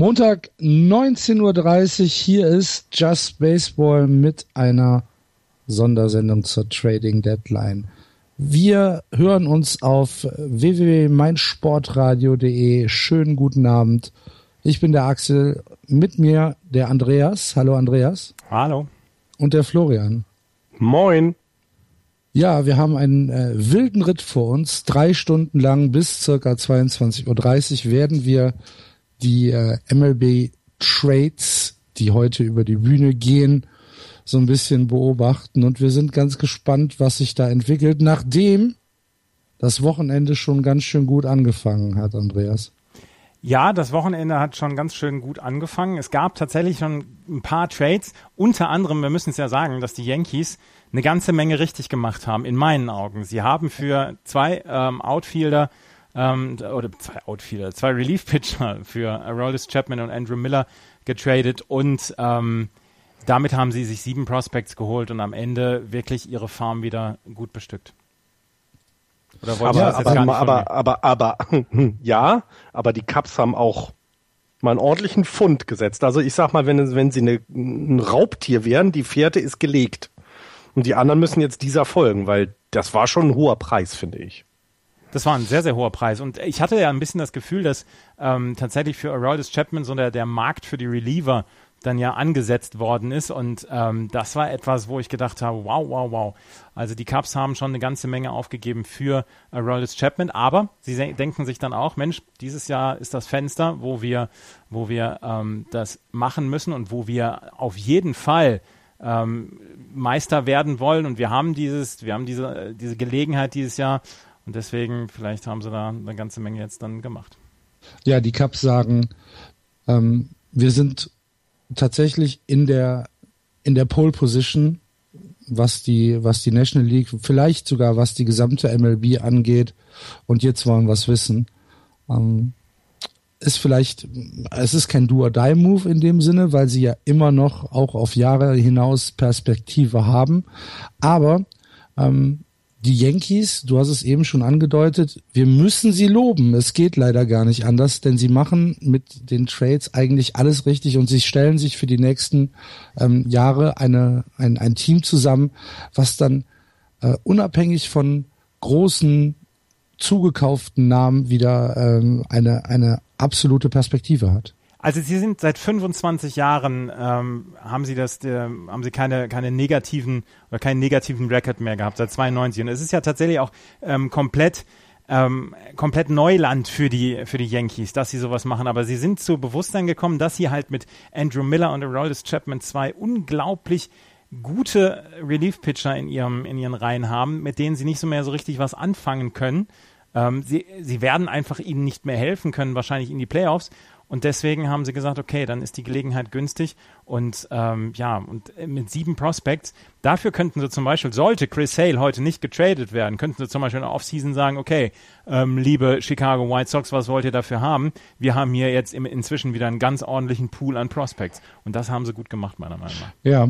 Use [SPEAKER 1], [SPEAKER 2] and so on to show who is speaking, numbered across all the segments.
[SPEAKER 1] Montag 19.30 Uhr, hier ist Just Baseball mit einer Sondersendung zur Trading Deadline. Wir hören uns auf www.meinsportradio.de. Schönen guten Abend. Ich bin der Axel, mit mir der Andreas. Hallo Andreas.
[SPEAKER 2] Hallo.
[SPEAKER 1] Und der Florian.
[SPEAKER 2] Moin.
[SPEAKER 1] Ja, wir haben einen äh, wilden Ritt vor uns. Drei Stunden lang bis circa 22.30 Uhr werden wir die äh, MLB Trades, die heute über die Bühne gehen, so ein bisschen beobachten. Und wir sind ganz gespannt, was sich da entwickelt, nachdem das Wochenende schon ganz schön gut angefangen hat, Andreas.
[SPEAKER 2] Ja, das Wochenende hat schon ganz schön gut angefangen. Es gab tatsächlich schon ein paar Trades. Unter anderem, wir müssen es ja sagen, dass die Yankees eine ganze Menge richtig gemacht haben, in meinen Augen. Sie haben für zwei ähm, Outfielder ähm, oder zwei Outfielder, zwei Relief-Pitcher für Aroldis Chapman und Andrew Miller getradet und ähm, damit haben sie sich sieben Prospects geholt und am Ende wirklich ihre Farm wieder gut bestückt.
[SPEAKER 3] Oder wollt aber, aber, aber, aber, aber, ja, aber die Cubs haben auch mal einen ordentlichen Fund gesetzt. Also ich sag mal, wenn, wenn sie eine, ein Raubtier wären, die Fährte ist gelegt. Und die anderen müssen jetzt dieser folgen, weil das war schon ein hoher Preis, finde ich.
[SPEAKER 2] Das war ein sehr, sehr hoher Preis. Und ich hatte ja ein bisschen das Gefühl, dass ähm, tatsächlich für Aroldis Chapman so der, der Markt für die Reliever dann ja angesetzt worden ist. Und ähm, das war etwas, wo ich gedacht habe, wow, wow, wow. Also die Cubs haben schon eine ganze Menge aufgegeben für Aroldis Chapman. Aber sie denken sich dann auch, Mensch, dieses Jahr ist das Fenster, wo wir, wo wir ähm, das machen müssen und wo wir auf jeden Fall ähm, Meister werden wollen. Und wir haben dieses, wir haben diese, diese Gelegenheit dieses Jahr und deswegen, vielleicht haben sie da eine ganze Menge jetzt dann gemacht.
[SPEAKER 1] Ja, die Cups sagen, ähm, wir sind tatsächlich in der, in der Pole Position, was die, was die National League, vielleicht sogar was die gesamte MLB angeht. Und jetzt wollen wir es wissen. Ähm, ist vielleicht, es ist kein Do-or-Die-Move in dem Sinne, weil sie ja immer noch auch auf Jahre hinaus Perspektive haben. Aber ähm, die Yankees, du hast es eben schon angedeutet, wir müssen sie loben. Es geht leider gar nicht anders, denn sie machen mit den Trades eigentlich alles richtig und sie stellen sich für die nächsten ähm, Jahre eine, ein, ein Team zusammen, was dann äh, unabhängig von großen zugekauften Namen wieder ähm, eine, eine absolute Perspektive hat.
[SPEAKER 2] Also Sie sind seit 25 Jahren ähm, haben Sie das, äh, haben Sie keine keine negativen oder keinen negativen Record mehr gehabt seit 92 und es ist ja tatsächlich auch ähm, komplett ähm, komplett Neuland für die für die Yankees, dass sie sowas machen. Aber sie sind zu Bewusstsein gekommen, dass sie halt mit Andrew Miller und Aroldis Chapman zwei unglaublich gute Relief-Pitcher in ihrem in ihren Reihen haben, mit denen sie nicht so mehr so richtig was anfangen können. Ähm, sie, sie werden einfach ihnen nicht mehr helfen können, wahrscheinlich in die Playoffs. Und deswegen haben sie gesagt, okay, dann ist die Gelegenheit günstig. Und ähm, ja, und mit sieben Prospects, dafür könnten sie zum Beispiel, sollte Chris Sale heute nicht getradet werden, könnten sie zum Beispiel in der Offseason sagen, okay, ähm, liebe Chicago White Sox, was wollt ihr dafür haben? Wir haben hier jetzt im, inzwischen wieder einen ganz ordentlichen Pool an Prospects. Und das haben sie gut gemacht, meiner Meinung nach.
[SPEAKER 1] Ja,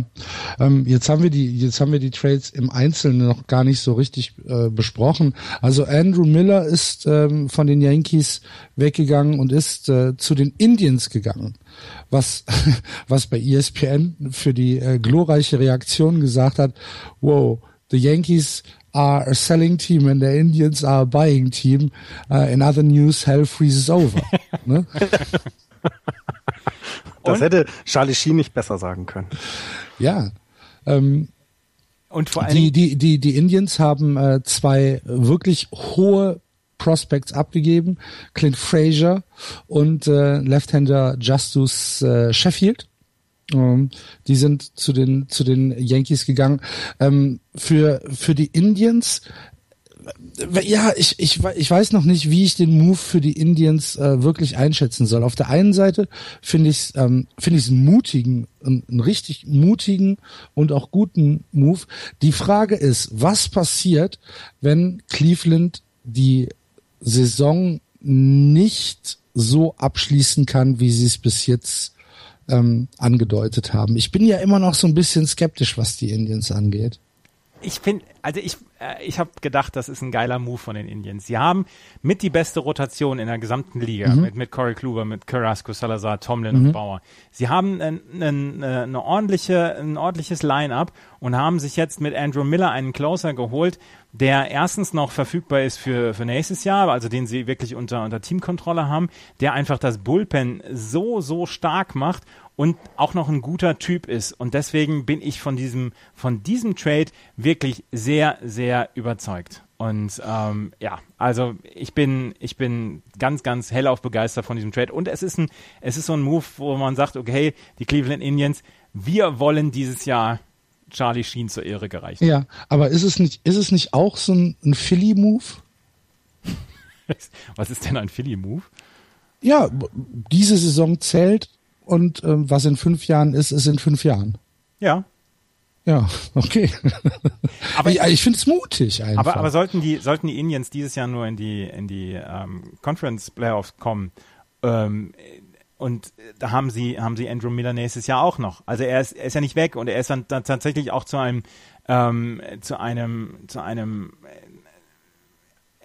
[SPEAKER 1] ähm, jetzt haben wir die, jetzt haben wir die Trades im Einzelnen noch gar nicht so richtig äh, besprochen. Also Andrew Miller ist ähm, von den Yankees weggegangen und ist äh, zu den Indians gegangen. Was, was bei ESPN für die äh, glorreiche Reaktion gesagt hat, wow, the Yankees are a selling team and the Indians are a buying team. Uh, in other news, hell freezes over. ne?
[SPEAKER 3] Das hätte Charlie Sheen nicht besser sagen können.
[SPEAKER 1] Ja. Ähm,
[SPEAKER 2] und vor allem
[SPEAKER 1] die, die, die, die Indians haben äh, zwei wirklich hohe Prospects abgegeben. Clint Frazier und äh, Left-Hander Justus äh, Sheffield. Ähm, die sind zu den zu den Yankees gegangen. Ähm, für für die Indians ja, ich, ich, ich weiß noch nicht, wie ich den Move für die Indians äh, wirklich einschätzen soll. Auf der einen Seite finde ich es ähm, finde ich einen mutigen, einen, einen richtig mutigen und auch guten Move. Die Frage ist, was passiert, wenn Cleveland die Saison nicht so abschließen kann, wie sie es bis jetzt ähm, angedeutet haben. Ich bin ja immer noch so ein bisschen skeptisch, was die Indians angeht.
[SPEAKER 2] Ich finde, also ich, äh, ich habe gedacht, das ist ein geiler Move von den Indians. Sie haben mit die beste Rotation in der gesamten Liga, mhm. mit, mit Corey Kluber, mit Carrasco, Salazar, Tomlin mhm. und Bauer. Sie haben ein, ein, eine ordentliche, ein ordentliches Line-up und haben sich jetzt mit Andrew Miller einen Closer geholt, der erstens noch verfügbar ist für, für nächstes Jahr, also den sie wirklich unter, unter Teamkontrolle haben, der einfach das Bullpen so, so stark macht und auch noch ein guter Typ ist. Und deswegen bin ich von diesem, von diesem Trade wirklich sehr, sehr überzeugt. Und ähm, ja, also ich bin, ich bin ganz, ganz hellauf begeistert von diesem Trade. Und es ist ein, es ist so ein Move, wo man sagt, okay, die Cleveland Indians, wir wollen dieses Jahr Charlie Sheen zur Ehre gereicht.
[SPEAKER 1] Ja, aber ist es nicht, ist es nicht auch so ein, ein Philly-Move?
[SPEAKER 2] Was ist denn ein Philly-Move?
[SPEAKER 1] Ja, diese Saison zählt und ähm, was in fünf Jahren ist, ist in fünf Jahren.
[SPEAKER 2] Ja.
[SPEAKER 1] Ja, okay. Aber ja, ich finde es mutig einfach.
[SPEAKER 2] Aber, aber sollten die sollten die Indians dieses Jahr nur in die in die ähm, Conference Playoffs kommen ähm, und da haben sie haben sie Andrew Miller nächstes Jahr auch noch. Also er ist, er ist ja nicht weg und er ist dann, dann tatsächlich auch zu einem ähm, zu einem zu einem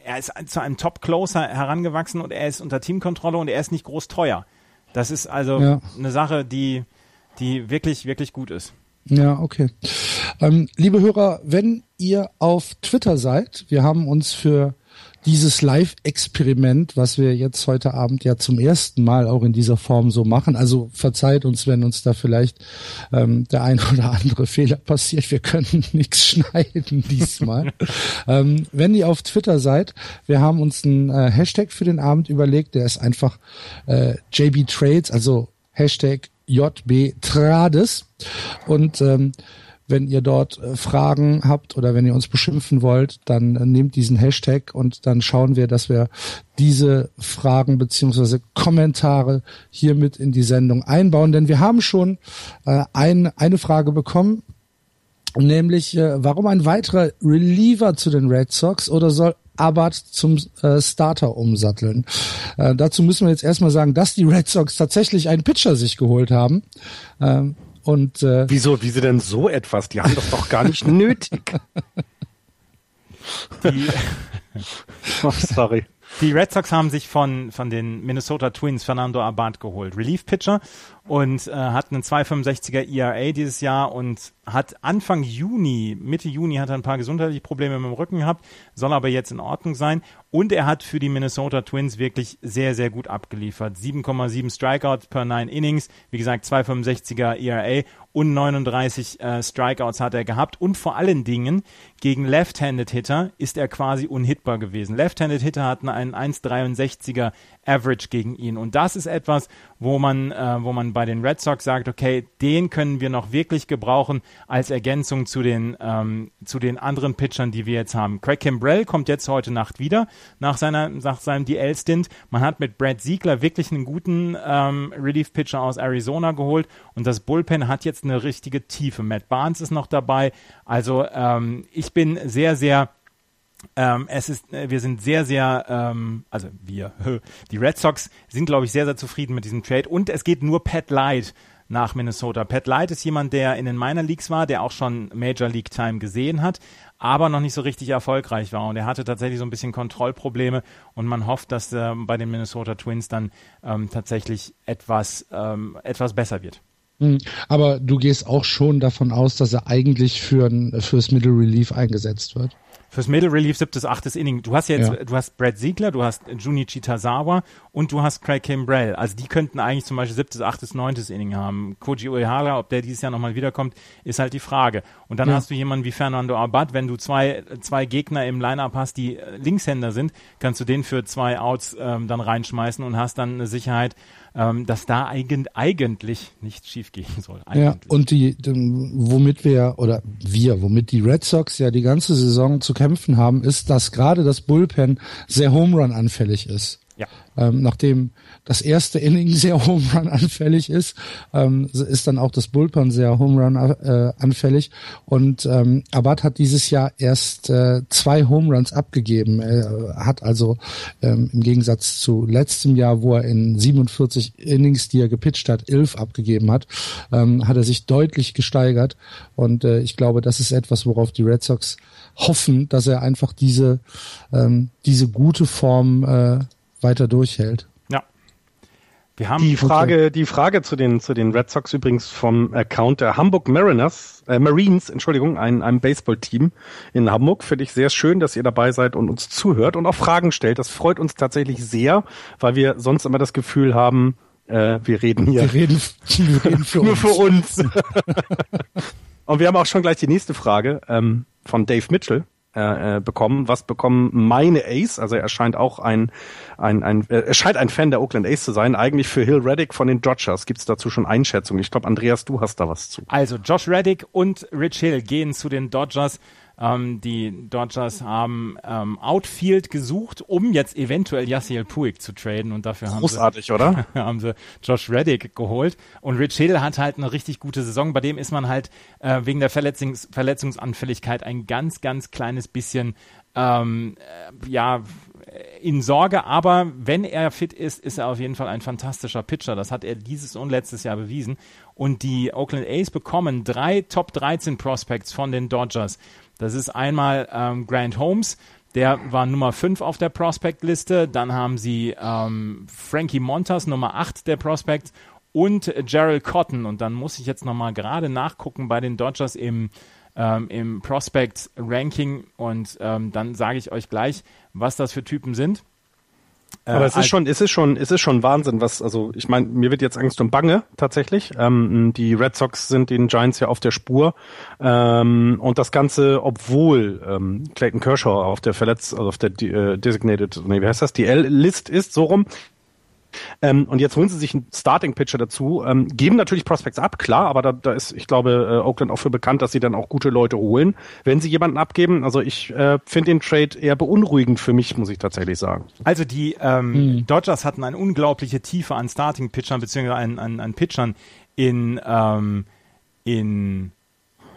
[SPEAKER 2] er ist zu einem Top Closer herangewachsen und er ist unter Teamkontrolle und er ist nicht groß teuer. Das ist also ja. eine Sache, die, die wirklich, wirklich gut ist.
[SPEAKER 1] Ja, okay. Ähm, liebe Hörer, wenn ihr auf Twitter seid, wir haben uns für dieses Live-Experiment, was wir jetzt heute Abend ja zum ersten Mal auch in dieser Form so machen. Also verzeiht uns, wenn uns da vielleicht ähm, der ein oder andere Fehler passiert. Wir können nichts schneiden diesmal. ähm, wenn ihr auf Twitter seid, wir haben uns einen äh, Hashtag für den Abend überlegt. Der ist einfach äh, JB Trades, also Hashtag JB Trades. Und ähm, wenn ihr dort äh, Fragen habt oder wenn ihr uns beschimpfen wollt, dann äh, nehmt diesen Hashtag und dann schauen wir, dass wir diese Fragen beziehungsweise Kommentare hiermit in die Sendung einbauen. Denn wir haben schon äh, ein, eine Frage bekommen, nämlich äh, warum ein weiterer Reliever zu den Red Sox oder soll Abad zum äh, Starter umsatteln. Äh, dazu müssen wir jetzt erstmal sagen, dass die Red Sox tatsächlich einen Pitcher sich geholt haben. Ähm, und äh,
[SPEAKER 3] wieso, wie sie denn so etwas? Die haben das doch gar nicht nötig.
[SPEAKER 2] Die, oh, sorry. Die Red Sox haben sich von, von den Minnesota Twins Fernando Abad geholt. Relief Pitcher und äh, hat einen 2,65er ERA dieses Jahr und hat Anfang Juni, Mitte Juni hat er ein paar gesundheitliche Probleme mit dem Rücken gehabt, soll aber jetzt in Ordnung sein. Und er hat für die Minnesota Twins wirklich sehr, sehr gut abgeliefert. 7,7 Strikeouts per 9 Innings, wie gesagt 2,65er ERA und 39 äh, Strikeouts hat er gehabt. Und vor allen Dingen gegen Left-Handed Hitter ist er quasi unhittbar gewesen. Left-Handed Hitter hatten einen 1,63er Average gegen ihn. Und das ist etwas, wo man, äh, wo man bei den Red Sox sagt, okay, den können wir noch wirklich gebrauchen als Ergänzung zu den, ähm, zu den anderen Pitchern, die wir jetzt haben. Craig Kimbrell kommt jetzt heute Nacht wieder nach seiner, nach seinem DL-Stint. Man hat mit Brad Siegler wirklich einen guten ähm, Relief-Pitcher aus Arizona geholt und das Bullpen hat jetzt eine richtige Tiefe. Matt Barnes ist noch dabei. Also ähm, ich bin sehr, sehr ähm, es ist, äh, wir sind sehr, sehr, ähm, also wir, die Red Sox sind, glaube ich, sehr, sehr zufrieden mit diesem Trade. Und es geht nur Pat Light nach Minnesota. Pat Light ist jemand, der in den Minor Leagues war, der auch schon Major League Time gesehen hat, aber noch nicht so richtig erfolgreich war. Und er hatte tatsächlich so ein bisschen Kontrollprobleme und man hofft, dass äh, bei den Minnesota Twins dann ähm, tatsächlich etwas, ähm, etwas besser wird.
[SPEAKER 1] Hm, aber du gehst auch schon davon aus, dass er eigentlich für fürs Middle Relief eingesetzt wird
[SPEAKER 2] fürs Middle Relief siebtes, achtes Inning. Du hast jetzt, ja. du hast Brad Siegler, du hast Junichi Tazawa und du hast Craig Kimbrell. Also die könnten eigentlich zum Beispiel siebtes, achtes, neuntes Inning haben. Koji Uehara, ob der dieses Jahr nochmal wiederkommt, ist halt die Frage. Und dann ja. hast du jemanden wie Fernando Abad, wenn du zwei, zwei Gegner im Lineup hast, die Linkshänder sind, kannst du den für zwei Outs ähm, dann reinschmeißen und hast dann eine Sicherheit, ähm, dass da eigen, eigentlich nichts schiefgehen soll.
[SPEAKER 1] Eigentlich. Ja, und die, womit wir, oder wir, womit die Red Sox ja die ganze Saison zu kämpfen haben, ist, dass gerade das Bullpen sehr Home Run anfällig ist.
[SPEAKER 2] Ja.
[SPEAKER 1] Ähm, nachdem das erste Inning sehr Home Run anfällig ist, ähm, ist dann auch das Bullpen sehr Home Run äh, anfällig. Und ähm, Abad hat dieses Jahr erst äh, zwei Home Runs abgegeben. Er hat also ähm, im Gegensatz zu letztem Jahr, wo er in 47 Innings, die er gepitcht hat, elf abgegeben hat, ähm, hat er sich deutlich gesteigert. Und äh, ich glaube, das ist etwas, worauf die Red Sox hoffen, dass er einfach diese ähm, diese gute Form äh, weiter durchhält.
[SPEAKER 2] Ja.
[SPEAKER 3] Wir haben die Frage, okay. die Frage zu den, zu den Red Sox übrigens vom Account der Hamburg Mariners, äh, Marines, Entschuldigung, ein, einem Baseballteam in Hamburg. Finde ich sehr schön, dass ihr dabei seid und uns zuhört und auch Fragen stellt. Das freut uns tatsächlich sehr, weil wir sonst immer das Gefühl haben, äh, wir reden hier.
[SPEAKER 1] Wir reden, wir reden für nur
[SPEAKER 3] für uns. und wir haben auch schon gleich die nächste Frage ähm, von Dave Mitchell äh, äh, bekommen. Was bekommen meine Ace? Also er scheint auch ein, ein, ein äh, er scheint ein Fan der Oakland Ace zu sein. Eigentlich für Hill Reddick von den Dodgers. Gibt es dazu schon Einschätzungen? Ich glaube, Andreas, du hast da was zu.
[SPEAKER 2] Also Josh Reddick und Rich Hill gehen zu den Dodgers. Ähm, die Dodgers haben ähm, Outfield gesucht, um jetzt eventuell Yasiel Puig zu traden und dafür haben
[SPEAKER 3] Großartig,
[SPEAKER 2] sie,
[SPEAKER 3] oder?
[SPEAKER 2] haben sie Josh Reddick geholt und Rich Hill hat halt eine richtig gute Saison. Bei dem ist man halt äh, wegen der Verletzungs Verletzungsanfälligkeit ein ganz, ganz kleines bisschen ähm, äh, ja in Sorge, aber wenn er fit ist, ist er auf jeden Fall ein fantastischer Pitcher. Das hat er dieses und letztes Jahr bewiesen. Und die Oakland A's bekommen drei Top 13 Prospects von den Dodgers. Das ist einmal ähm, Grant Holmes, der war Nummer 5 auf der Prospect-Liste. Dann haben sie ähm, Frankie Montas, Nummer 8 der Prospects und Gerald Cotton. Und dann muss ich jetzt nochmal gerade nachgucken bei den Dodgers im, ähm, im Prospect-Ranking und ähm, dann sage ich euch gleich, was das für Typen sind.
[SPEAKER 3] Aber es ist schon, es ist schon, es ist schon Wahnsinn, was, also ich meine, mir wird jetzt Angst und Bange tatsächlich. Ähm, die Red Sox sind den Giants ja auf der Spur ähm, und das Ganze, obwohl ähm, Clayton Kershaw auf der Verletz, also auf der äh, Designated, nee, wie heißt das, DL-List ist, so rum, ähm, und jetzt holen sie sich einen Starting-Pitcher dazu, ähm, geben natürlich Prospects ab, klar, aber da, da ist, ich glaube, äh, Oakland auch für bekannt, dass sie dann auch gute Leute holen, wenn sie jemanden abgeben. Also ich äh, finde den Trade eher beunruhigend für mich, muss ich tatsächlich sagen.
[SPEAKER 2] Also die ähm, mhm. Dodgers hatten eine unglaubliche Tiefe an Starting-Pitchern, beziehungsweise an, an, an Pitchern in, ähm, in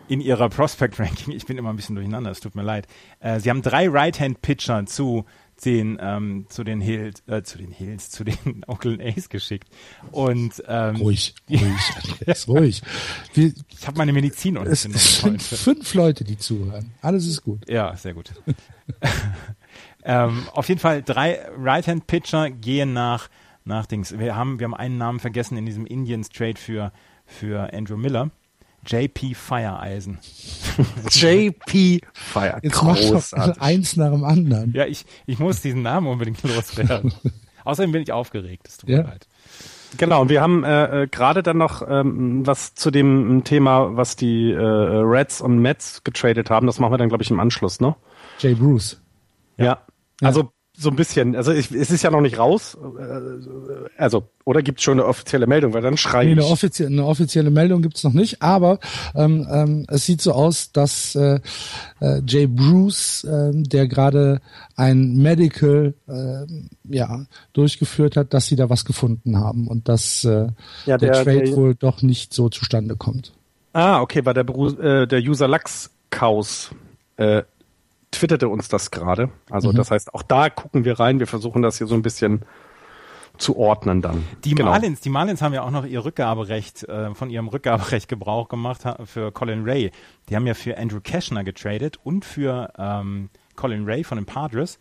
[SPEAKER 2] in ihrer Prospect-Ranking, ich bin immer ein bisschen durcheinander, es tut mir leid. Äh, sie haben drei Right-Hand-Pitcher zu den, ähm, zu den Hills, äh, zu den Hills, zu den Oakland A's geschickt. Und ähm,
[SPEAKER 1] ruhig, ruhig, Andreas, ruhig.
[SPEAKER 2] Wir, ich habe meine Medizin
[SPEAKER 1] Es sind fünf Leute, die zuhören. Alles ist gut.
[SPEAKER 2] Ja, sehr gut. ähm, auf jeden Fall drei Right-Hand-Pitcher gehen nach nach Dings. Wir haben wir haben einen Namen vergessen in diesem Indians Trade für für Andrew Miller. JP Feiereisen.
[SPEAKER 3] JP Fire.
[SPEAKER 1] Jetzt machst du eins nach dem anderen.
[SPEAKER 2] Ja, ich, ich muss diesen Namen unbedingt loswerden. Außerdem bin ich aufgeregt. Es tut
[SPEAKER 3] mir leid. Genau, und wir haben äh, äh, gerade dann noch ähm, was zu dem Thema, was die äh, Reds und Mets getradet haben. Das machen wir dann, glaube ich, im Anschluss, ne?
[SPEAKER 1] Jay Bruce.
[SPEAKER 3] Ja. ja. Also so ein bisschen. Also ich, es ist ja noch nicht raus. Äh, also, oder gibt es schon eine offizielle Meldung? Weil dann schreie nee,
[SPEAKER 1] ich. Eine offizielle, eine offizielle Meldung gibt es noch nicht, aber ähm, ähm, es sieht so aus, dass äh, äh, Jay Bruce, äh, der gerade ein Medical äh, ja, durchgeführt hat, dass sie da was gefunden haben und dass äh, ja, der, der Trade der, wohl doch nicht so zustande kommt.
[SPEAKER 3] Ah, okay, weil der, äh, der User Lux Chaos äh, twitterte uns das gerade. Also mhm. das heißt, auch da gucken wir rein. Wir versuchen das hier so ein bisschen zu ordnen dann.
[SPEAKER 2] Die genau. Marlins, die Marlins haben ja auch noch ihr Rückgaberecht, äh, von ihrem Rückgaberecht Gebrauch gemacht für Colin Ray. Die haben ja für Andrew Cashner getradet und für ähm, Colin Ray von den Padres.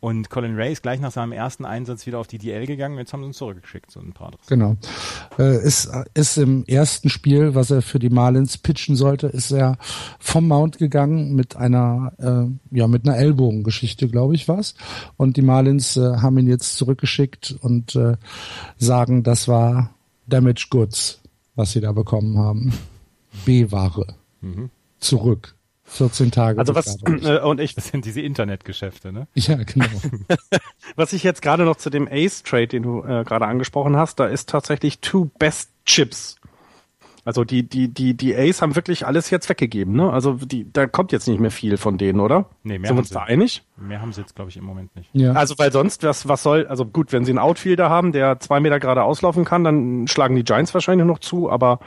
[SPEAKER 2] Und Colin Ray ist gleich nach seinem ersten Einsatz wieder auf die DL gegangen. Jetzt haben sie uns zurückgeschickt so ein paar.
[SPEAKER 1] Genau. Äh, ist, ist im ersten Spiel, was er für die Marlins pitchen sollte, ist er vom Mount gegangen mit einer, äh, ja, mit einer Ellbogengeschichte, glaube ich, was. Und die Marlins äh, haben ihn jetzt zurückgeschickt und äh, sagen, das war Damage Goods, was sie da bekommen haben. B-Ware. Mhm. Zurück. 14 Tage.
[SPEAKER 3] Also was äh, und ich
[SPEAKER 2] das sind diese Internetgeschäfte, ne?
[SPEAKER 1] Ja, genau.
[SPEAKER 3] was ich jetzt gerade noch zu dem Ace Trade, den du äh, gerade angesprochen hast, da ist tatsächlich Two Best Chips. Also die die die die Ace haben wirklich alles jetzt weggegeben, ne? Also die da kommt jetzt nicht mehr viel von denen, oder?
[SPEAKER 2] Nee, mehr
[SPEAKER 3] Sind wir uns da einig?
[SPEAKER 2] Mehr haben sie jetzt glaube ich im Moment nicht.
[SPEAKER 3] Ja. Also weil sonst was was soll also gut, wenn sie einen Outfielder haben, der zwei Meter gerade auslaufen kann, dann schlagen die Giants wahrscheinlich noch zu, aber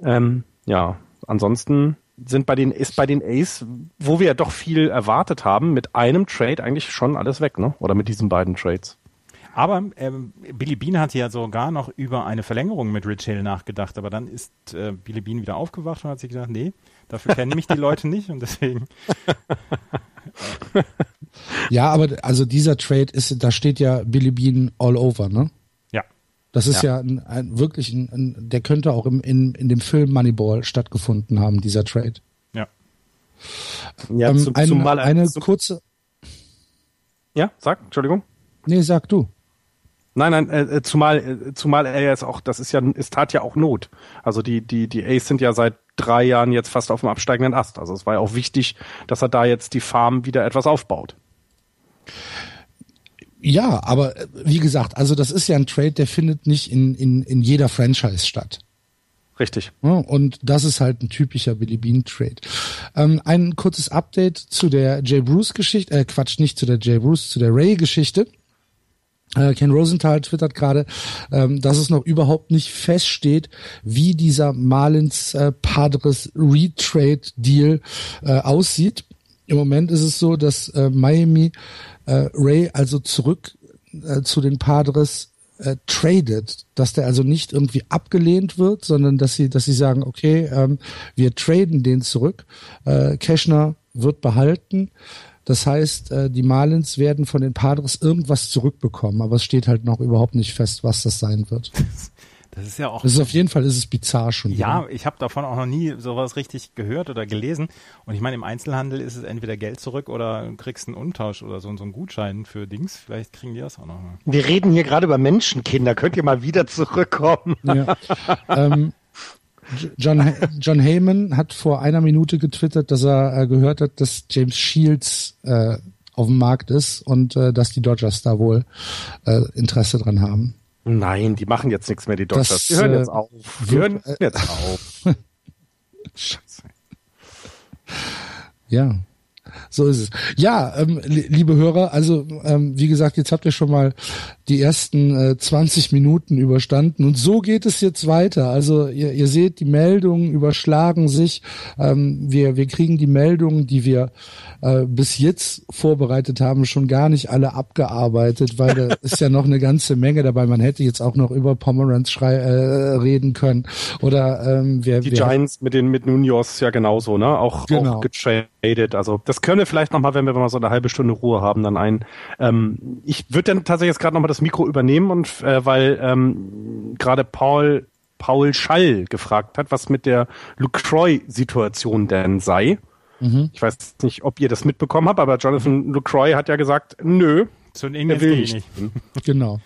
[SPEAKER 3] ähm, ja, ansonsten sind bei den, ist bei den Ace, wo wir ja doch viel erwartet haben, mit einem Trade eigentlich schon alles weg, ne? Oder mit diesen beiden Trades.
[SPEAKER 2] Aber ähm, Billy Bean hatte ja sogar noch über eine Verlängerung mit Rich Hill nachgedacht, aber dann ist äh, Billy Bean wieder aufgewacht und hat sich gesagt, nee, dafür kennen mich die Leute nicht und deswegen.
[SPEAKER 1] ja, aber also dieser Trade ist, da steht ja Billy Bean all over, ne? Das ist ja, ja ein, ein, wirklich ein, ein, der könnte auch im, in, in dem Film Moneyball stattgefunden haben, dieser Trade.
[SPEAKER 2] Ja.
[SPEAKER 1] Ja, ähm, zum, eine, zumal eine zum, kurze.
[SPEAKER 3] Ja, sag, Entschuldigung.
[SPEAKER 1] Nee, sag du.
[SPEAKER 3] Nein, nein, äh, äh zumal, äh, zumal er jetzt auch, das ist ja, es tat ja auch Not. Also die, die, die Ace sind ja seit drei Jahren jetzt fast auf dem absteigenden Ast. Also es war ja auch wichtig, dass er da jetzt die Farm wieder etwas aufbaut.
[SPEAKER 1] Ja, aber äh, wie gesagt, also das ist ja ein Trade, der findet nicht in, in, in jeder Franchise statt.
[SPEAKER 3] Richtig.
[SPEAKER 1] Und das ist halt ein typischer Billy Bean Trade. Ähm, ein kurzes Update zu der Jay Bruce Geschichte, äh, Quatsch, nicht zu der Jay Bruce, zu der Ray Geschichte. Äh, Ken Rosenthal twittert gerade, ähm, dass es noch überhaupt nicht feststeht, wie dieser Marlins äh, Padres Retrade Deal äh, aussieht. Im Moment ist es so, dass äh, Miami äh, Ray also zurück äh, zu den Padres äh, tradet, dass der also nicht irgendwie abgelehnt wird, sondern dass sie, dass sie sagen, okay, ähm, wir traden den zurück. Äh, Cashner wird behalten. Das heißt, äh, die Marlins werden von den Padres irgendwas zurückbekommen, aber es steht halt noch überhaupt nicht fest, was das sein wird.
[SPEAKER 2] Das ist ja auch.
[SPEAKER 1] Das ist auf jeden Fall ist es bizarr schon.
[SPEAKER 2] Ja, wieder. ich habe davon auch noch nie sowas richtig gehört oder gelesen. Und ich meine, im Einzelhandel ist es entweder Geld zurück oder kriegst einen Umtausch oder so, so einen Gutschein für Dings. Vielleicht kriegen die das auch noch mal.
[SPEAKER 3] Wir reden hier gerade über Menschenkinder. Könnt ihr mal wieder zurückkommen? Ja.
[SPEAKER 1] ähm, John, John Heyman hat vor einer Minute getwittert, dass er äh, gehört hat, dass James Shields äh, auf dem Markt ist und äh, dass die Dodgers da wohl äh, Interesse dran haben.
[SPEAKER 3] Nein, die machen jetzt nichts mehr, die Dodgers. Das, die hören jetzt äh, auf. Die hören jetzt auf.
[SPEAKER 1] Scheiße. Ja. So ist es. Ja, ähm, liebe Hörer, also ähm, wie gesagt, jetzt habt ihr schon mal die ersten äh, 20 Minuten überstanden und so geht es jetzt weiter. Also ihr, ihr seht, die Meldungen überschlagen sich. Ähm, wir, wir kriegen die Meldungen, die wir äh, bis jetzt vorbereitet haben, schon gar nicht alle abgearbeitet, weil da ist ja noch eine ganze Menge dabei. Man hätte jetzt auch noch über Pomeranz schrei äh, reden können oder ähm, wer,
[SPEAKER 3] die
[SPEAKER 1] wer
[SPEAKER 3] Giants mit den mit Nunez ja genauso, ne? Auch, genau. auch getradet. Also das können wir vielleicht noch mal, wenn wir mal so eine halbe Stunde Ruhe haben, dann ein. Ähm, ich würde dann tatsächlich jetzt gerade noch mal das Mikro übernehmen und äh, weil ähm, gerade Paul Paul Schall gefragt hat, was mit der Lucroy-Situation denn sei. Mhm. Ich weiß nicht, ob ihr das mitbekommen habt, aber Jonathan Lucroy hat ja gesagt, nö,
[SPEAKER 2] zu den er will nicht. nicht.
[SPEAKER 1] genau.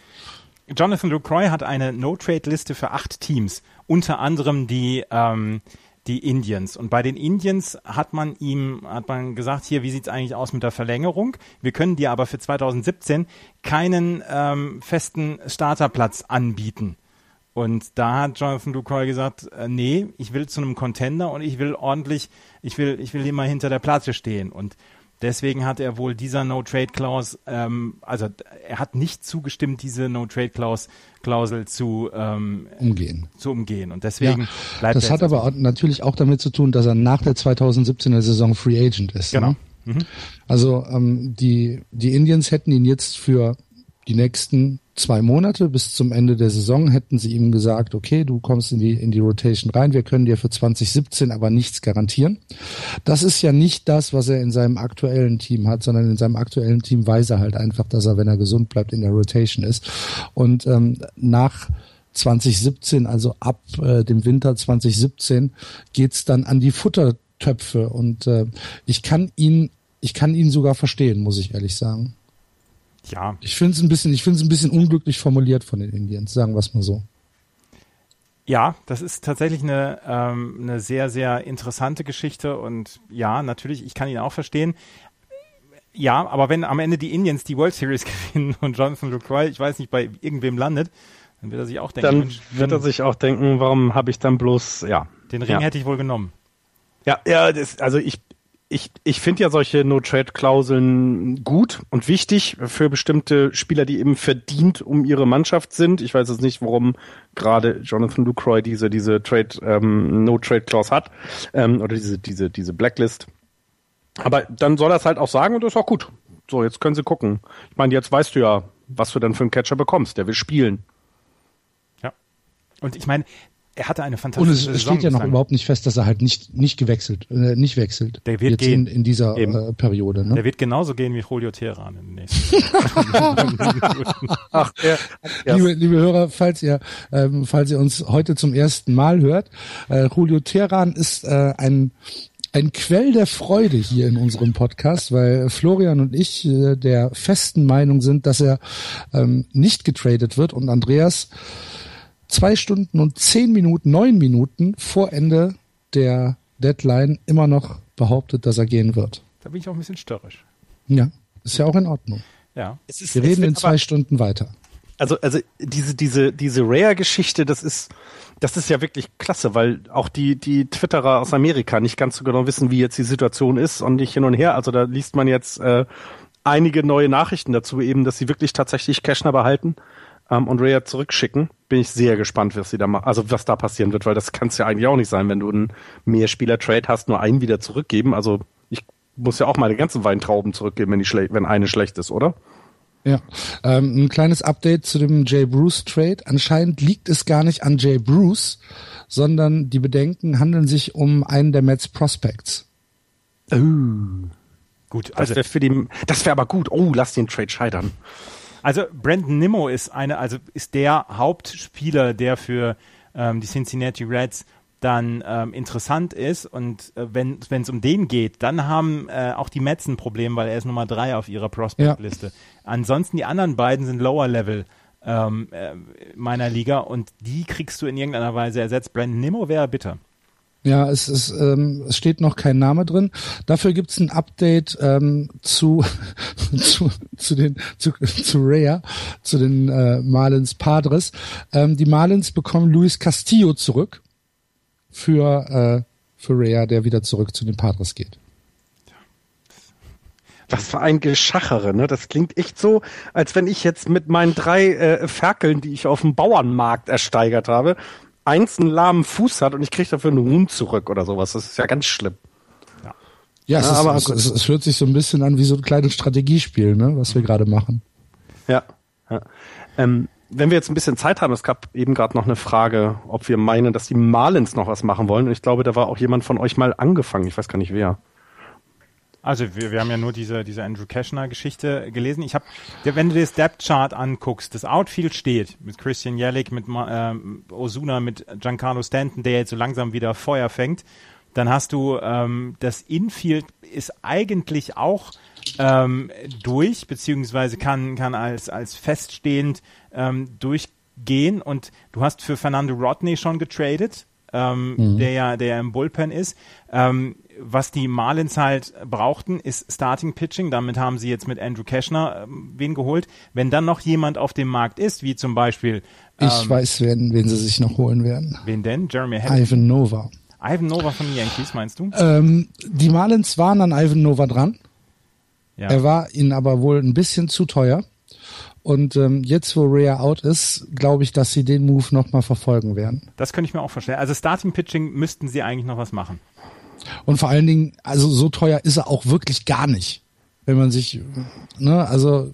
[SPEAKER 2] Jonathan Lucroy hat eine No-Trade-Liste für acht Teams, unter anderem die ähm, die Indians. Und bei den Indians hat man ihm, hat man gesagt, hier, wie sieht's eigentlich aus mit der Verlängerung? Wir können dir aber für 2017 keinen ähm, festen Starterplatz anbieten. Und da hat Jonathan Lucroy gesagt, äh, nee, ich will zu einem Contender und ich will ordentlich, ich will, ich will immer hinter der Platte stehen. Und Deswegen hat er wohl dieser No-Trade-Clause, ähm, also er hat nicht zugestimmt, diese No-Trade-Klausel zu ähm,
[SPEAKER 1] umgehen.
[SPEAKER 2] Zu umgehen. Und deswegen ja, bleibt
[SPEAKER 1] Das hat aber auch natürlich auch damit zu tun, dass er nach der 2017er Saison Free Agent ist.
[SPEAKER 2] Genau.
[SPEAKER 1] Ne? Mhm. Also ähm, die, die Indians hätten ihn jetzt für die nächsten zwei Monate bis zum Ende der Saison hätten sie ihm gesagt, okay, du kommst in die, in die Rotation rein, wir können dir für 2017 aber nichts garantieren. Das ist ja nicht das, was er in seinem aktuellen Team hat, sondern in seinem aktuellen Team weiß er halt einfach, dass er, wenn er gesund bleibt, in der Rotation ist. Und ähm, nach 2017, also ab äh, dem Winter 2017, geht's dann an die Futtertöpfe. Und äh, ich kann ihn, ich kann ihn sogar verstehen, muss ich ehrlich sagen.
[SPEAKER 2] Ja.
[SPEAKER 1] Ich finde es ein bisschen, ich finde es ein bisschen unglücklich formuliert von den Indians, sagen wir es mal so.
[SPEAKER 2] Ja, das ist tatsächlich eine, ähm, eine sehr, sehr interessante Geschichte und ja, natürlich, ich kann ihn auch verstehen. Ja, aber wenn am Ende die Indians die World Series gewinnen und Jonathan Lucroy, ich weiß nicht, bei irgendwem landet, dann wird er sich auch denken.
[SPEAKER 3] Dann Mensch, wird er sich auch denken, warum habe ich dann bloß, ja.
[SPEAKER 2] Den Ring
[SPEAKER 3] ja.
[SPEAKER 2] hätte ich wohl genommen.
[SPEAKER 3] Ja, ja, das, also ich, ich, ich finde ja solche No-Trade-Klauseln gut und wichtig für bestimmte Spieler, die eben verdient um ihre Mannschaft sind. Ich weiß jetzt nicht, warum gerade Jonathan Lucroy diese, diese Trade, ähm, No-Trade-Clause hat, ähm, oder diese, diese, diese Blacklist. Aber dann soll er es halt auch sagen und das ist auch gut. So, jetzt können sie gucken. Ich meine, jetzt weißt du ja, was du dann für einen Catcher bekommst. Der will spielen.
[SPEAKER 2] Ja. Und ich meine, er hatte eine fantastische
[SPEAKER 1] Und es steht ja noch überhaupt nicht fest, dass er halt nicht, nicht gewechselt, äh, nicht wechselt.
[SPEAKER 2] Der wird Jetzt gehen.
[SPEAKER 1] In, in dieser äh, Periode. Ne?
[SPEAKER 2] Der wird genauso gehen wie Julio Teheran in den nächsten
[SPEAKER 1] Ach, ja. liebe, liebe Hörer, falls ihr, ähm, falls ihr uns heute zum ersten Mal hört, äh, Julio Teheran ist äh, ein ein Quell der Freude hier in unserem Podcast, weil Florian und ich äh, der festen Meinung sind, dass er ähm, nicht getradet wird und Andreas zwei Stunden und zehn Minuten, neun Minuten vor Ende der Deadline immer noch behauptet, dass er gehen wird.
[SPEAKER 2] Da bin ich auch ein bisschen störrisch.
[SPEAKER 1] Ja, ist ja auch in Ordnung.
[SPEAKER 2] Ja.
[SPEAKER 1] Ist, Wir reden in zwei Stunden weiter.
[SPEAKER 3] Also, also diese, diese, diese Rare-Geschichte, das ist, das ist ja wirklich klasse, weil auch die, die Twitterer aus Amerika nicht ganz so genau wissen, wie jetzt die Situation ist und nicht hin und her. Also da liest man jetzt äh, einige neue Nachrichten dazu, eben, dass sie wirklich tatsächlich Cashner behalten ähm, und Raya zurückschicken. Bin ich sehr gespannt, was sie da machen, also was da passieren wird, weil das kann es ja eigentlich auch nicht sein, wenn du einen Mehrspieler-Trade hast, nur einen wieder zurückgeben. Also ich muss ja auch meine ganzen Weintrauben zurückgeben, wenn, die schlecht, wenn eine schlecht ist, oder?
[SPEAKER 1] Ja, ähm, ein kleines Update zu dem Jay Bruce Trade. Anscheinend liegt es gar nicht an Jay Bruce, sondern die Bedenken handeln sich um einen der Mets Prospects.
[SPEAKER 3] Oh. Gut, also das wäre für die, das wäre aber gut. Oh, lass den Trade scheitern.
[SPEAKER 2] Also Brandon Nimmo ist eine, also ist der Hauptspieler, der für ähm, die Cincinnati Reds dann ähm, interessant ist und äh, wenn es um den geht, dann haben äh, auch die Mets ein Problem, weil er ist Nummer drei auf ihrer Prospect-Liste. Ja. Ansonsten die anderen beiden sind Lower Level ähm, äh, meiner Liga und die kriegst du in irgendeiner Weise ersetzt. Brandon Nimmo wäre bitter.
[SPEAKER 1] Ja, es, ist, ähm, es steht noch kein Name drin. Dafür gibt's ein Update ähm, zu, zu, zu, den, zu, zu Rhea, zu den äh, Marlins Padres. Ähm, die Marlins bekommen Luis Castillo zurück für, äh, für Rhea, der wieder zurück zu den Padres geht.
[SPEAKER 3] Was für ein Geschachere, ne? Das klingt echt so, als wenn ich jetzt mit meinen drei äh, Ferkeln, die ich auf dem Bauernmarkt ersteigert habe, eins einen lahmen Fuß hat und ich kriege dafür einen Huhn zurück oder sowas. Das ist ja ganz schlimm.
[SPEAKER 1] Ja, es, ja, ist, aber es, es, es, hört sich so ein bisschen an wie so ein kleines Strategiespiel, ne, was wir gerade machen.
[SPEAKER 3] Ja. ja. Ähm, wenn wir jetzt ein bisschen Zeit haben, es gab eben gerade noch eine Frage, ob wir meinen, dass die Marlins noch was machen wollen. Und ich glaube, da war auch jemand von euch mal angefangen. Ich weiß gar nicht wer.
[SPEAKER 2] Also wir, wir haben ja nur diese, diese Andrew Cashner-Geschichte gelesen. Ich habe, wenn du dir das Depth-Chart anguckst, das Outfield steht mit Christian Jellick, mit ähm, Osuna, mit Giancarlo Stanton, der jetzt so langsam wieder Feuer fängt. Dann hast du ähm, das Infield ist eigentlich auch ähm, durch, beziehungsweise kann, kann als, als feststehend ähm, durchgehen. Und du hast für Fernando Rodney schon getradet, ähm, mhm. der ja der im Bullpen ist. Ähm, was die Marlins halt brauchten, ist Starting Pitching. Damit haben sie jetzt mit Andrew Cashner ähm, wen geholt. Wenn dann noch jemand auf dem Markt ist, wie zum Beispiel.
[SPEAKER 1] Ähm, ich weiß, wen, wen sie sich noch holen werden.
[SPEAKER 2] Wen denn? Jeremy
[SPEAKER 1] Hamilton. Ivan Nova.
[SPEAKER 2] Ivan Nova von den Yankees, meinst du?
[SPEAKER 1] Ähm, die Marlins waren an Ivan Nova dran. Ja. Er war ihnen aber wohl ein bisschen zu teuer. Und ähm, jetzt, wo Rhea out ist, glaube ich, dass sie den Move nochmal verfolgen werden.
[SPEAKER 2] Das könnte ich mir auch vorstellen. Also Starting Pitching müssten sie eigentlich noch was machen.
[SPEAKER 1] Und vor allen Dingen, also so teuer ist er auch wirklich gar nicht. Wenn man sich, ne, also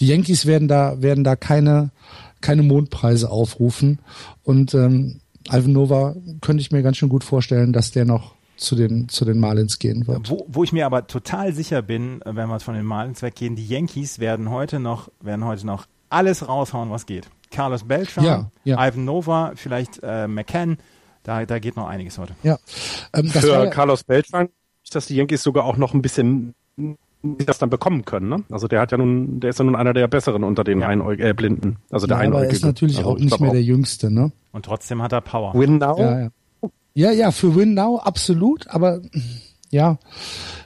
[SPEAKER 1] die Yankees werden da, werden da keine, keine Mondpreise aufrufen. Und ähm, Alvin Nova könnte ich mir ganz schön gut vorstellen, dass der noch zu den, zu den Marlins gehen wird.
[SPEAKER 2] Wo, wo ich mir aber total sicher bin, wenn wir von den Marlins weggehen, die Yankees werden heute noch, werden heute noch alles raushauen, was geht. Carlos Beltran, ja, ja. Ivan Nova, vielleicht äh, McCann, da, da geht noch einiges heute.
[SPEAKER 1] Ja.
[SPEAKER 3] Ähm, Für ja, Carlos Beltran ist, dass die Yankees sogar auch noch ein bisschen die das dann bekommen können. Ne? Also der hat ja nun, der ist ja nun einer der besseren unter den ja. Einäug äh, Blinden. Also der ja,
[SPEAKER 1] Aber er ist natürlich also, auch nicht mehr auch. der Jüngste, ne?
[SPEAKER 2] Und trotzdem hat er Power.
[SPEAKER 1] Win now? Ja, ja. ja, ja für Win now absolut, aber ja.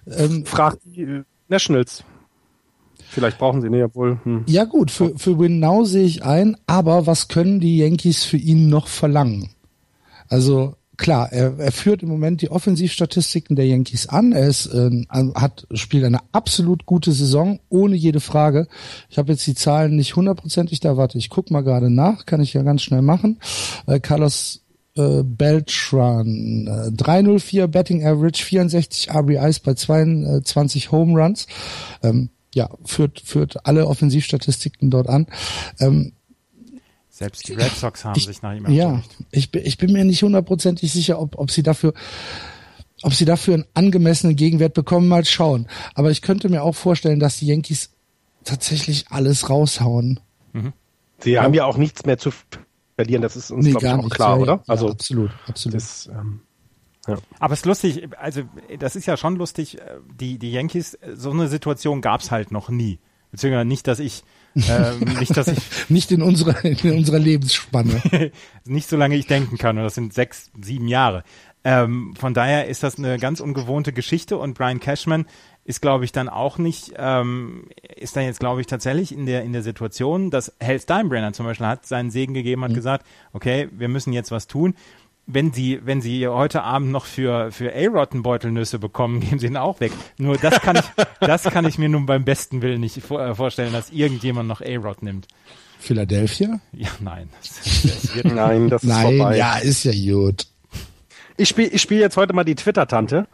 [SPEAKER 3] Ähm, Fragt die Nationals. Vielleicht brauchen sie ihn ja wohl. Hm.
[SPEAKER 1] Ja gut, für, für Win Now sehe ich ein, aber was können die Yankees für ihn noch verlangen? Also klar, er, er führt im Moment die Offensivstatistiken der Yankees an. Er ist, äh, hat spielt eine absolut gute Saison, ohne jede Frage. Ich habe jetzt die Zahlen nicht hundertprozentig da. Warte, ich guck mal gerade nach, kann ich ja ganz schnell machen. Äh, Carlos äh, Beltran, äh, 304 Betting Average, 64 RBIs bei 22 Home Runs. Ähm, ja, führt, führt alle Offensivstatistiken dort an. Ähm,
[SPEAKER 2] selbst die Red Sox haben
[SPEAKER 1] ich,
[SPEAKER 2] sich nach ihm
[SPEAKER 1] erkundigt. Ja, ich, ich bin mir nicht hundertprozentig sicher, ob, ob sie dafür ob sie dafür einen angemessenen Gegenwert bekommen, mal schauen. Aber ich könnte mir auch vorstellen, dass die Yankees tatsächlich alles raushauen.
[SPEAKER 3] Mhm. Sie ja. haben ja auch nichts mehr zu verlieren, das ist uns, nee, glaube ich, auch klar, ja, oder?
[SPEAKER 1] also, ja, absolut, absolut. Das,
[SPEAKER 2] ähm, ja. Aber es ist lustig, also das ist ja schon lustig, die, die Yankees, so eine Situation gab es halt noch nie. Beziehungsweise nicht, dass ich ähm,
[SPEAKER 1] nicht, dass ich nicht in unserer in unserer Lebensspanne.
[SPEAKER 2] nicht so lange ich denken kann. Und das sind sechs, sieben Jahre. Ähm, von daher ist das eine ganz ungewohnte Geschichte und Brian Cashman ist, glaube ich, dann auch nicht, ähm, ist dann jetzt, glaube ich, tatsächlich in der in der Situation, dass Hal Steinbrenner zum Beispiel hat seinen Segen gegeben, hat mhm. gesagt, okay, wir müssen jetzt was tun wenn Sie, wenn Sie heute Abend noch für, für A-Rod Beutelnüsse bekommen, geben Sie ihn auch weg. Nur das kann ich, das kann ich mir nun beim besten Willen nicht äh, vorstellen, dass irgendjemand noch A-Rod nimmt.
[SPEAKER 1] Philadelphia?
[SPEAKER 2] Ja, nein.
[SPEAKER 1] Das, nein, das ist nein, vorbei. ja, ist ja gut.
[SPEAKER 3] Ich spiele ich spiel jetzt heute mal die Twitter-Tante,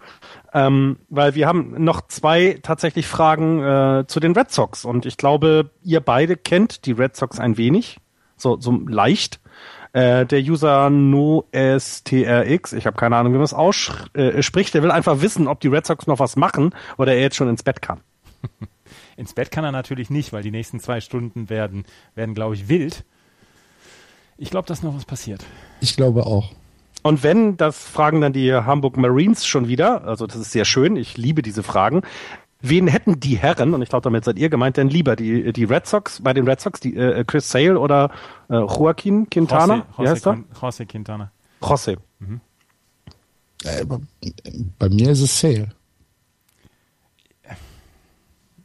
[SPEAKER 3] ähm, weil wir haben noch zwei tatsächlich Fragen äh, zu den Red Sox und ich glaube, ihr beide kennt die Red Sox ein wenig, so, so leicht. Äh, der User NoSTRX, ich habe keine Ahnung, wie man es ausspricht, der will einfach wissen, ob die Red Sox noch was machen oder er jetzt schon ins Bett kann.
[SPEAKER 2] ins Bett kann er natürlich nicht, weil die nächsten zwei Stunden werden, werden glaube ich, wild. Ich glaube, dass noch was passiert.
[SPEAKER 1] Ich glaube auch.
[SPEAKER 3] Und wenn, das fragen dann die Hamburg Marines schon wieder, also das ist sehr schön, ich liebe diese Fragen. Wen hätten die Herren, und ich glaube, damit seid ihr gemeint, denn lieber die, die Red Sox, bei den Red Sox, die äh, Chris Sale oder äh, Joaquin Quintana?
[SPEAKER 2] José, Wie heißt er? José Quintana.
[SPEAKER 3] José. Mhm.
[SPEAKER 1] Äh, bei mir ist es Sale.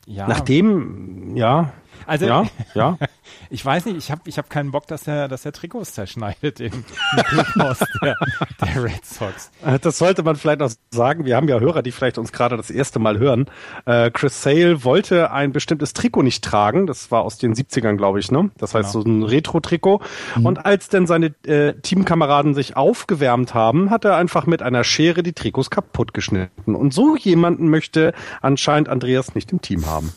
[SPEAKER 3] Ja. Nachdem, ja,
[SPEAKER 2] also ja, ja. ich weiß nicht, ich habe ich hab keinen Bock, dass er dass er Trikots zerschneidet im, Clubhaus der, der Red Sox.
[SPEAKER 3] Äh, das sollte man vielleicht noch sagen. Wir haben ja Hörer, die vielleicht uns gerade das erste Mal hören. Äh, Chris Sale wollte ein bestimmtes Trikot nicht tragen. Das war aus den 70ern, glaube ich, ne? Das heißt genau. so ein Retro-Trikot. Mhm. Und als denn seine äh, Teamkameraden sich aufgewärmt haben, hat er einfach mit einer Schere die Trikots kaputt geschnitten. Und so jemanden möchte anscheinend Andreas nicht im Team haben.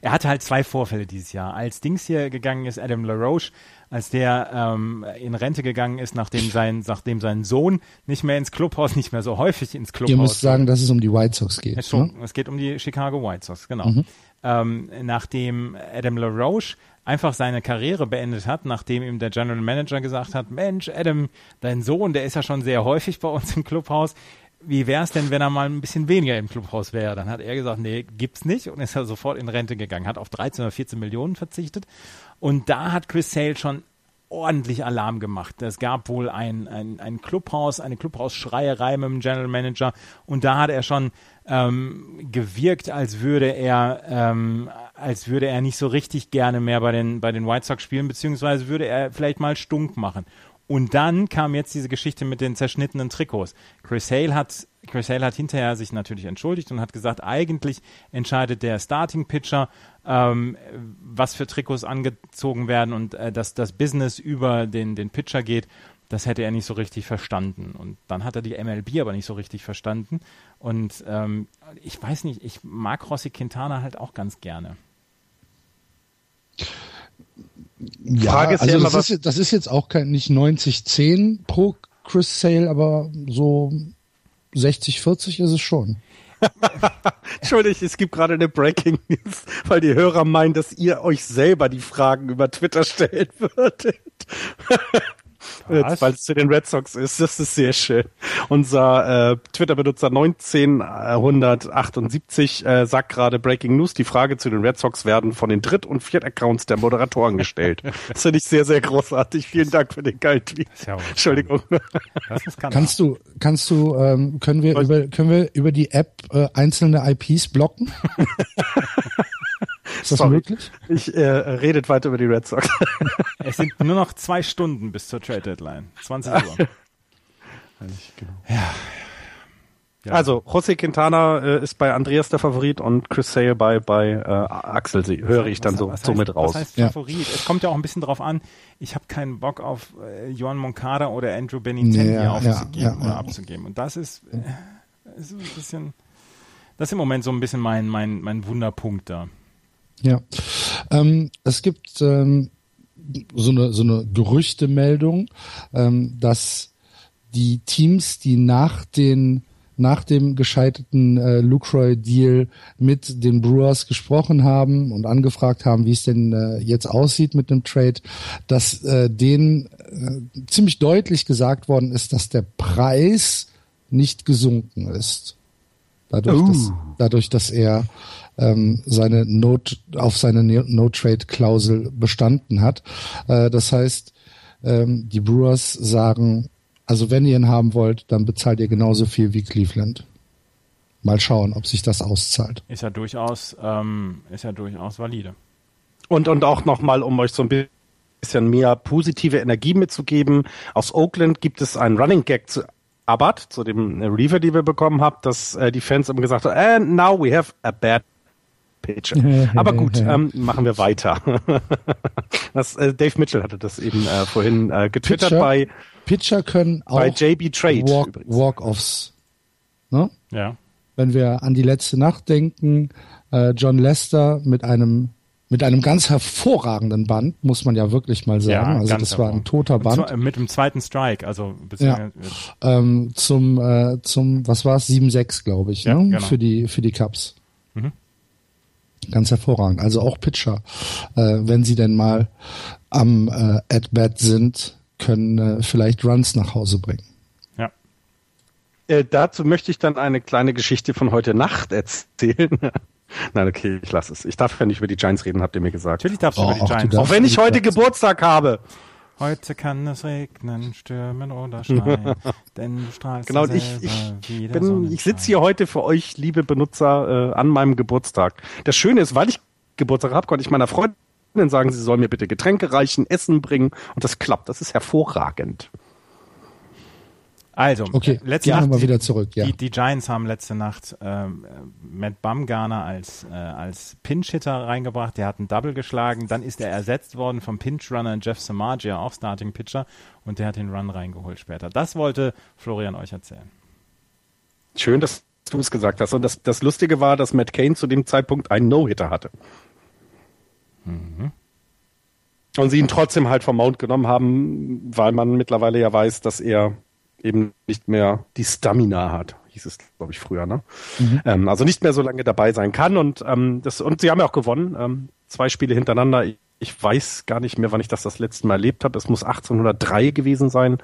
[SPEAKER 2] Er hatte halt zwei Vorfälle dieses Jahr. Als Dings hier gegangen ist, Adam LaRoche, als der ähm, in Rente gegangen ist, nachdem sein, nachdem sein Sohn nicht mehr ins Clubhaus, nicht mehr so häufig ins Clubhaus.
[SPEAKER 1] Ihr müsst sagen, dass es um die White Sox geht.
[SPEAKER 2] Schon, ne? Es geht um die Chicago White Sox, genau. Mhm. Ähm, nachdem Adam LaRoche einfach seine Karriere beendet hat, nachdem ihm der General Manager gesagt hat, Mensch, Adam, dein Sohn, der ist ja schon sehr häufig bei uns im Clubhaus, wie wäre es denn, wenn er mal ein bisschen weniger im Clubhaus wäre? Dann hat er gesagt, nee, gibt's nicht und ist er sofort in Rente gegangen, hat auf 13 oder 14 Millionen verzichtet. Und da hat Chris Sale schon ordentlich Alarm gemacht. Es gab wohl ein, ein, ein Clubhaus, eine Clubhausschreierei mit dem General Manager und da hat er schon ähm, gewirkt, als würde er, ähm, als würde er nicht so richtig gerne mehr bei den, bei den White Sox spielen, beziehungsweise würde er vielleicht mal stunk machen. Und dann kam jetzt diese Geschichte mit den zerschnittenen Trikots. Chris Hale hat, Chris Hale hat hinterher sich natürlich entschuldigt und hat gesagt, eigentlich entscheidet der Starting Pitcher, ähm, was für Trikots angezogen werden und äh, dass das Business über den, den Pitcher geht. Das hätte er nicht so richtig verstanden. Und dann hat er die MLB aber nicht so richtig verstanden. Und ähm, ich weiß nicht, ich mag Rossi Quintana halt auch ganz gerne.
[SPEAKER 1] Ja, Frage ist also ja das, ist, das ist jetzt auch kein, nicht 90-10 pro Chris Sale, aber so 60-40 ist es schon.
[SPEAKER 3] Entschuldigung, es gibt gerade eine Breaking News, weil die Hörer meinen, dass ihr euch selber die Fragen über Twitter stellen würdet. Was? Weil es zu den Red Sox ist. Das ist sehr schön. Unser äh, Twitter-Benutzer 1978 äh, sagt gerade Breaking News, die Frage zu den Red Sox werden von den Dritt- und Viert-Accounts der Moderatoren gestellt. das finde ich sehr, sehr großartig. Vielen Dank für den geilen Tweet. Ja Entschuldigung.
[SPEAKER 1] kannst du, kannst du, ähm, können wir über, können wir über die App äh, einzelne IPs blocken? Ist das Sorry. möglich?
[SPEAKER 3] Ich äh, redet weiter über die Red Sox.
[SPEAKER 2] es sind nur noch zwei Stunden bis zur Trade Deadline. 20 Uhr.
[SPEAKER 3] genau. Ja. Ja. Also, José Quintana äh, ist bei Andreas der Favorit und Chris Sale bei, bei äh, Axel, sie, höre ich dann was, so, was so mit raus.
[SPEAKER 2] Was heißt Favorit? Ja. Es kommt ja auch ein bisschen drauf an, ich habe keinen Bock auf äh, Johan Moncada oder Andrew Benintendi ja, aufzugeben oder abzugeben. Und das ist, äh, ist ein bisschen, das ist im Moment so ein bisschen mein, mein, mein Wunderpunkt da.
[SPEAKER 1] Ja, ähm, es gibt ähm, so eine so eine Gerüchtemeldung, ähm, dass die Teams, die nach den nach dem gescheiterten äh, Lucroy Deal mit den Brewers gesprochen haben und angefragt haben, wie es denn äh, jetzt aussieht mit dem Trade, dass äh, denen äh, ziemlich deutlich gesagt worden ist, dass der Preis nicht gesunken ist. Dadurch, uh. dass, dadurch, dass er ähm, seine Note auf seine No-Trade-Klausel bestanden hat. Äh, das heißt, ähm, die Brewers sagen, also wenn ihr ihn haben wollt, dann bezahlt ihr genauso viel wie Cleveland. Mal schauen, ob sich das auszahlt.
[SPEAKER 2] Ist ja durchaus, ähm, ist ja durchaus valide.
[SPEAKER 3] Und, und auch nochmal, um euch so ein bisschen mehr positive Energie mitzugeben. Aus Oakland gibt es einen Running Gag zu Abad, zu dem Reaver, die wir bekommen haben, dass äh, die Fans immer gesagt haben, and now we have a bad Pitcher. Aber gut, ähm, machen wir weiter. das, äh, Dave Mitchell hatte das eben äh, vorhin äh, getwittert
[SPEAKER 1] Pitcher,
[SPEAKER 3] bei
[SPEAKER 1] Pitcher können auch
[SPEAKER 3] bei JB Trade
[SPEAKER 1] Walk, Walk-offs. Ne?
[SPEAKER 2] Ja.
[SPEAKER 1] Wenn wir an die letzte Nacht denken, äh, John Lester mit einem mit einem ganz hervorragenden Band, muss man ja wirklich mal sagen. Ja, also das war ein toter Band.
[SPEAKER 2] Mit dem zweiten Strike, also
[SPEAKER 1] ja. ähm, zum äh, zum was war es 7-6, glaube ich, ja, ne? genau. für die für die Cups. Mhm. Ganz hervorragend. Also auch Pitcher, äh, wenn sie denn mal am äh, At-Bat sind, können äh, vielleicht Runs nach Hause bringen.
[SPEAKER 3] Ja. Äh, dazu möchte ich dann eine kleine Geschichte von heute Nacht erzählen. Nein, okay, ich lasse es. Ich darf ja nicht über die Giants reden, habt ihr mir gesagt.
[SPEAKER 2] Natürlich darfst du oh, über die Giants.
[SPEAKER 3] Auch wenn ich heute Geburtstag habe.
[SPEAKER 2] Heute kann es regnen, stürmen oder schneien, denn du strahlst
[SPEAKER 3] Genau, ich, ich, bin, ich sitze hier heute für euch, liebe Benutzer, äh, an meinem Geburtstag. Das Schöne ist, weil ich Geburtstag habe, konnte ich meiner Freundin sagen, sie soll mir bitte Getränke reichen, Essen bringen und das klappt. Das ist hervorragend.
[SPEAKER 2] Also,
[SPEAKER 1] okay, letzte Nacht, wir wieder zurück. Ja.
[SPEAKER 2] Die, die, Giants haben letzte Nacht ähm, Matt Bumgarner als, äh, als Pinch-Hitter reingebracht. Der hat einen Double geschlagen. Dann ist er ersetzt worden vom Pinch-Runner Jeff Samagia, auch Starting-Pitcher. Und der hat den Run reingeholt später. Das wollte Florian euch erzählen.
[SPEAKER 3] Schön, dass du es gesagt hast. Und das, das Lustige war, dass Matt Kane zu dem Zeitpunkt einen No-Hitter hatte. Mhm. Und sie ihn trotzdem halt vom Mount genommen haben, weil man mittlerweile ja weiß, dass er eben nicht mehr die Stamina hat, hieß es, glaube ich, früher, ne? Mhm. Ähm, also nicht mehr so lange dabei sein kann und ähm, das und sie haben ja auch gewonnen, ähm, zwei Spiele hintereinander. Ich, ich weiß gar nicht mehr, wann ich das das letzte Mal erlebt habe. Es muss 1803 gewesen sein.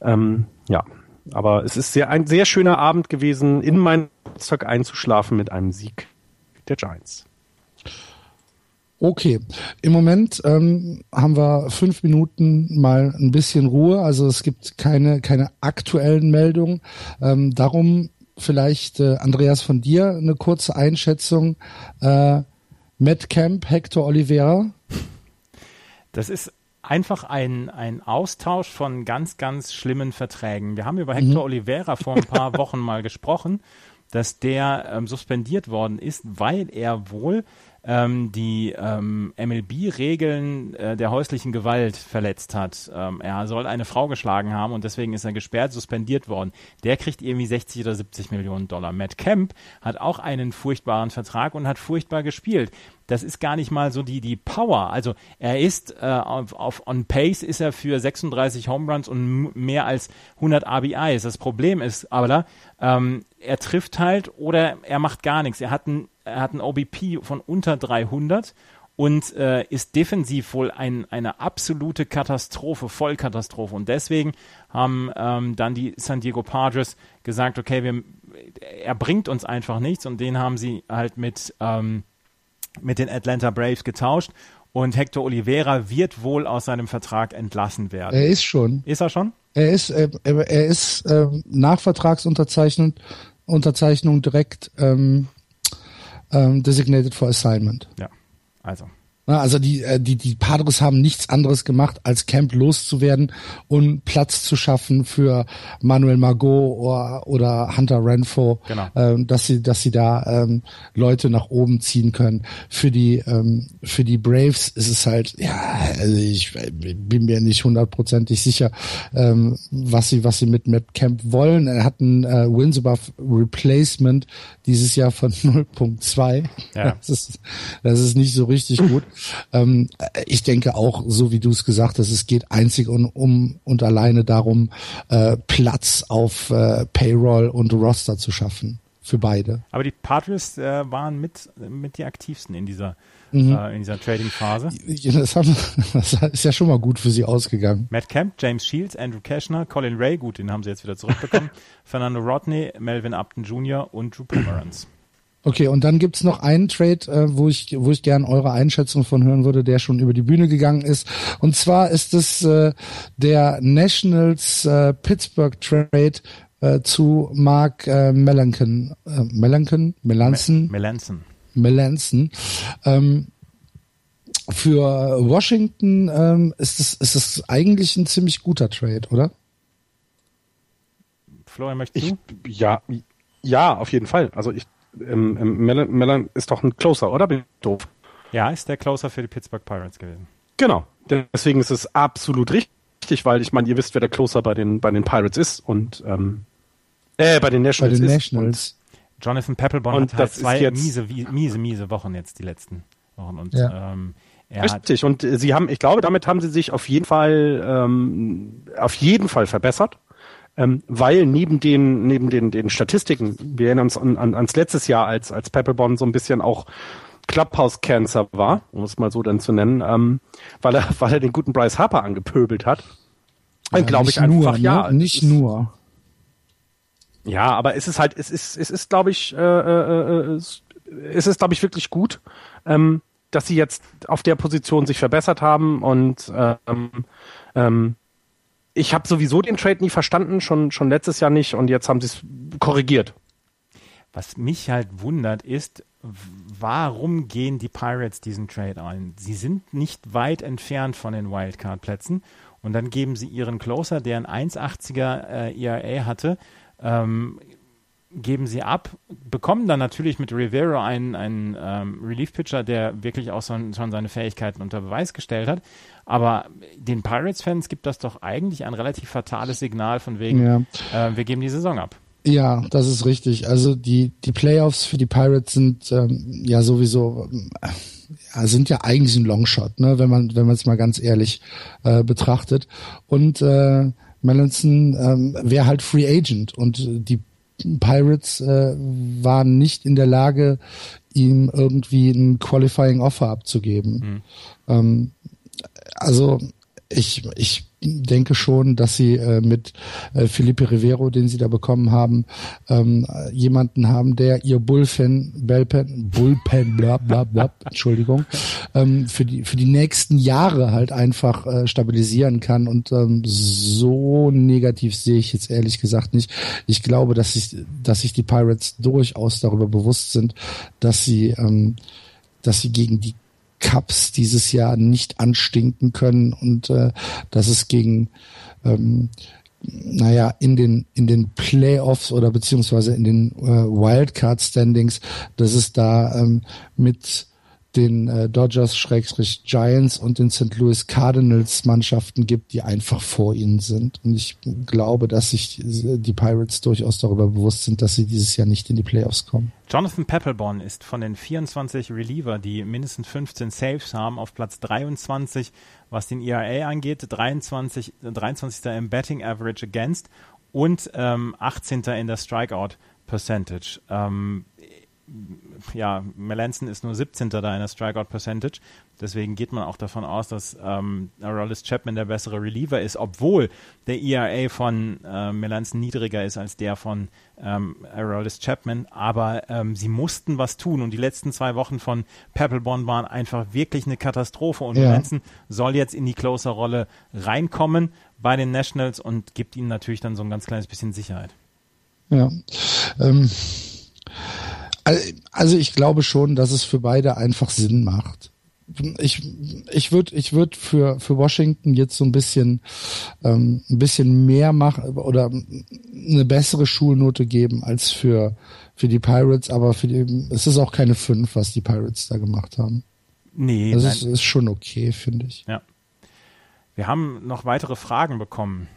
[SPEAKER 3] Ähm, ja, aber es ist sehr ein sehr schöner Abend gewesen, in meinen Geburtstag einzuschlafen mit einem Sieg der Giants.
[SPEAKER 1] Okay, im Moment ähm, haben wir fünf Minuten mal ein bisschen Ruhe. Also es gibt keine keine aktuellen Meldungen. Ähm, darum vielleicht äh, Andreas von dir eine kurze Einschätzung. Äh, Matt Camp, Hector Oliveira.
[SPEAKER 2] Das ist einfach ein, ein Austausch von ganz, ganz schlimmen Verträgen. Wir haben über Hector mhm. Oliveira vor ein paar Wochen mal gesprochen, dass der ähm, suspendiert worden ist, weil er wohl ähm, die ähm, MLB-Regeln äh, der häuslichen Gewalt verletzt hat. Ähm, er soll eine Frau geschlagen haben und deswegen ist er gesperrt, suspendiert worden. Der kriegt irgendwie 60 oder 70 Millionen Dollar. Matt Kemp hat auch einen furchtbaren Vertrag und hat furchtbar gespielt das ist gar nicht mal so die, die Power. Also er ist äh, auf, auf on pace ist er für 36 Home Runs und mehr als 100 RBIs. Das Problem ist aber, ähm, er trifft halt oder er macht gar nichts. Er hat ein er hat ein OBP von unter 300 und äh, ist defensiv wohl ein, eine absolute Katastrophe, Vollkatastrophe. Und deswegen haben ähm, dann die San Diego Padres gesagt, okay, wir, er bringt uns einfach nichts und den haben sie halt mit, ähm, mit den Atlanta Braves getauscht. Und Hector Oliveira wird wohl aus seinem Vertrag entlassen werden.
[SPEAKER 1] Er ist schon.
[SPEAKER 2] Ist er schon?
[SPEAKER 1] Er ist, äh, er ist äh, nach Vertragsunterzeichnung Unterzeichnung direkt ähm, ähm, designated for assignment.
[SPEAKER 2] Ja. Also.
[SPEAKER 1] Also die, äh, die, die Padres haben nichts anderes gemacht, als Camp loszuwerden und Platz zu schaffen für Manuel Margot oder, oder Hunter Renfro, genau. ähm, dass sie, dass sie da ähm, Leute nach oben ziehen können. Für die, ähm, für die Braves ist es halt, ja, also ich bin mir nicht hundertprozentig sicher, ähm, was sie, was sie mit Matt Camp wollen. Er hat ein äh, Wins above Replacement dieses Jahr von 0.2. Ja. Das ist, das ist nicht so richtig gut. Ähm, ich denke auch, so wie du es gesagt hast, es geht einzig und um und alleine darum, äh, Platz auf äh, Payroll und Roster zu schaffen für beide.
[SPEAKER 2] Aber die Padres äh, waren mit mit die aktivsten in dieser mhm. äh, in dieser Trading-Phase.
[SPEAKER 1] Das, das, ist ja schon mal gut für sie ausgegangen.
[SPEAKER 2] Matt Kemp, James Shields, Andrew Cashner, Colin Ray, gut, den haben sie jetzt wieder zurückbekommen, Fernando Rodney, Melvin Upton Jr. und Drew Pomeranz.
[SPEAKER 1] Okay, und dann gibt's noch einen Trade, äh, wo ich, wo ich gern eure Einschätzung von hören würde, der schon über die Bühne gegangen ist. Und zwar ist es äh, der Nationals äh, Pittsburgh Trade äh, zu Mark äh, Melanson, äh, Melanson, Melanson,
[SPEAKER 2] Melanson,
[SPEAKER 1] Melanson. Ähm, für Washington ähm, ist es ist es eigentlich ein ziemlich guter Trade, oder?
[SPEAKER 2] Florian, möchtest du?
[SPEAKER 3] Ich, ja, ja, auf jeden Fall. Also ich ähm, ähm, Mellon, Mellon ist doch ein Closer, oder? Bin ich doof?
[SPEAKER 2] Ja, ist der Closer für die Pittsburgh Pirates gewesen.
[SPEAKER 3] Genau. Deswegen ist es absolut richtig, weil ich meine, ihr wisst, wer der Closer bei den, bei den Pirates ist und ähm, äh, bei den Nationals.
[SPEAKER 1] Bei den Nationals.
[SPEAKER 2] Jonathan Peppelbon und hat halt zwei miese, miese, miese Wochen jetzt die letzten Wochen und ja. ähm,
[SPEAKER 3] Richtig, und äh, sie haben, ich glaube, damit haben sie sich auf jeden Fall, ähm, auf jeden Fall verbessert ähm, weil neben den, neben den, den Statistiken, wir erinnern uns an, an, ans letztes Jahr, als, als Pepperbond so ein bisschen auch Clubhouse Cancer war, um es mal so dann zu nennen, ähm, weil er, weil er den guten Bryce Harper angepöbelt hat.
[SPEAKER 1] Ja, glaube ich einfach, nur, ja. Ne? Nicht nur.
[SPEAKER 3] Ja, aber es ist halt, es ist, es ist, glaube ich, äh, äh, äh, es ist, glaube ich, wirklich gut, ähm, dass sie jetzt auf der Position sich verbessert haben und ähm, ähm, ich habe sowieso den Trade nie verstanden, schon, schon letztes Jahr nicht und jetzt haben sie es korrigiert.
[SPEAKER 2] Was mich halt wundert ist, warum gehen die Pirates diesen Trade ein? Sie sind nicht weit entfernt von den Wildcard-Plätzen und dann geben sie ihren Closer, der ein 1,80er äh, ERA hatte, ähm, geben sie ab, bekommen dann natürlich mit Rivero einen, einen ähm, Relief-Pitcher, der wirklich auch so, schon seine Fähigkeiten unter Beweis gestellt hat. Aber den Pirates-Fans gibt das doch eigentlich ein relativ fatales Signal von wegen, ja. äh, wir geben die Saison ab.
[SPEAKER 1] Ja, das ist richtig. Also die, die Playoffs für die Pirates sind ähm, ja sowieso ja, sind ja eigentlich ein Longshot, ne, wenn man wenn man es mal ganz ehrlich äh, betrachtet. Und äh, Melanson ähm, wäre halt Free Agent und die Pirates äh, waren nicht in der Lage, ihm irgendwie ein Qualifying Offer abzugeben. Mhm. Ähm, also ich, ich denke schon, dass sie äh, mit äh, Felipe Rivero, den sie da bekommen haben, ähm, jemanden haben, der ihr Bullpen, Bullpen, Bullpen, bla bla bla, Entschuldigung, ähm, für die für die nächsten Jahre halt einfach äh, stabilisieren kann. Und ähm, so negativ sehe ich jetzt ehrlich gesagt nicht. Ich glaube, dass sich dass sich die Pirates durchaus darüber bewusst sind, dass sie ähm, dass sie gegen die Cups dieses Jahr nicht anstinken können und äh, dass es gegen ähm, naja, in den, in den Playoffs oder beziehungsweise in den äh, Wildcard Standings, dass es da ähm, mit den äh, Dodgers, Schrägstrich Giants und den St. Louis Cardinals Mannschaften gibt, die einfach vor ihnen sind. Und ich glaube, dass sich die Pirates durchaus darüber bewusst sind, dass sie dieses Jahr nicht in die Playoffs kommen.
[SPEAKER 2] Jonathan Peppelborn ist von den 24 Reliever, die mindestens 15 Saves haben, auf Platz 23, was den ERA angeht, 23, 23. im Betting Average Against und ähm, 18. in der Strikeout Percentage. Ähm, ja, Melanson ist nur 17. da in der Strikeout Percentage. Deswegen geht man auch davon aus, dass ähm, Aroldis Chapman der bessere Reliever ist, obwohl der ERA von äh, Melanson niedriger ist als der von ähm, Aroldis Chapman. Aber ähm, sie mussten was tun und die letzten zwei Wochen von Papelbon waren einfach wirklich eine Katastrophe und ja. Melanson soll jetzt in die Closer-Rolle reinkommen bei den Nationals und gibt ihnen natürlich dann so ein ganz kleines bisschen Sicherheit.
[SPEAKER 1] Ja. Ähm also ich glaube schon, dass es für beide einfach Sinn macht. Ich, ich würde ich würd für, für Washington jetzt so ein bisschen, ähm, ein bisschen mehr machen oder eine bessere Schulnote geben als für, für die Pirates, aber für die, es ist auch keine 5, was die Pirates da gemacht haben. Nee. Das ist, ist schon okay, finde ich.
[SPEAKER 2] Ja. Wir haben noch weitere Fragen bekommen.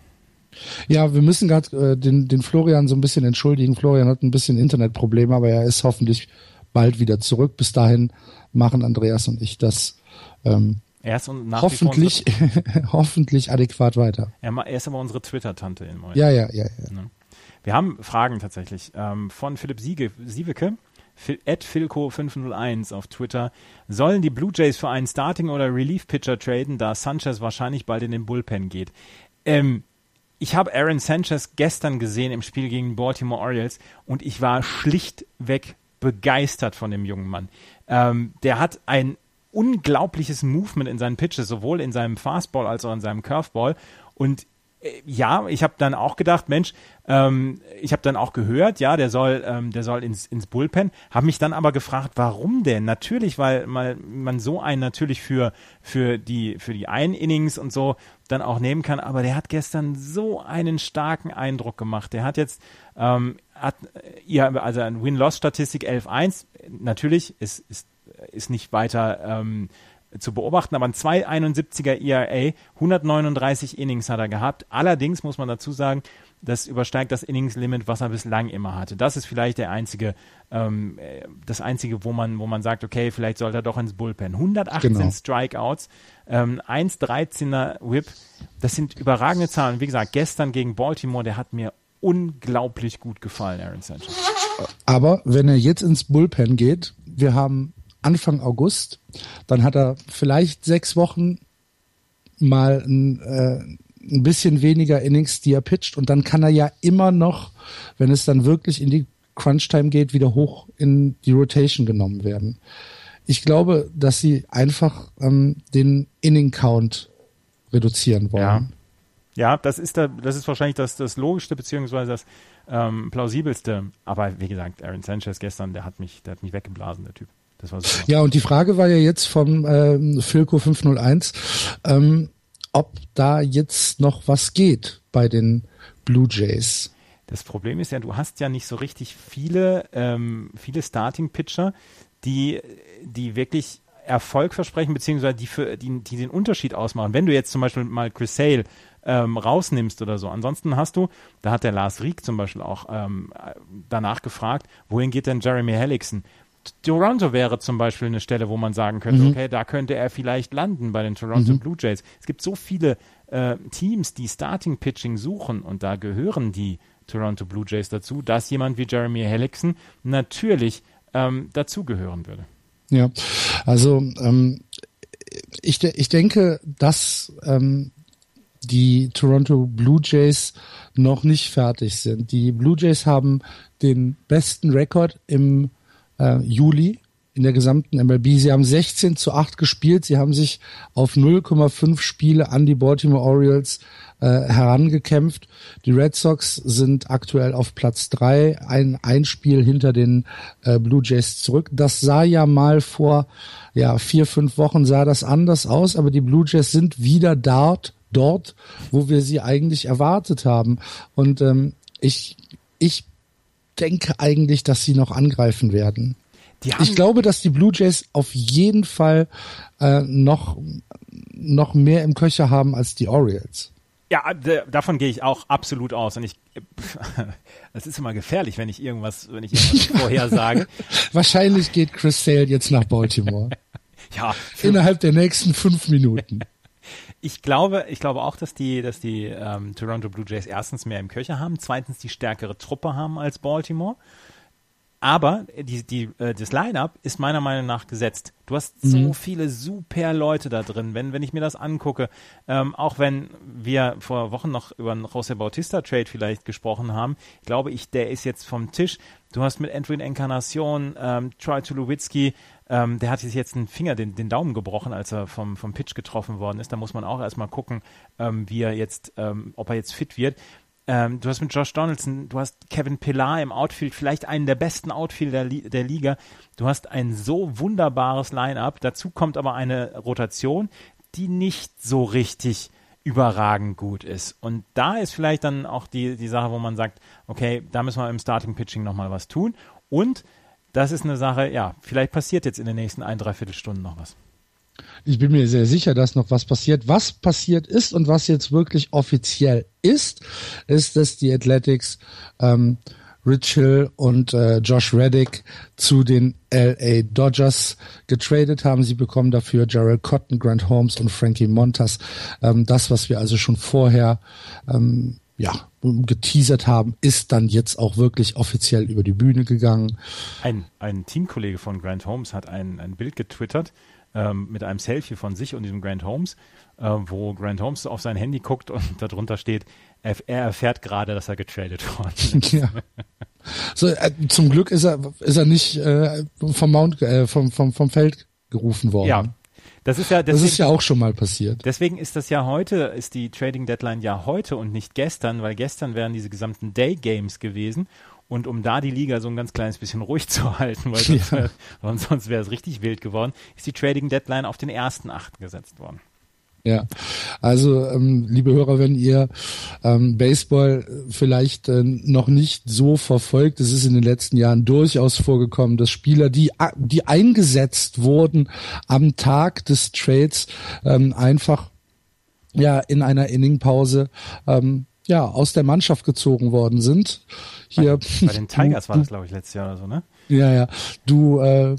[SPEAKER 1] Ja, wir müssen gerade äh, den, den Florian so ein bisschen entschuldigen. Florian hat ein bisschen Internetprobleme, aber er ist hoffentlich bald wieder zurück. Bis dahin machen Andreas und ich das ähm,
[SPEAKER 2] er und
[SPEAKER 1] nach hoffentlich, hoffentlich adäquat weiter.
[SPEAKER 2] Er, er ist aber unsere Twitter-Tante in
[SPEAKER 1] Ja, ja, ja, ja. Ne?
[SPEAKER 2] Wir haben Fragen tatsächlich ähm, von Philipp Siege, Sieveke. At Philco501 auf Twitter. Sollen die Blue Jays für einen Starting- oder Relief-Pitcher traden, da Sanchez wahrscheinlich bald in den Bullpen geht? Ähm, ich habe Aaron Sanchez gestern gesehen im Spiel gegen Baltimore Orioles und ich war schlichtweg begeistert von dem jungen Mann. Ähm, der hat ein unglaubliches Movement in seinen Pitches, sowohl in seinem Fastball als auch in seinem Curveball. Und ja, ich habe dann auch gedacht, Mensch, ähm, ich habe dann auch gehört, ja, der soll, ähm, der soll ins, ins Bullpen, habe mich dann aber gefragt, warum denn? Natürlich, weil mal, man so einen natürlich für, für die, für die Ein-Innings und so dann auch nehmen kann, aber der hat gestern so einen starken Eindruck gemacht. Der hat jetzt, ähm, hat, ja, also ein Win-Loss-Statistik 11-1, natürlich ist, ist, ist nicht weiter, ähm, zu beobachten, aber ein 2,71er ERA, 139 Innings hat er gehabt. Allerdings muss man dazu sagen, das übersteigt das Innings-Limit, was er bislang immer hatte. Das ist vielleicht der einzige, ähm, das einzige, wo man, wo man sagt, okay, vielleicht sollte er doch ins Bullpen. 118 genau. Strikeouts, ähm, 1,13er Whip, das sind überragende Zahlen. Wie gesagt, gestern gegen Baltimore, der hat mir unglaublich gut gefallen, Aaron Sanchez.
[SPEAKER 1] Aber wenn er jetzt ins Bullpen geht, wir haben Anfang August. Dann hat er vielleicht sechs Wochen mal ein, äh, ein bisschen weniger Innings, die er pitcht. Und dann kann er ja immer noch, wenn es dann wirklich in die Crunch-Time geht, wieder hoch in die Rotation genommen werden. Ich glaube, dass sie einfach ähm, den Inning-Count reduzieren wollen.
[SPEAKER 2] Ja. Ja, das ist da, das ist wahrscheinlich das, das Logischste beziehungsweise das ähm, plausibelste. Aber wie gesagt, Aaron Sanchez gestern, der hat mich, der hat mich weggeblasen, der Typ.
[SPEAKER 1] Super. Ja, und die Frage war ja jetzt vom ähm, Filco 501, ähm, ob da jetzt noch was geht bei den Blue Jays.
[SPEAKER 2] Das Problem ist ja, du hast ja nicht so richtig viele, ähm, viele Starting-Pitcher, die, die wirklich Erfolg versprechen, beziehungsweise die, für, die, die den Unterschied ausmachen. Wenn du jetzt zum Beispiel mal Chris Sale ähm, rausnimmst oder so. Ansonsten hast du, da hat der Lars Rieck zum Beispiel auch ähm, danach gefragt, wohin geht denn Jeremy Hellickson? Toronto wäre zum Beispiel eine Stelle, wo man sagen könnte, mhm. okay, da könnte er vielleicht landen bei den Toronto mhm. Blue Jays. Es gibt so viele äh, Teams, die Starting Pitching suchen und da gehören die Toronto Blue Jays dazu, dass jemand wie Jeremy Hellickson natürlich ähm, dazugehören würde.
[SPEAKER 1] Ja, also ähm, ich, ich denke, dass ähm, die Toronto Blue Jays noch nicht fertig sind. Die Blue Jays haben den besten Rekord im äh, Juli in der gesamten MLB. Sie haben 16 zu 8 gespielt. Sie haben sich auf 0,5 Spiele an die Baltimore Orioles äh, herangekämpft. Die Red Sox sind aktuell auf Platz 3, ein, ein Spiel hinter den äh, Blue Jays zurück. Das sah ja mal vor ja, vier, fünf Wochen sah das anders aus, aber die Blue Jays sind wieder dort, dort, wo wir sie eigentlich erwartet haben. Und ähm, ich, ich denke eigentlich, dass sie noch angreifen werden. ich glaube, dass die Blue Jays auf jeden Fall äh, noch, noch mehr im Köcher haben als die Orioles.
[SPEAKER 2] Ja, davon gehe ich auch absolut aus. Und ich, das ist immer gefährlich, wenn ich irgendwas, wenn ich irgendwas vorher sage.
[SPEAKER 1] Wahrscheinlich geht Chris Sale jetzt nach Baltimore. ja. Innerhalb der nächsten fünf Minuten.
[SPEAKER 2] Ich glaube, ich glaube auch, dass die, dass die ähm, Toronto Blue Jays erstens mehr im Köcher haben, zweitens die stärkere Truppe haben als Baltimore. aber die, die, äh, das Line-Up ist meiner Meinung nach gesetzt. Du hast so mhm. viele super Leute da drin. Wenn, wenn ich mir das angucke, ähm, auch wenn wir vor Wochen noch über einen José Bautista Trade vielleicht gesprochen haben, glaube ich, der ist jetzt vom Tisch. Du hast mit Edwin Encarnacion, ähm, Troy Tulowitzki, ähm, der hat sich jetzt einen Finger, den, den Daumen gebrochen, als er vom, vom Pitch getroffen worden ist. Da muss man auch erstmal gucken, ähm, wie er jetzt, ähm, ob er jetzt fit wird. Ähm, du hast mit Josh Donaldson, du hast Kevin Pillar im Outfield, vielleicht einen der besten Outfielder der, Liga. Du hast ein so wunderbares Line-up. Dazu kommt aber eine Rotation, die nicht so richtig überragend gut ist. Und da ist vielleicht dann auch die, die Sache, wo man sagt, okay, da müssen wir im Starting Pitching nochmal was tun. Und das ist eine Sache, ja, vielleicht passiert jetzt in den nächsten ein, dreiviertel Stunden noch was.
[SPEAKER 1] Ich bin mir sehr sicher, dass noch was passiert. Was passiert ist und was jetzt wirklich offiziell ist, ist, dass die Athletics ähm, Rich Hill und äh, Josh Reddick zu den LA Dodgers getradet haben. Sie bekommen dafür Gerald Cotton, Grant Holmes und Frankie Montas. Ähm, das, was wir also schon vorher ähm, ja, geteasert haben, ist dann jetzt auch wirklich offiziell über die Bühne gegangen.
[SPEAKER 2] Ein, ein Teamkollege von Grant Holmes hat ein, ein Bild getwittert ähm, mit einem Selfie von sich und diesem Grant Holmes, äh, wo Grant Holmes auf sein Handy guckt und darunter steht, er, er erfährt gerade, dass er getradet worden ist. Ja.
[SPEAKER 1] So, äh, zum Glück ist er, ist er nicht äh, vom, Mount, äh, vom, vom, vom Feld gerufen worden.
[SPEAKER 2] Ja, das ist ja,
[SPEAKER 1] deswegen, das ist ja auch schon mal passiert.
[SPEAKER 2] Deswegen ist das ja heute, ist die Trading Deadline ja heute und nicht gestern, weil gestern wären diese gesamten Day Games gewesen. Und um da die Liga so ein ganz kleines bisschen ruhig zu halten, weil sonst, ja. sonst wäre es richtig wild geworden, ist die Trading Deadline auf den ersten Achten gesetzt worden.
[SPEAKER 1] Ja, also ähm, liebe Hörer, wenn ihr ähm, Baseball vielleicht äh, noch nicht so verfolgt, es ist in den letzten Jahren durchaus vorgekommen, dass Spieler, die die eingesetzt wurden am Tag des Trades, ähm, einfach ja in einer Inningpause ähm, ja aus der Mannschaft gezogen worden sind.
[SPEAKER 2] Hier bei, bei den Tigers war das glaube ich letztes Jahr oder so, ne?
[SPEAKER 1] Ja, ja. Du äh,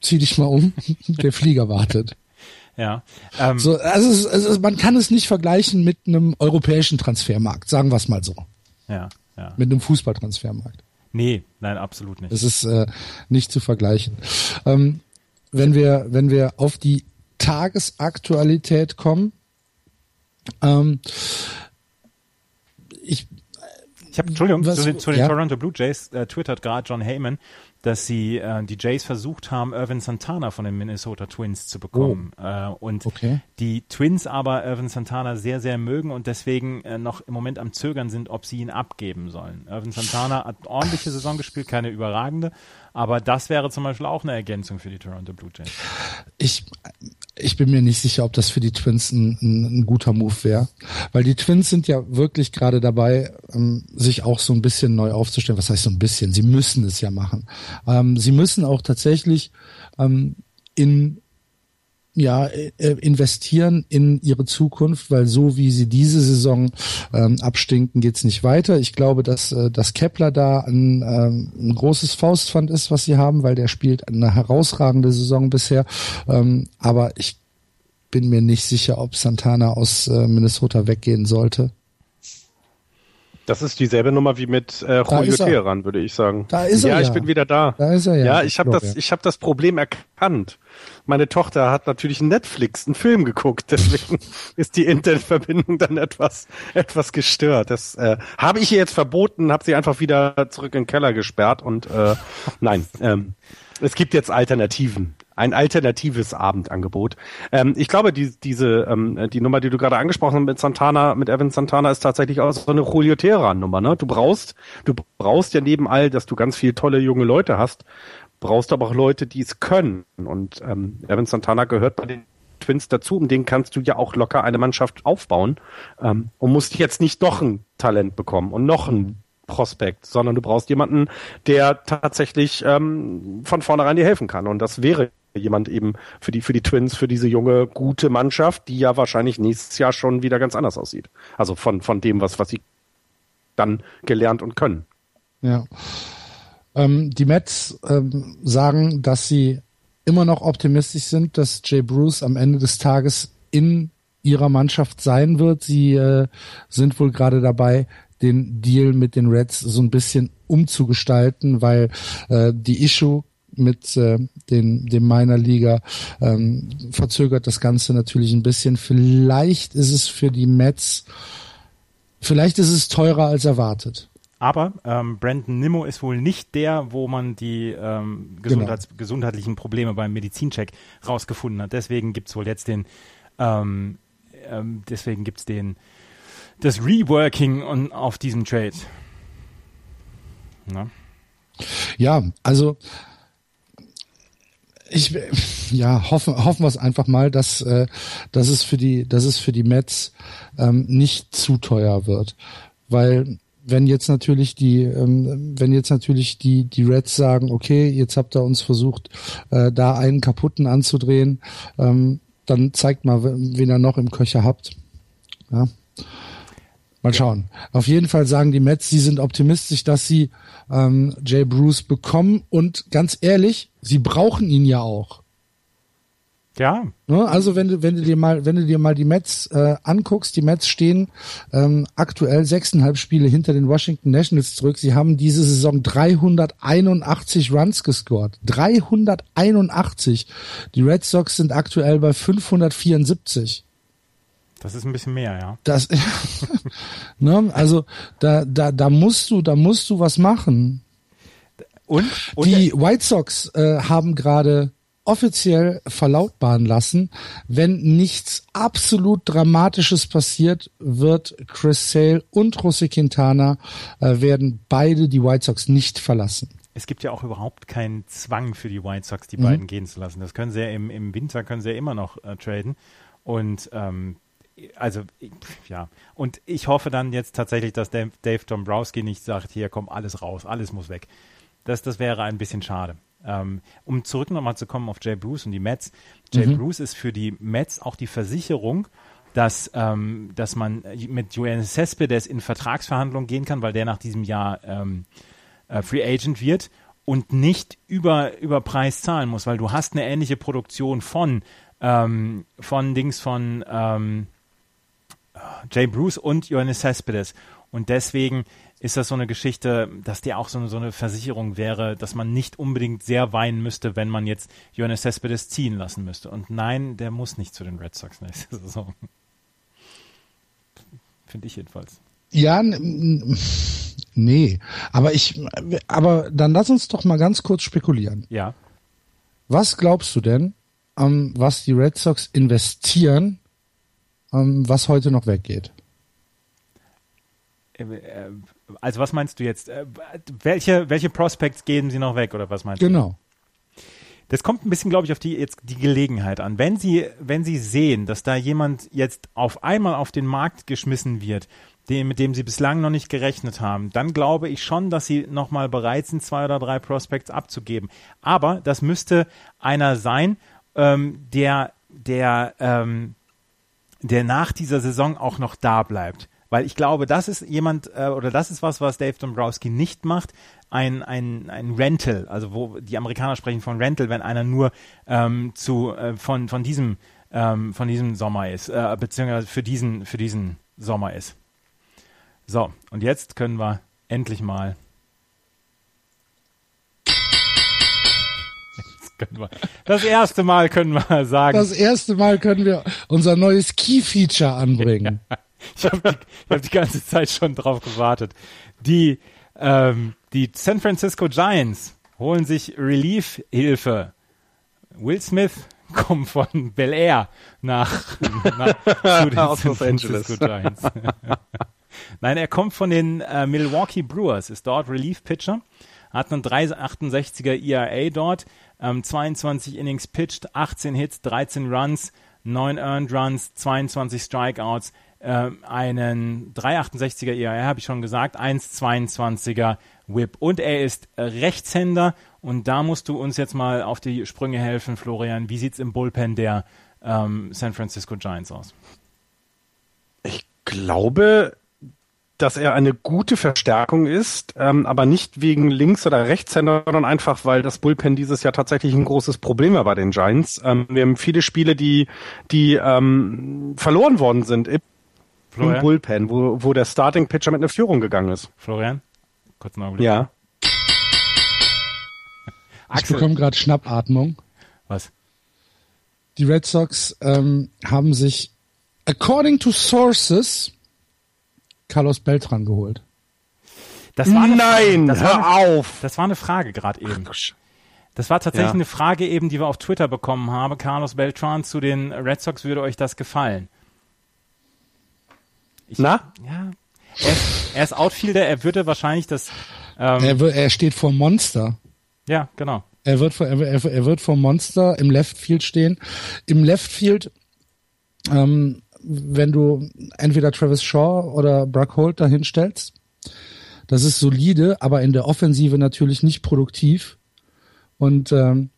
[SPEAKER 1] zieh dich mal um, der Flieger wartet.
[SPEAKER 2] Ja.
[SPEAKER 1] Ähm, so, also, es, also man kann es nicht vergleichen mit einem europäischen Transfermarkt, sagen wir es mal so.
[SPEAKER 2] Ja, ja.
[SPEAKER 1] Mit einem Fußballtransfermarkt.
[SPEAKER 2] Nee, nein, absolut nicht.
[SPEAKER 1] Es ist äh, nicht zu vergleichen. Ähm, wenn wir, wenn wir auf die Tagesaktualität kommen, ähm, ich
[SPEAKER 2] ich habe, Entschuldigung, was, zu, zu, den ja? Toronto Blue Jays äh, twittert gerade John Heyman, dass sie äh, die Jays versucht haben, Irvin Santana von den Minnesota Twins zu bekommen. Oh. Äh, und okay. die Twins aber Irvin Santana sehr, sehr mögen und deswegen äh, noch im Moment am Zögern sind, ob sie ihn abgeben sollen. Irvin Santana hat ordentliche Saison gespielt, keine überragende, aber das wäre zum Beispiel auch eine Ergänzung für die Toronto Blue Jays.
[SPEAKER 1] Ich, ich bin mir nicht sicher, ob das für die Twins ein, ein, ein guter Move wäre. Weil die Twins sind ja wirklich gerade dabei, ähm, sich auch so ein bisschen neu aufzustellen. Was heißt so ein bisschen? Sie müssen es ja machen. Ähm, sie müssen auch tatsächlich ähm, in ja, äh, investieren in ihre Zukunft, weil so wie sie diese Saison ähm, abstinken, geht's nicht weiter. Ich glaube, dass, äh, dass Kepler da ein, ähm, ein großes Faustpfand ist, was sie haben, weil der spielt eine herausragende Saison bisher. Ähm, aber ich bin mir nicht sicher, ob Santana aus äh, Minnesota weggehen sollte.
[SPEAKER 3] Das ist dieselbe Nummer wie mit äh, Julio Teheran, würde ich sagen.
[SPEAKER 1] Da ist er ja.
[SPEAKER 3] Ja, ich bin wieder da.
[SPEAKER 1] Da ist er ja.
[SPEAKER 3] Ja, ich habe das, ich habe das Problem erkannt. Meine Tochter hat natürlich Netflix, einen Film geguckt, deswegen ist die Internetverbindung dann etwas, etwas gestört. Das äh, habe ich ihr jetzt verboten, habe sie einfach wieder zurück in den Keller gesperrt und äh, nein, ähm, es gibt jetzt Alternativen ein alternatives Abendangebot. Ähm, ich glaube, die, diese, ähm, die Nummer, die du gerade angesprochen hast mit Santana, mit Evan Santana, ist tatsächlich auch so eine Julio Teheran-Nummer. Ne? Du brauchst, du brauchst ja neben all, dass du ganz viele tolle junge Leute hast, brauchst aber auch Leute, die es können. Und ähm, Evan Santana gehört bei den Twins dazu, um den kannst du ja auch locker eine Mannschaft aufbauen ähm, und musst jetzt nicht doch ein Talent bekommen und noch ein Prospekt, sondern du brauchst jemanden, der tatsächlich ähm, von vornherein dir helfen kann. Und das wäre jemand eben für die, für die Twins, für diese junge, gute Mannschaft, die ja wahrscheinlich nächstes Jahr schon wieder ganz anders aussieht. Also von, von dem, was, was sie dann gelernt und können.
[SPEAKER 1] Ja. Ähm, die Mets ähm, sagen, dass sie immer noch optimistisch sind, dass Jay Bruce am Ende des Tages in ihrer Mannschaft sein wird. Sie äh, sind wohl gerade dabei, den Deal mit den Reds so ein bisschen umzugestalten, weil äh, die Issue mit äh, den, dem Minor Liga ähm, verzögert das Ganze natürlich ein bisschen. Vielleicht ist es für die Mets, vielleicht ist es teurer als erwartet.
[SPEAKER 2] Aber ähm, Brandon Nimmo ist wohl nicht der, wo man die ähm, Gesundheits genau. gesundheitlichen Probleme beim Medizincheck rausgefunden hat. Deswegen gibt's wohl jetzt den, ähm, ähm, deswegen gibt's den, das Reworking on, auf diesem Trade.
[SPEAKER 1] Na? Ja, also ich ja hoffen hoffen wir es einfach mal, dass äh, dass es für die dass es für die Mets ähm, nicht zu teuer wird, weil wenn jetzt natürlich die, ähm, wenn jetzt natürlich die, die Reds sagen, okay, jetzt habt ihr uns versucht, äh, da einen kaputten anzudrehen, ähm, dann zeigt mal, wen ihr noch im Köcher habt. Ja. Mal schauen. Auf jeden Fall sagen die Mets, sie sind optimistisch, dass sie ähm, Jay Bruce bekommen und ganz ehrlich, sie brauchen ihn ja auch.
[SPEAKER 2] Ja.
[SPEAKER 1] Ne? Also wenn du, wenn du dir mal, wenn du dir mal die Mets äh, anguckst, die Mets stehen ähm, aktuell sechseinhalb Spiele hinter den Washington Nationals zurück. Sie haben diese Saison 381 Runs gescored. 381. Die Red Sox sind aktuell bei 574.
[SPEAKER 2] Das ist ein bisschen mehr, ja.
[SPEAKER 1] Das, ne? Also da, da, da musst du, da musst du was machen.
[SPEAKER 2] Und,
[SPEAKER 1] und die White Sox äh, haben gerade offiziell verlautbaren lassen, wenn nichts absolut Dramatisches passiert, wird Chris Sale und José Quintana äh, werden beide die White Sox nicht verlassen.
[SPEAKER 2] Es gibt ja auch überhaupt keinen Zwang für die White Sox, die mhm. beiden gehen zu lassen. Das können sie ja im, im Winter können sie ja immer noch äh, traden. Und ähm, also ja, und ich hoffe dann jetzt tatsächlich, dass Dave, Dave Dombrowski nicht sagt, hier komm alles raus, alles muss weg. Das, das wäre ein bisschen schade. Ähm, um zurück nochmal zu kommen auf Jay Bruce und die Mets. Jay mhm. Bruce ist für die Mets auch die Versicherung, dass, ähm, dass man mit Joanne Cespedes in Vertragsverhandlungen gehen kann, weil der nach diesem Jahr ähm, äh, Free Agent wird und nicht über, über Preis zahlen muss, weil du hast eine ähnliche Produktion von, ähm, von Dings von ähm, Jay Bruce und Johannes Cespedes. Und deswegen ist das so eine Geschichte, dass die auch so eine, so eine Versicherung wäre, dass man nicht unbedingt sehr weinen müsste, wenn man jetzt Johannes Cespedes ziehen lassen müsste. Und nein, der muss nicht zu den Red Sox nächste Saison. Finde ich jedenfalls.
[SPEAKER 1] Ja, nee, aber ich, aber dann lass uns doch mal ganz kurz spekulieren.
[SPEAKER 2] Ja.
[SPEAKER 1] Was glaubst du denn, ähm, was die Red Sox investieren, ähm, was heute noch weggeht?
[SPEAKER 2] Also was meinst du jetzt? Äh, welche, welche Prospects geben sie noch weg oder was meinst
[SPEAKER 1] genau. du? Genau.
[SPEAKER 2] Das kommt ein bisschen, glaube ich, auf die jetzt die Gelegenheit an. Wenn Sie, wenn Sie sehen, dass da jemand jetzt auf einmal auf den Markt geschmissen wird, den, mit dem Sie bislang noch nicht gerechnet haben, dann glaube ich schon, dass Sie nochmal bereit sind, zwei oder drei Prospects abzugeben. Aber das müsste einer sein, ähm, der, der, ähm, der nach dieser Saison auch noch da bleibt. Weil ich glaube, das ist jemand, äh, oder das ist was, was Dave Dombrowski nicht macht, ein, ein, ein Rental, also wo die Amerikaner sprechen von Rental, wenn einer nur ähm, zu, äh, von, von diesem, ähm, von diesem Sommer ist, äh, beziehungsweise für diesen, für diesen Sommer ist. So, und jetzt können wir endlich mal das erste Mal können wir sagen.
[SPEAKER 1] Das erste Mal können wir unser neues Key-Feature anbringen. Ja.
[SPEAKER 2] Ich habe die, hab die ganze Zeit schon drauf gewartet. Die, ähm, die San Francisco Giants holen sich Relief-Hilfe. Will Smith kommt von Bel Air nach, nach zu den San Francisco Giants. Nein, er kommt von den äh, Milwaukee Brewers, ist dort Relief-Pitcher, hat einen 368er ERA dort, ähm, 22 Innings pitched, 18 Hits, 13 Runs, 9 Earned Runs, 22 Strikeouts, äh, einen 368er ERA, habe ich schon gesagt, 1,22er Whip. Und er ist Rechtshänder und da musst du uns jetzt mal auf die Sprünge helfen, Florian. Wie sieht es im Bullpen der ähm, San Francisco Giants aus?
[SPEAKER 3] Ich glaube, dass er eine gute Verstärkung ist, ähm, aber nicht wegen Links- oder Rechtshänder, sondern einfach, weil das Bullpen dieses Jahr tatsächlich ein großes Problem war bei den Giants. Ähm, wir haben viele Spiele, die, die ähm, verloren worden sind Florian? Im Bullpen, wo, wo der Starting Pitcher mit einer Führung gegangen ist.
[SPEAKER 2] Florian? Kurz einen Augenblick.
[SPEAKER 3] Ja.
[SPEAKER 1] ich bekomme gerade Schnappatmung.
[SPEAKER 2] Was?
[SPEAKER 1] Die Red Sox ähm, haben sich, according to sources, Carlos Beltran geholt.
[SPEAKER 2] Das war eine,
[SPEAKER 3] Nein,
[SPEAKER 2] das
[SPEAKER 3] hör
[SPEAKER 2] war eine,
[SPEAKER 3] auf.
[SPEAKER 2] Das war eine Frage gerade eben. Das war tatsächlich ja. eine Frage eben, die wir auf Twitter bekommen haben. Carlos Beltran zu den Red Sox, würde euch das gefallen?
[SPEAKER 3] Ich, Na?
[SPEAKER 2] Ja. Er ist, er ist Outfielder, er würde wahrscheinlich das.
[SPEAKER 1] Ähm, er, er steht vor Monster.
[SPEAKER 2] Ja, genau.
[SPEAKER 1] Er wird, vor, er, er wird vor Monster im Left Field stehen. Im Left Field, ähm, wenn du entweder Travis Shaw oder Brock Holt dahin stellst, das ist solide, aber in der Offensive natürlich nicht produktiv. Und ähm,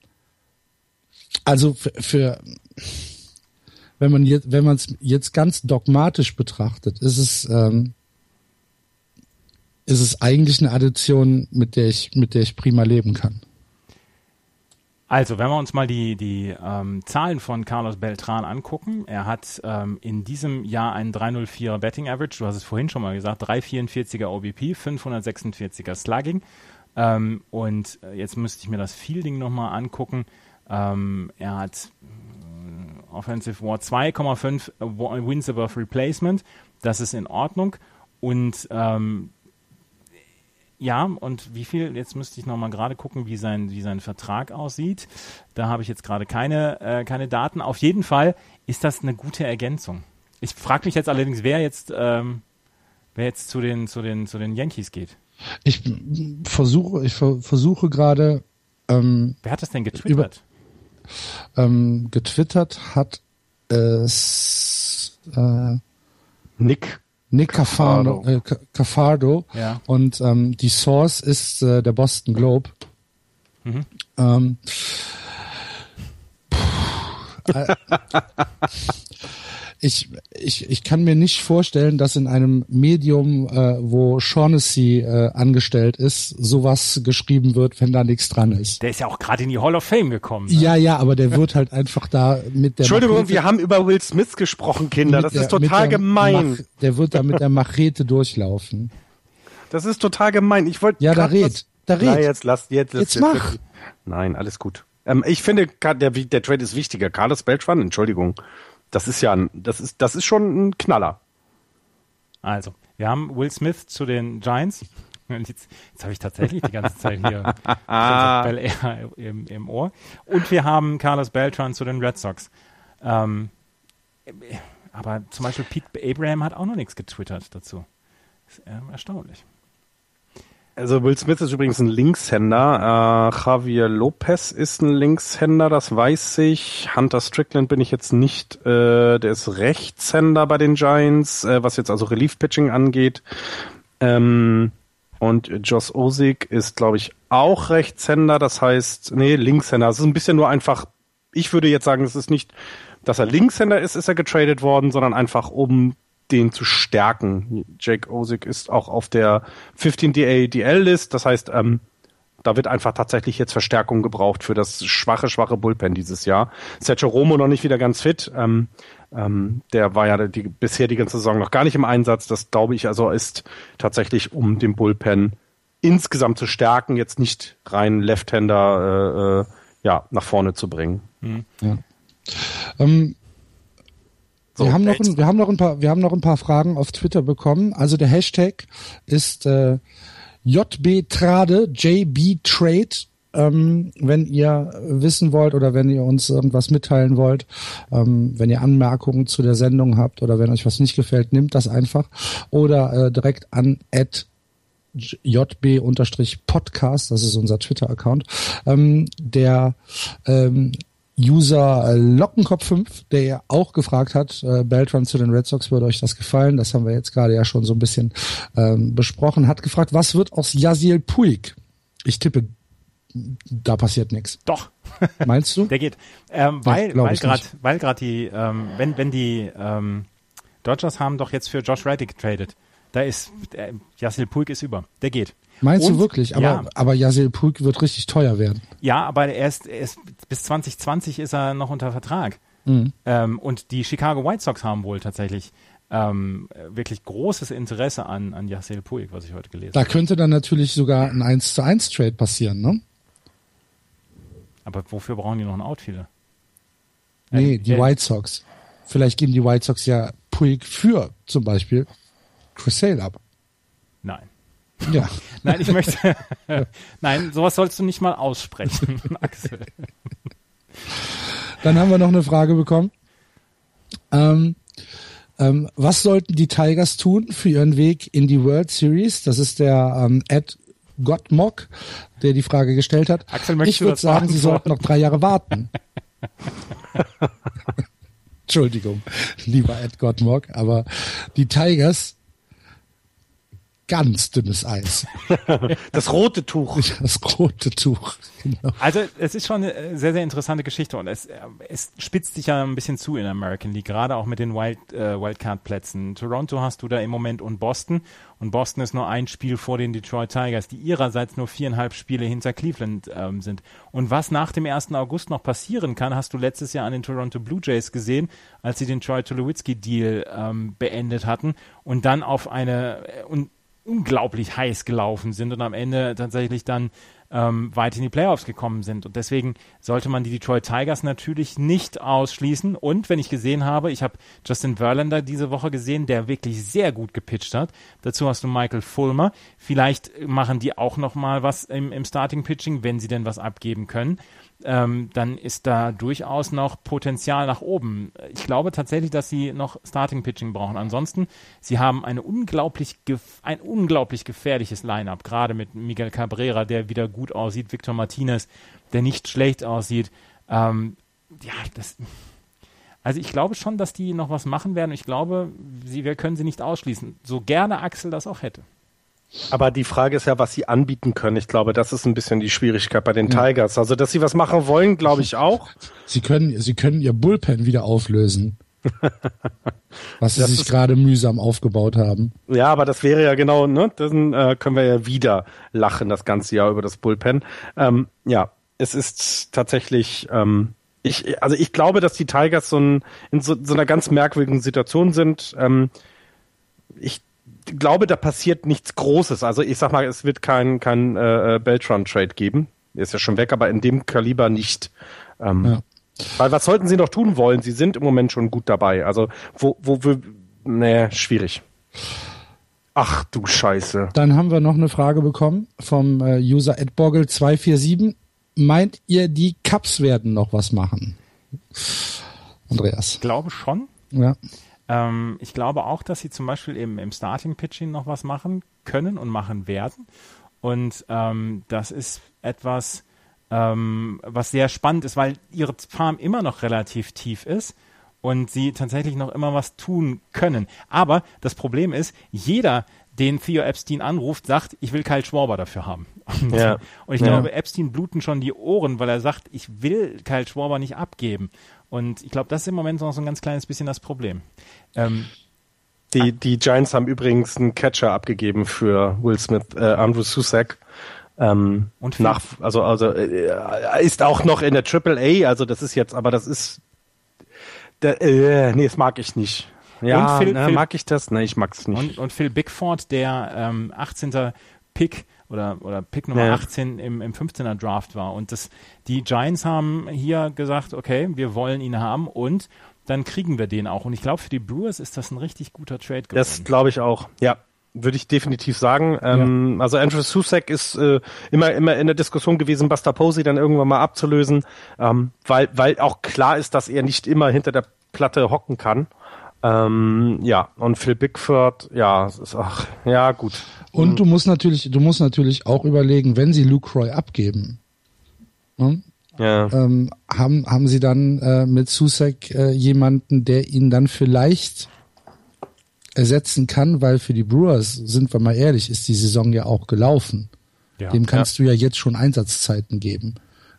[SPEAKER 1] also für, für wenn man jetzt, wenn man es jetzt ganz dogmatisch betrachtet, ist es ähm, ist es eigentlich eine Addition, mit der ich mit der ich prima leben kann.
[SPEAKER 2] Also, wenn wir uns mal die, die ähm, Zahlen von Carlos Beltran angucken, er hat ähm, in diesem Jahr einen 304er Betting Average, du hast es vorhin schon mal gesagt, 344er OBP, 546er Slugging. Ähm, und äh, jetzt müsste ich mir das Fielding nochmal angucken. Ähm, er hat Offensive War 2,5 Wins above Replacement. Das ist in Ordnung. Und ähm, ja, und wie viel, jetzt müsste ich nochmal gerade gucken, wie sein, wie sein Vertrag aussieht. Da habe ich jetzt gerade keine, äh, keine Daten. Auf jeden Fall ist das eine gute Ergänzung. Ich frage mich jetzt allerdings, wer jetzt, ähm, wer jetzt zu den, zu den, zu den Yankees geht.
[SPEAKER 1] Ich versuche, ich versuche gerade. Ähm,
[SPEAKER 2] wer hat das denn getwittert?
[SPEAKER 1] Ähm, getwittert hat es äh,
[SPEAKER 3] Nick
[SPEAKER 1] Nick Cafardo, äh, Cafardo.
[SPEAKER 2] Ja.
[SPEAKER 1] und ähm, die Source ist äh, der Boston Globe. Mhm. Ähm, äh, ich, ich, ich kann mir nicht vorstellen, dass in einem Medium, äh, wo Shaughnessy äh, angestellt ist, sowas geschrieben wird, wenn da nichts dran ist.
[SPEAKER 2] Der ist ja auch gerade in die Hall of Fame gekommen. Ne?
[SPEAKER 1] Ja, ja, aber der wird halt einfach da mit der
[SPEAKER 3] Entschuldigung, Machete, wir haben über Will Smith gesprochen, Kinder. Das der, ist total gemein.
[SPEAKER 1] Mach, der wird da mit der Machete durchlaufen.
[SPEAKER 3] Das ist total gemein. Ich wollte
[SPEAKER 1] Ja, da red. Da red.
[SPEAKER 3] Na, jetzt lass jetzt,
[SPEAKER 1] jetzt, jetzt mach.
[SPEAKER 3] Nein, alles gut. Ähm, ich finde, der, der Trade ist wichtiger. Carlos Beltran, Entschuldigung. Das ist ja ein, das ist, das ist schon ein Knaller.
[SPEAKER 2] Also, wir haben Will Smith zu den Giants. Jetzt, jetzt habe ich tatsächlich die ganze Zeit hier Bel Air im, im, Ohr. Und wir haben Carlos Beltran zu den Red Sox. Ähm, aber zum Beispiel Pete Abraham hat auch noch nichts getwittert dazu. Das ist erstaunlich.
[SPEAKER 3] Also Will Smith ist übrigens ein Linkshänder. Äh, Javier Lopez ist ein Linkshänder, das weiß ich. Hunter Strickland bin ich jetzt nicht. Äh, der ist Rechtshänder bei den Giants, äh, was jetzt also Relief-Pitching angeht. Ähm, und Josh Osik ist, glaube ich, auch Rechtshänder. Das heißt, nee, Linkshänder. Es ist ein bisschen nur einfach, ich würde jetzt sagen, es ist nicht, dass er Linkshänder ist, ist er getradet worden, sondern einfach um den zu stärken. Jake Osick ist auch auf der 15-DA-DL-List, das heißt, ähm, da wird einfach tatsächlich jetzt Verstärkung gebraucht für das schwache, schwache Bullpen dieses Jahr. Sergio Romo noch nicht wieder ganz fit. Ähm, ähm, der war ja die, bisher die ganze Saison noch gar nicht im Einsatz. Das glaube ich also ist tatsächlich, um den Bullpen insgesamt zu stärken, jetzt nicht rein Left-Hander äh, äh, ja, nach vorne zu bringen. Mhm. Ja.
[SPEAKER 1] Ähm, so, wir, haben noch ein, wir, haben noch ein paar, wir haben noch ein paar Fragen auf Twitter bekommen. Also der Hashtag ist äh, JBTrade, JBTrade. Ähm, wenn ihr wissen wollt oder wenn ihr uns irgendwas mitteilen wollt, ähm, wenn ihr Anmerkungen zu der Sendung habt oder wenn euch was nicht gefällt, nimmt das einfach oder äh, direkt an jb-podcast, das ist unser Twitter-Account, ähm, der ähm, User Lockenkopf 5, der ja auch gefragt hat, äh, Beltran zu den Red Sox, würde euch das gefallen? Das haben wir jetzt gerade ja schon so ein bisschen ähm, besprochen. Hat gefragt, was wird aus Yasil Puig? Ich tippe, da passiert nichts.
[SPEAKER 2] Doch.
[SPEAKER 1] Meinst du?
[SPEAKER 2] Der geht. Ähm, weil weil gerade weil gerade die, ähm, wenn, wenn die ähm, Dodgers haben doch jetzt für Josh Reddick getradet. Da ist, äh, Yasil Puig ist über. Der geht.
[SPEAKER 1] Meinst und, du wirklich? Aber, ja. aber Yasil Puig wird richtig teuer werden.
[SPEAKER 2] Ja, aber er ist, er ist, bis 2020 ist er noch unter Vertrag. Mhm. Ähm, und die Chicago White Sox haben wohl tatsächlich ähm, wirklich großes Interesse an, an Yasiel Puig, was ich heute gelesen
[SPEAKER 1] habe. Da könnte dann natürlich sogar ein 1 zu 1 Trade passieren, ne?
[SPEAKER 2] Aber wofür brauchen die noch einen Outfielder?
[SPEAKER 1] Nee, die ja. White Sox. Vielleicht geben die White Sox ja Puig für zum Beispiel Chris Sale ab.
[SPEAKER 2] Nein.
[SPEAKER 1] Ja.
[SPEAKER 2] Nein, ich möchte. Nein, sowas sollst du nicht mal aussprechen, Axel.
[SPEAKER 1] Dann haben wir noch eine Frage bekommen. Ähm, ähm, was sollten die Tigers tun für ihren Weg in die World Series? Das ist der ähm, Ed Gottmock, der die Frage gestellt hat.
[SPEAKER 2] Axel,
[SPEAKER 1] ich würde sagen, sie sollten noch drei Jahre warten. Entschuldigung, lieber Ed Gottmock, aber die Tigers ganz dünnes Eis.
[SPEAKER 3] Das rote Tuch.
[SPEAKER 1] Das rote Tuch.
[SPEAKER 2] Genau. Also es ist schon eine sehr, sehr interessante Geschichte und es, es spitzt sich ja ein bisschen zu in der American League, gerade auch mit den Wild, äh, Wildcard-Plätzen. Toronto hast du da im Moment und Boston und Boston ist nur ein Spiel vor den Detroit Tigers, die ihrerseits nur viereinhalb Spiele hinter Cleveland ähm, sind. Und was nach dem 1. August noch passieren kann, hast du letztes Jahr an den Toronto Blue Jays gesehen, als sie den Troy Tulowitzki-Deal ähm, beendet hatten und dann auf eine äh, und unglaublich heiß gelaufen sind und am Ende tatsächlich dann ähm, weit in die Playoffs gekommen sind. Und deswegen sollte man die Detroit Tigers natürlich nicht ausschließen. Und wenn ich gesehen habe, ich habe Justin Verlander diese Woche gesehen, der wirklich sehr gut gepitcht hat. Dazu hast du Michael Fulmer. Vielleicht machen die auch noch mal was im, im Starting Pitching, wenn sie denn was abgeben können ähm, dann ist da durchaus noch Potenzial nach oben. Ich glaube tatsächlich, dass sie noch Starting Pitching brauchen. Ansonsten, sie haben eine unglaublich ein unglaublich gefährliches Lineup, gerade mit Miguel Cabrera, der wieder gut aussieht, Victor Martinez, der nicht schlecht aussieht. Ähm, ja, das. Also ich glaube schon, dass die noch was machen werden. Ich glaube, sie, wir können sie nicht ausschließen. So gerne Axel das auch hätte.
[SPEAKER 3] Aber die Frage ist ja, was sie anbieten können. Ich glaube, das ist ein bisschen die Schwierigkeit bei den Tigers. Also, dass sie was machen wollen, glaube ich auch.
[SPEAKER 1] Sie können, sie können ihr Bullpen wieder auflösen. was sie das sich gerade mühsam aufgebaut haben.
[SPEAKER 3] Ja, aber das wäre ja genau, ne? Dann äh, können wir ja wieder lachen das ganze Jahr über das Bullpen. Ähm, ja, es ist tatsächlich, ähm, ich, also ich glaube, dass die Tigers so, ein, in so, so einer ganz merkwürdigen Situation sind. Ähm, ich glaube, da passiert nichts Großes. Also ich sag mal, es wird kein, kein äh, äh Beltran-Trade geben. ist ja schon weg, aber in dem Kaliber nicht. Ähm, ja. Weil was sollten sie noch tun wollen? Sie sind im Moment schon gut dabei. Also wo, wo wir, nee, schwierig. Ach du Scheiße.
[SPEAKER 1] Dann haben wir noch eine Frage bekommen vom äh, User adborgel247. Meint ihr, die Cups werden noch was machen? Andreas.
[SPEAKER 2] Ich glaube schon.
[SPEAKER 1] Ja.
[SPEAKER 2] Ähm, ich glaube auch, dass sie zum Beispiel eben im Starting Pitching noch was machen können und machen werden. Und ähm, das ist etwas, ähm, was sehr spannend ist, weil ihre Farm immer noch relativ tief ist und sie tatsächlich noch immer was tun können. Aber das Problem ist, jeder, den Theo Epstein anruft, sagt, ich will Kyle Schwarber dafür haben. Und, ja. und ich ja. glaube, Epstein bluten schon die Ohren, weil er sagt, ich will Kyle Schwarber nicht abgeben. Und ich glaube, das ist im Moment noch so ein ganz kleines bisschen das Problem. Ähm,
[SPEAKER 3] die, die Giants haben übrigens einen Catcher abgegeben für Will Smith, äh, Andrew Susak. Ähm, und nach, also, also äh, ist auch noch in der Triple A, also das ist jetzt, aber das ist, der, äh, nee, das mag ich nicht. Ja, Phil, ne, Phil, mag ich das? Nee, ich mag's nicht.
[SPEAKER 2] Und, und Phil Bigford, der ähm, 18. Pick oder, oder Pick Nummer ja. 18 im, im 15er Draft war. Und das, die Giants haben hier gesagt, okay, wir wollen ihn haben und dann kriegen wir den auch. Und ich glaube, für die Brewers ist das ein richtig guter Trade geworden.
[SPEAKER 3] Das glaube ich auch, ja. Würde ich definitiv sagen. Ähm, ja. Also Andrew Susek ist äh, immer immer in der Diskussion gewesen, Buster Posey dann irgendwann mal abzulösen, ähm, weil weil auch klar ist, dass er nicht immer hinter der Platte hocken kann. Ähm, ja, und Phil Bigford, ja, ist, ach, ja, gut.
[SPEAKER 1] Und du musst natürlich, du musst natürlich auch überlegen, wenn sie Luke Roy abgeben, ne, ja. ähm, haben, haben sie dann äh, mit Susek äh, jemanden, der ihn dann vielleicht ersetzen kann, weil für die Brewers, sind wir mal ehrlich, ist die Saison ja auch gelaufen. Ja. Dem kannst ja. du ja jetzt schon Einsatzzeiten geben.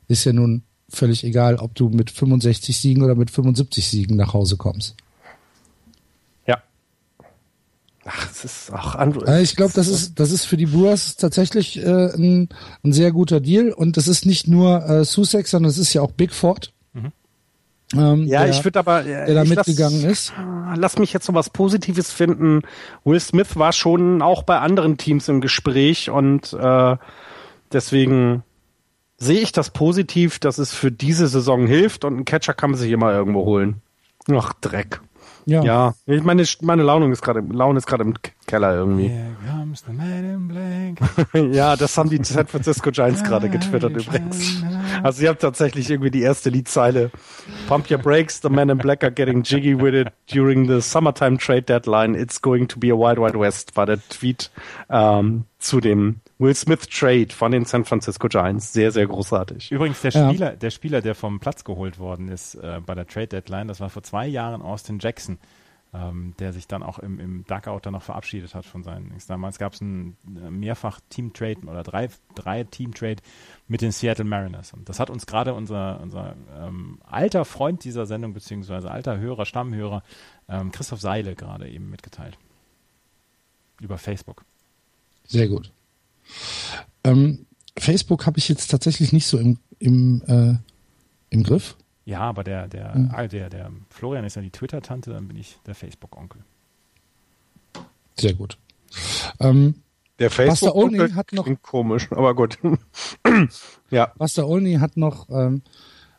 [SPEAKER 1] Ist ja nun völlig egal, ob du mit 65 Siegen oder mit 75 Siegen nach Hause kommst.
[SPEAKER 3] Ach, es ist auch andere.
[SPEAKER 1] Äh, ich glaube, das ist das ist für die Brewers tatsächlich äh, ein, ein sehr guter Deal und das ist nicht nur äh, Sussex, sondern es ist ja auch Bigford. Mhm.
[SPEAKER 3] Ähm, ja, der, ich würde aber, der
[SPEAKER 1] da mitgegangen
[SPEAKER 3] lass,
[SPEAKER 1] ist.
[SPEAKER 3] Lass mich jetzt noch was Positives finden. Will Smith war schon auch bei anderen Teams im Gespräch und äh, deswegen sehe ich das positiv, dass es für diese Saison hilft und einen Catcher kann man sich immer irgendwo holen. Ach, Dreck. Ja. ja. Ich meine, meine Laune ist gerade Laune ist gerade im Keller irgendwie. ja, das haben die San Francisco Giants gerade getwittert übrigens. Also sie haben tatsächlich irgendwie die erste Liedzeile. Pump your brakes, the men in black are getting jiggy with it during the summertime trade deadline. It's going to be a wild wild west, war der Tweet ähm, zu dem Will Smith Trade von den San Francisco Giants. Sehr, sehr großartig.
[SPEAKER 2] Übrigens der Spieler, ja. der Spieler, der vom Platz geholt worden ist äh, bei der Trade Deadline, das war vor zwei Jahren Austin Jackson. Ähm, der sich dann auch im, im Duckout dann noch verabschiedet hat von seinen. Damals gab es ein äh, mehrfach Team-Trade oder drei, drei Team-Trade mit den Seattle Mariners. Und das hat uns gerade unser, unser ähm, alter Freund dieser Sendung, beziehungsweise alter Hörer, Stammhörer, ähm, Christoph Seile gerade eben mitgeteilt. Über Facebook.
[SPEAKER 1] Sehr gut. Ähm, Facebook habe ich jetzt tatsächlich nicht so im, im, äh, im Griff.
[SPEAKER 2] Ja, aber der, der, mhm. der, der Florian ist ja die Twitter-Tante, dann bin ich der Facebook-Onkel.
[SPEAKER 1] Sehr gut. Ähm,
[SPEAKER 3] der Facebook-Onkel hat noch komisch, aber gut.
[SPEAKER 1] ja. Buster Olney hat noch ähm,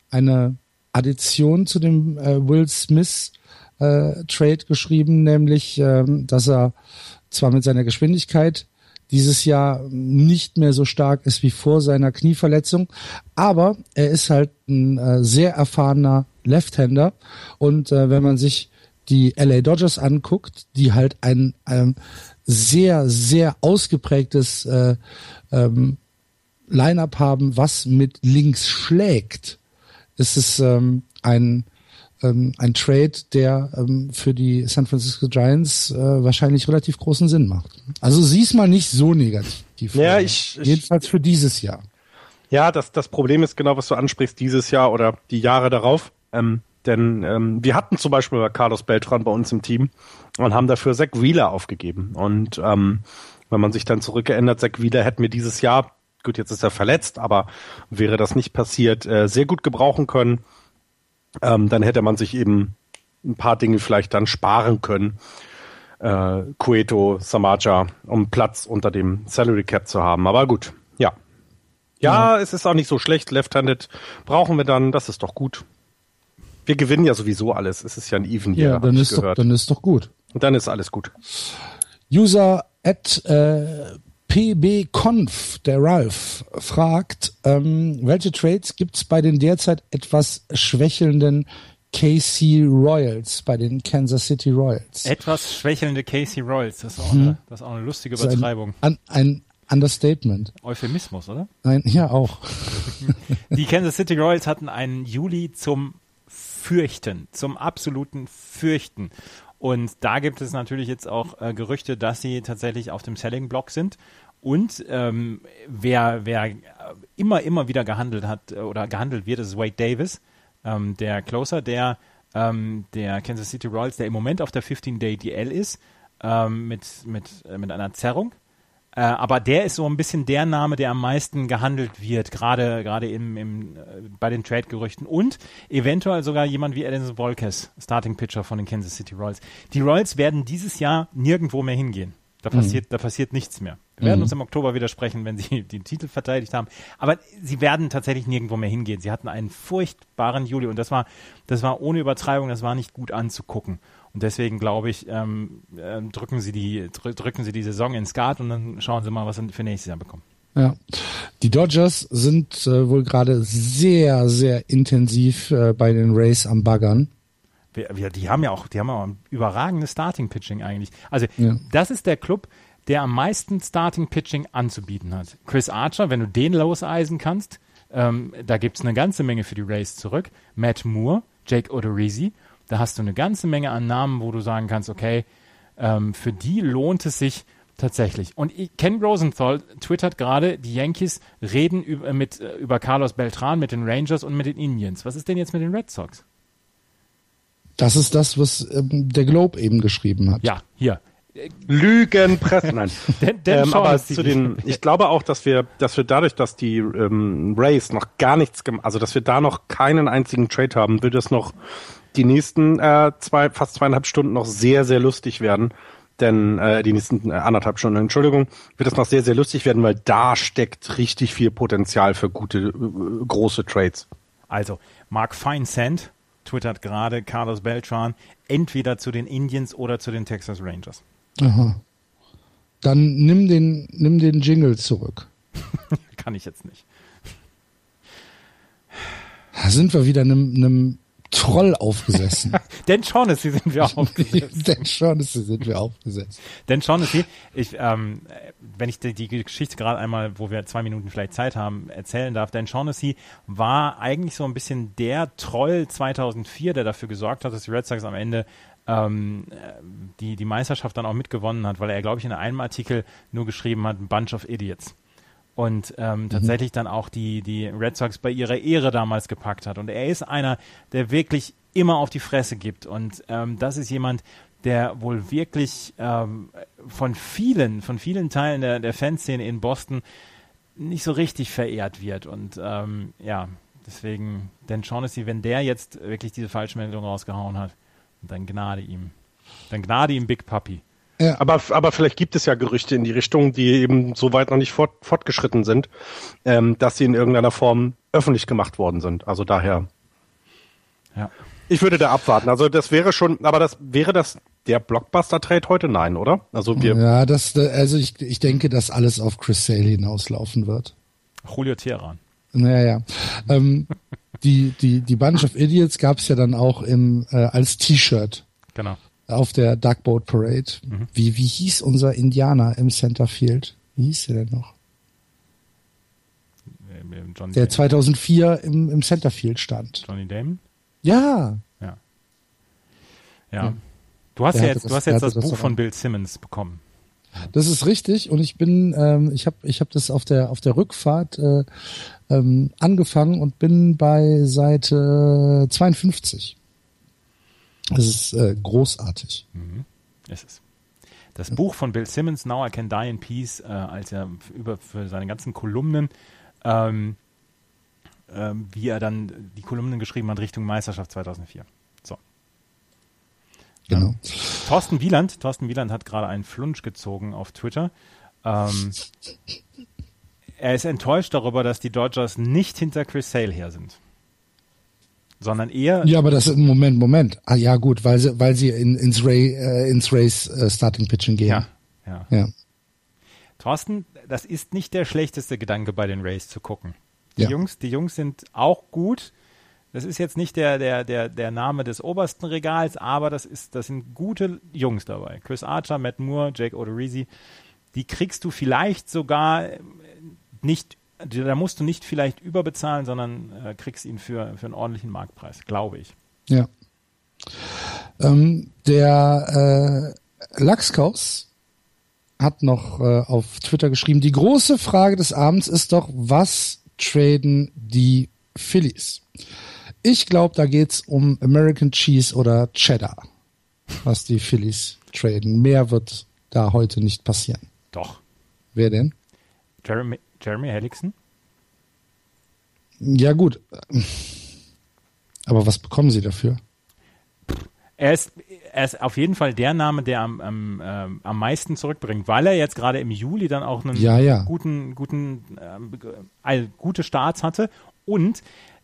[SPEAKER 1] eine Addition zu dem äh, Will Smith äh, Trade geschrieben, nämlich, ähm, dass er zwar mit seiner Geschwindigkeit dieses Jahr nicht mehr so stark ist wie vor seiner Knieverletzung. Aber er ist halt ein äh, sehr erfahrener Left-Hander. Und äh, wenn man sich die LA Dodgers anguckt, die halt ein ähm, sehr, sehr ausgeprägtes äh, ähm, Line-up haben, was mit links schlägt, ist es ähm, ein ähm, ein Trade, der ähm, für die San Francisco Giants äh, wahrscheinlich relativ großen Sinn macht. Also sieh's mal nicht so negativ.
[SPEAKER 3] Ja, ich,
[SPEAKER 1] jedenfalls für dieses Jahr.
[SPEAKER 3] Ja, das, das Problem ist genau, was du ansprichst, dieses Jahr oder die Jahre darauf. Ähm, denn ähm, wir hatten zum Beispiel Carlos Beltran bei uns im Team und haben dafür Zach Wheeler aufgegeben. Und ähm, wenn man sich dann zurückgeändert, Zach Wheeler hätten wir dieses Jahr, gut, jetzt ist er verletzt, aber wäre das nicht passiert, äh, sehr gut gebrauchen können ähm, dann hätte man sich eben ein paar Dinge vielleicht dann sparen können. Äh, Cueto, Samaja, um Platz unter dem Salary Cap zu haben. Aber gut, ja. Ja, mhm. es ist auch nicht so schlecht. Left-handed brauchen wir dann, das ist doch gut. Wir gewinnen ja sowieso alles. Es ist ja ein Even hier.
[SPEAKER 1] Ja, dann ist, doch, dann ist doch gut.
[SPEAKER 3] Und dann ist alles gut.
[SPEAKER 1] User at äh, PBConf, der Ralph, fragt, ähm, welche Trades gibt's bei den derzeit etwas schwächelnden KC Royals, bei den Kansas City Royals?
[SPEAKER 2] Etwas schwächelnde KC Royals, das ist auch, hm. eine, das ist auch eine lustige Übertreibung.
[SPEAKER 1] Ein, ein, Understatement.
[SPEAKER 2] Euphemismus, oder?
[SPEAKER 1] Ein, ja, auch.
[SPEAKER 2] Die Kansas City Royals hatten einen Juli zum Fürchten, zum absoluten Fürchten. Und da gibt es natürlich jetzt auch äh, Gerüchte, dass sie tatsächlich auf dem Selling-Block sind. Und ähm, wer, wer immer, immer wieder gehandelt hat äh, oder gehandelt wird, ist Wade Davis, ähm, der Closer, der ähm, der Kansas City Royals, der im Moment auf der 15-Day DL ist, ähm, mit, mit, äh, mit einer Zerrung. Äh, aber der ist so ein bisschen der Name, der am meisten gehandelt wird, gerade gerade im, im, äh, bei den Trade-Gerüchten und eventuell sogar jemand wie Edinson Volquez, Starting Pitcher von den Kansas City Royals. Die Royals werden dieses Jahr nirgendwo mehr hingehen. Da mhm. passiert, mhm. da passiert nichts mehr. Wir werden mhm. uns im Oktober widersprechen, wenn sie den Titel verteidigt haben. Aber sie werden tatsächlich nirgendwo mehr hingehen. Sie hatten einen furchtbaren Juli und das war, das war ohne Übertreibung, das war nicht gut anzugucken. Und deswegen glaube ich, ähm, äh, drücken sie die drücken sie die Saison ins Skat und dann schauen sie mal, was sie für nächstes Jahr bekommen.
[SPEAKER 1] Ja, die Dodgers sind äh, wohl gerade sehr, sehr intensiv äh, bei den Rays am Baggern.
[SPEAKER 2] Wir, wir, die haben ja auch, die haben auch ein überragendes Starting Pitching eigentlich. Also ja. das ist der Club, der am meisten Starting Pitching anzubieten hat. Chris Archer, wenn du den loseisen kannst, ähm, da gibt's eine ganze Menge für die Rays zurück. Matt Moore, Jake Odorizzi da hast du eine ganze Menge an Namen, wo du sagen kannst, okay, ähm, für die lohnt es sich tatsächlich. Und Ken Rosenthal twittert gerade, die Yankees reden über, äh, mit, äh, über Carlos Beltran, mit den Rangers und mit den Indians. Was ist denn jetzt mit den Red Sox?
[SPEAKER 1] Das ist das, was ähm, der Globe eben geschrieben hat.
[SPEAKER 2] Ja, hier.
[SPEAKER 3] Lügenpresse. Nein. denn, denn ähm, aber zu den, ich glaube auch, dass wir, dass wir dadurch, dass die ähm, Rays noch gar nichts, also dass wir da noch keinen einzigen Trade haben, wird es noch die nächsten äh, zwei, fast zweieinhalb Stunden noch sehr, sehr lustig werden. Denn äh, die nächsten äh, anderthalb Stunden, Entschuldigung, wird es noch sehr, sehr lustig werden, weil da steckt richtig viel Potenzial für gute, äh, große Trades.
[SPEAKER 2] Also, Mark Feinsand twittert gerade Carlos Beltran entweder zu den Indians oder zu den Texas Rangers.
[SPEAKER 1] Aha. Dann nimm den, nimm den Jingle zurück.
[SPEAKER 2] Kann ich jetzt nicht.
[SPEAKER 1] Da sind wir wieder einem, einem Troll aufgesessen.
[SPEAKER 2] Dan Shaughnessy sind wir aufgesetzt.
[SPEAKER 1] Dan Shaughnessy sind wir aufgesetzt.
[SPEAKER 2] Dan Shaughnessy, ich, ähm, wenn ich die, die Geschichte gerade einmal, wo wir zwei Minuten vielleicht Zeit haben, erzählen darf, Dan Shaughnessy war eigentlich so ein bisschen der Troll 2004, der dafür gesorgt hat, dass die Red Sox am Ende ähm, die, die Meisterschaft dann auch mitgewonnen hat, weil er, glaube ich, in einem Artikel nur geschrieben hat, Bunch of Idiots. Und ähm, mhm. tatsächlich dann auch die, die Red Sox bei ihrer Ehre damals gepackt hat. Und er ist einer, der wirklich immer auf die Fresse gibt. Und ähm, das ist jemand, der wohl wirklich ähm, von vielen, von vielen Teilen der, der Fanszene in Boston nicht so richtig verehrt wird. Und ähm, ja, deswegen, Dan Shaughnessy, wenn der jetzt wirklich diese Falschmeldung rausgehauen hat, dann Gnade ihm. Dann Gnade ihm Big Puppy.
[SPEAKER 3] Ja. Aber, aber vielleicht gibt es ja Gerüchte in die Richtung, die eben so weit noch nicht fort, fortgeschritten sind, ähm, dass sie in irgendeiner Form öffentlich gemacht worden sind. Also daher. Ja. Ich würde da abwarten. Also das wäre schon, aber das wäre das der Blockbuster-Trade heute? Nein, oder?
[SPEAKER 1] Also wir. Ja, das, also ich, ich denke, dass alles auf Chris Sale hinauslaufen wird.
[SPEAKER 2] Julio Teheran.
[SPEAKER 1] Naja. ähm, die, die, die Bunch of Idiots gab es ja dann auch im, äh, als T-Shirt.
[SPEAKER 2] Genau.
[SPEAKER 1] Auf der Duckboat Parade. Mhm. Wie, wie hieß unser Indianer im Centerfield? Wie hieß der denn noch? John der 2004 im, im Centerfield stand.
[SPEAKER 2] Johnny Damon?
[SPEAKER 1] Ja.
[SPEAKER 2] Ja. Ja. Du hast ja jetzt, das, du hast jetzt das, das Buch von Bill Simmons bekommen.
[SPEAKER 1] Das ist richtig und ich bin, ähm, ich habe, ich habe das auf der auf der Rückfahrt äh, ähm, angefangen und bin bei Seite 52. Es ist äh, großartig.
[SPEAKER 2] Mhm. Es ist. Das ja. Buch von Bill Simmons, Now I Can Die in Peace, äh, als er über für seine ganzen Kolumnen, ähm, äh, wie er dann die Kolumnen geschrieben hat Richtung Meisterschaft 2004. So.
[SPEAKER 1] Genau. Ja.
[SPEAKER 2] Thorsten Wieland, Thorsten Wieland hat gerade einen Flunsch gezogen auf Twitter. Ähm, er ist enttäuscht darüber, dass die Dodgers nicht hinter Chris Sale her sind. Sondern eher.
[SPEAKER 1] Ja, aber das ist Moment, Moment. Ah ja, gut, weil sie, weil sie in, ins Ray, äh, ins Rays äh, Starting Pitching gehen.
[SPEAKER 2] Ja, ja. ja. Thorsten, das ist nicht der schlechteste Gedanke bei den Rays zu gucken. Die ja. Jungs, die Jungs sind auch gut. Das ist jetzt nicht der, der, der, der Name des obersten Regals, aber das ist, das sind gute Jungs dabei. Chris Archer, Matt Moore, Jake Odorizzi. Die kriegst du vielleicht sogar nicht, da musst du nicht vielleicht überbezahlen, sondern äh, kriegst ihn für, für einen ordentlichen Marktpreis, glaube ich.
[SPEAKER 1] Ja. Ähm, der äh, Lachskaus hat noch äh, auf Twitter geschrieben, die große Frage des Abends ist doch, was traden die Phillies? Ich glaube, da geht's um American Cheese oder Cheddar, was die Phillies traden. Mehr wird da heute nicht passieren.
[SPEAKER 2] Doch.
[SPEAKER 1] Wer denn?
[SPEAKER 2] Jeremy, Jeremy Hellickson?
[SPEAKER 1] Ja, gut. Aber was bekommen Sie dafür?
[SPEAKER 2] Er ist, er ist auf jeden Fall der Name, der am, am, ähm, am meisten zurückbringt, weil er jetzt gerade im Juli dann auch einen
[SPEAKER 1] ja, ja.
[SPEAKER 2] guten, guten, äh, gute Starts hatte und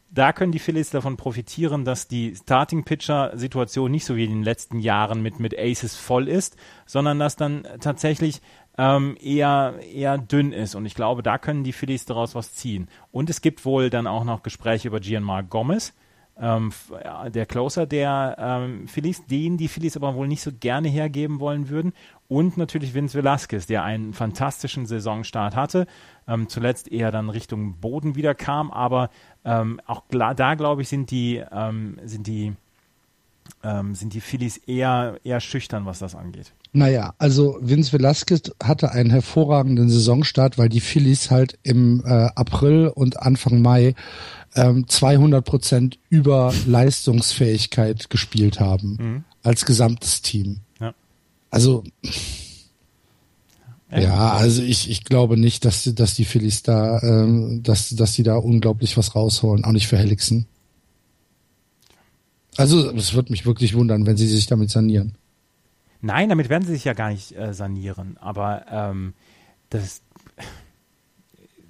[SPEAKER 2] da können die Phillies davon profitieren, dass die Starting-Pitcher-Situation nicht so wie in den letzten Jahren mit, mit Aces voll ist, sondern dass dann tatsächlich ähm, eher, eher dünn ist. Und ich glaube, da können die Phillies daraus was ziehen. Und es gibt wohl dann auch noch Gespräche über Gianmarco Gomez, ähm, der Closer der ähm, Phillies, den die Phillies aber wohl nicht so gerne hergeben wollen würden. Und natürlich Vince Velasquez, der einen fantastischen Saisonstart hatte, ähm, zuletzt eher dann Richtung Boden wieder kam, aber ähm, auch da glaube ich sind die ähm, sind die ähm, sind die Phillies eher eher schüchtern, was das angeht.
[SPEAKER 1] Naja, also Vince Velasquez hatte einen hervorragenden Saisonstart, weil die Phillies halt im äh, April und Anfang Mai ähm, 200 Prozent über Leistungsfähigkeit gespielt haben mhm. als gesamtes Team.
[SPEAKER 2] Ja.
[SPEAKER 1] Also ja, also ich, ich glaube nicht, dass, dass die Phillies da, ähm, dass, dass die da unglaublich was rausholen, auch nicht für Helixen. Also es wird mich wirklich wundern, wenn sie sich damit sanieren.
[SPEAKER 2] Nein, damit werden sie sich ja gar nicht äh, sanieren. Aber ähm, das,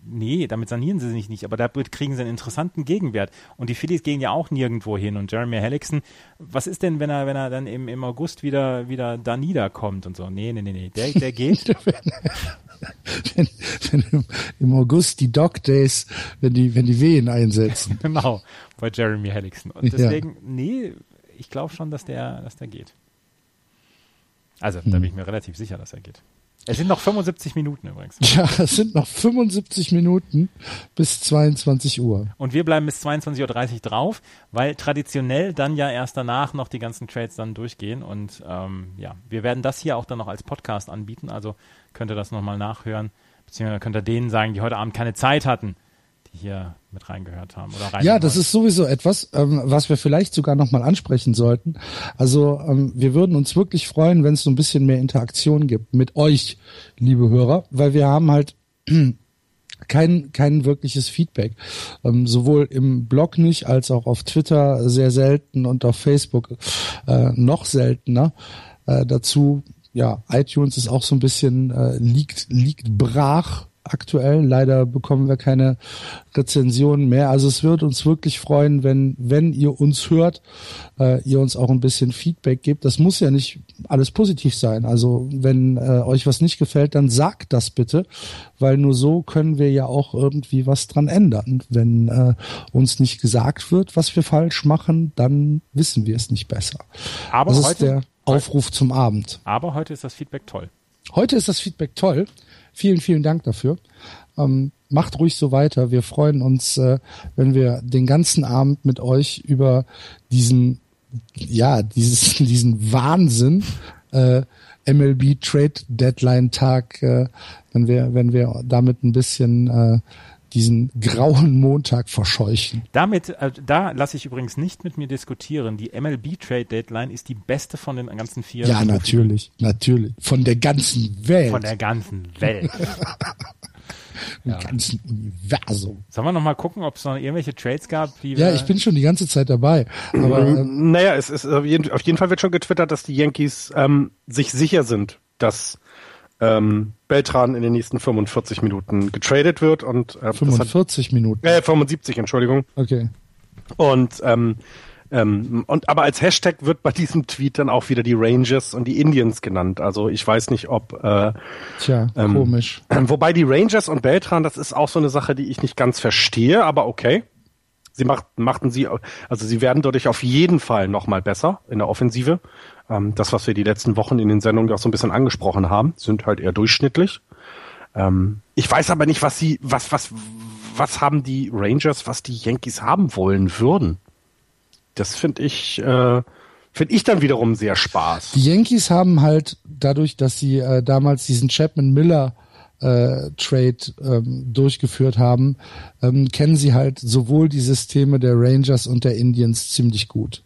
[SPEAKER 2] nee, damit sanieren sie sich nicht, aber damit kriegen sie einen interessanten Gegenwert. Und die Phillies gehen ja auch nirgendwo hin. Und Jeremy Hellickson, was ist denn, wenn er, wenn er dann im, im August wieder, wieder da niederkommt und so? Nee, nee, nee, nee, der, der geht.
[SPEAKER 1] wenn, wenn im August die Dog Days, wenn die, wenn die Wehen einsetzen.
[SPEAKER 2] genau, bei Jeremy Hellickson. Und deswegen, ja. nee, ich glaube schon, dass der, dass der geht. Also, hm. da bin ich mir relativ sicher, dass er geht. Es sind noch 75 Minuten übrigens.
[SPEAKER 1] Ja, es sind noch 75 Minuten bis 22 Uhr.
[SPEAKER 2] Und wir bleiben bis 22.30 Uhr drauf, weil traditionell dann ja erst danach noch die ganzen Trades dann durchgehen. Und ähm, ja, wir werden das hier auch dann noch als Podcast anbieten. Also könnt ihr das nochmal nachhören. Beziehungsweise könnt ihr denen sagen, die heute Abend keine Zeit hatten, hier mit reingehört haben oder rein.
[SPEAKER 1] Ja, das ist sowieso etwas, ähm, was wir vielleicht sogar nochmal ansprechen sollten. Also ähm, wir würden uns wirklich freuen, wenn es so ein bisschen mehr Interaktion gibt mit euch, liebe Hörer, weil wir haben halt kein, kein wirkliches Feedback. Ähm, sowohl im Blog nicht, als auch auf Twitter sehr selten und auf Facebook äh, noch seltener. Äh, dazu, ja, iTunes ist auch so ein bisschen, äh, liegt, liegt brach aktuell. Leider bekommen wir keine Rezensionen mehr. Also es wird uns wirklich freuen, wenn, wenn ihr uns hört, äh, ihr uns auch ein bisschen Feedback gebt. Das muss ja nicht alles positiv sein. Also wenn äh, euch was nicht gefällt, dann sagt das bitte, weil nur so können wir ja auch irgendwie was dran ändern. Wenn äh, uns nicht gesagt wird, was wir falsch machen, dann wissen wir es nicht besser. Aber das heute, ist der Aufruf zum Abend.
[SPEAKER 2] Aber heute ist das Feedback toll.
[SPEAKER 1] Heute ist das Feedback toll. Vielen, vielen Dank dafür. Ähm, macht ruhig so weiter. Wir freuen uns, äh, wenn wir den ganzen Abend mit euch über diesen, ja, dieses, diesen Wahnsinn äh, MLB Trade Deadline Tag, äh, wenn wir, wenn wir damit ein bisschen äh, diesen grauen Montag verscheuchen.
[SPEAKER 2] Damit, äh, da lasse ich übrigens nicht mit mir diskutieren. Die MLB Trade Deadline ist die beste von den ganzen vier.
[SPEAKER 1] Ja, Profi natürlich, natürlich. Von der ganzen Welt.
[SPEAKER 2] Von der ganzen Welt.
[SPEAKER 1] Im ja. ganzen Universum.
[SPEAKER 2] Sollen wir noch mal gucken, ob es noch irgendwelche Trades gab?
[SPEAKER 1] Die ja, ich bin schon die ganze Zeit dabei. Aber,
[SPEAKER 3] äh, naja, es ist auf jeden, auf jeden Fall wird schon getwittert, dass die Yankees ähm, sich sicher sind, dass ähm, Beltran in den nächsten 45 Minuten getradet wird und
[SPEAKER 1] äh, 45 hat, Minuten.
[SPEAKER 3] Äh, 75, Entschuldigung.
[SPEAKER 1] Okay.
[SPEAKER 3] Und ähm, ähm, und aber als Hashtag wird bei diesem Tweet dann auch wieder die Rangers und die Indians genannt. Also ich weiß nicht, ob äh,
[SPEAKER 1] Tja, ähm, komisch.
[SPEAKER 3] Wobei die Rangers und Beltran, das ist auch so eine Sache, die ich nicht ganz verstehe, aber okay. Sie macht, machten sie, also sie werden dadurch auf jeden Fall nochmal besser in der Offensive. Ähm, das, was wir die letzten Wochen in den Sendungen auch so ein bisschen angesprochen haben, sind halt eher durchschnittlich. Ähm, ich weiß aber nicht, was sie, was, was, was haben die Rangers, was die Yankees haben wollen würden. Das finde ich, äh, finde ich dann wiederum sehr Spaß.
[SPEAKER 1] Die Yankees haben halt dadurch, dass sie äh, damals diesen Chapman Miller äh, Trade ähm, durchgeführt haben, ähm, kennen sie halt sowohl die Systeme der Rangers und der Indians ziemlich gut.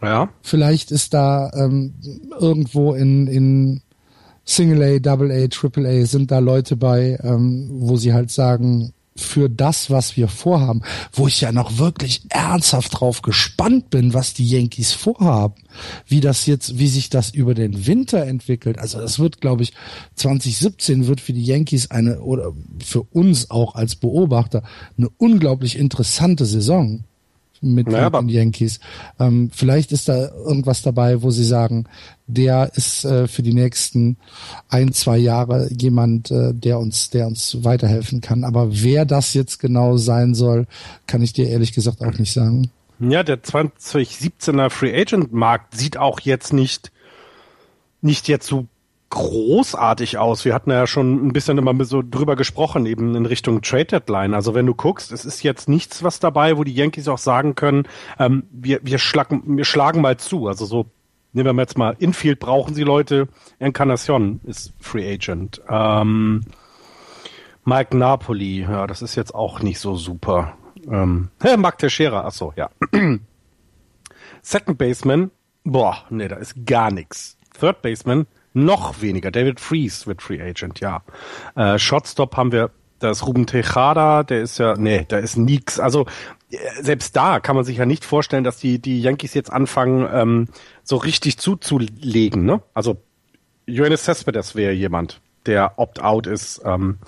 [SPEAKER 3] Ja.
[SPEAKER 1] Vielleicht ist da ähm, irgendwo in, in Single A, Double A, Triple A sind da Leute bei, ähm, wo sie halt sagen, für das, was wir vorhaben, wo ich ja noch wirklich ernsthaft drauf gespannt bin, was die Yankees vorhaben, wie das jetzt, wie sich das über den Winter entwickelt. Also das wird, glaube ich, 2017 wird für die Yankees eine oder für uns auch als Beobachter eine unglaublich interessante Saison mit naja, den Yankees. Ähm, vielleicht ist da irgendwas dabei, wo sie sagen, der ist äh, für die nächsten ein, zwei Jahre jemand, äh, der uns, der uns weiterhelfen kann. Aber wer das jetzt genau sein soll, kann ich dir ehrlich gesagt auch nicht sagen.
[SPEAKER 3] Ja, der 2017er Free Agent Markt sieht auch jetzt nicht, nicht jetzt so großartig aus. Wir hatten ja schon ein bisschen immer so drüber gesprochen, eben in Richtung Trade Deadline. Also wenn du guckst, es ist jetzt nichts was dabei, wo die Yankees auch sagen können, ähm, wir, wir, schlagen, wir schlagen mal zu. Also so, nehmen wir jetzt mal, Infield brauchen sie Leute, Encarnacion ist Free Agent. Ähm, Mike Napoli, ja, das ist jetzt auch nicht so super. Ähm, Mark Teixeira, ach so, ja. Second Baseman, boah, nee, da ist gar nichts. Third Baseman, Noch weniger. David Freeze wird Free Agent, ja. Äh, Shotstop haben wir, da ist Ruben Tejada, der ist ja, nee, da ist nix. Also äh, selbst da kann man sich ja nicht vorstellen, dass die, die Yankees jetzt anfangen, ähm, so richtig zuzulegen. Ne? Also Johannes Cespedes wäre jemand, der opt-out ist ähm,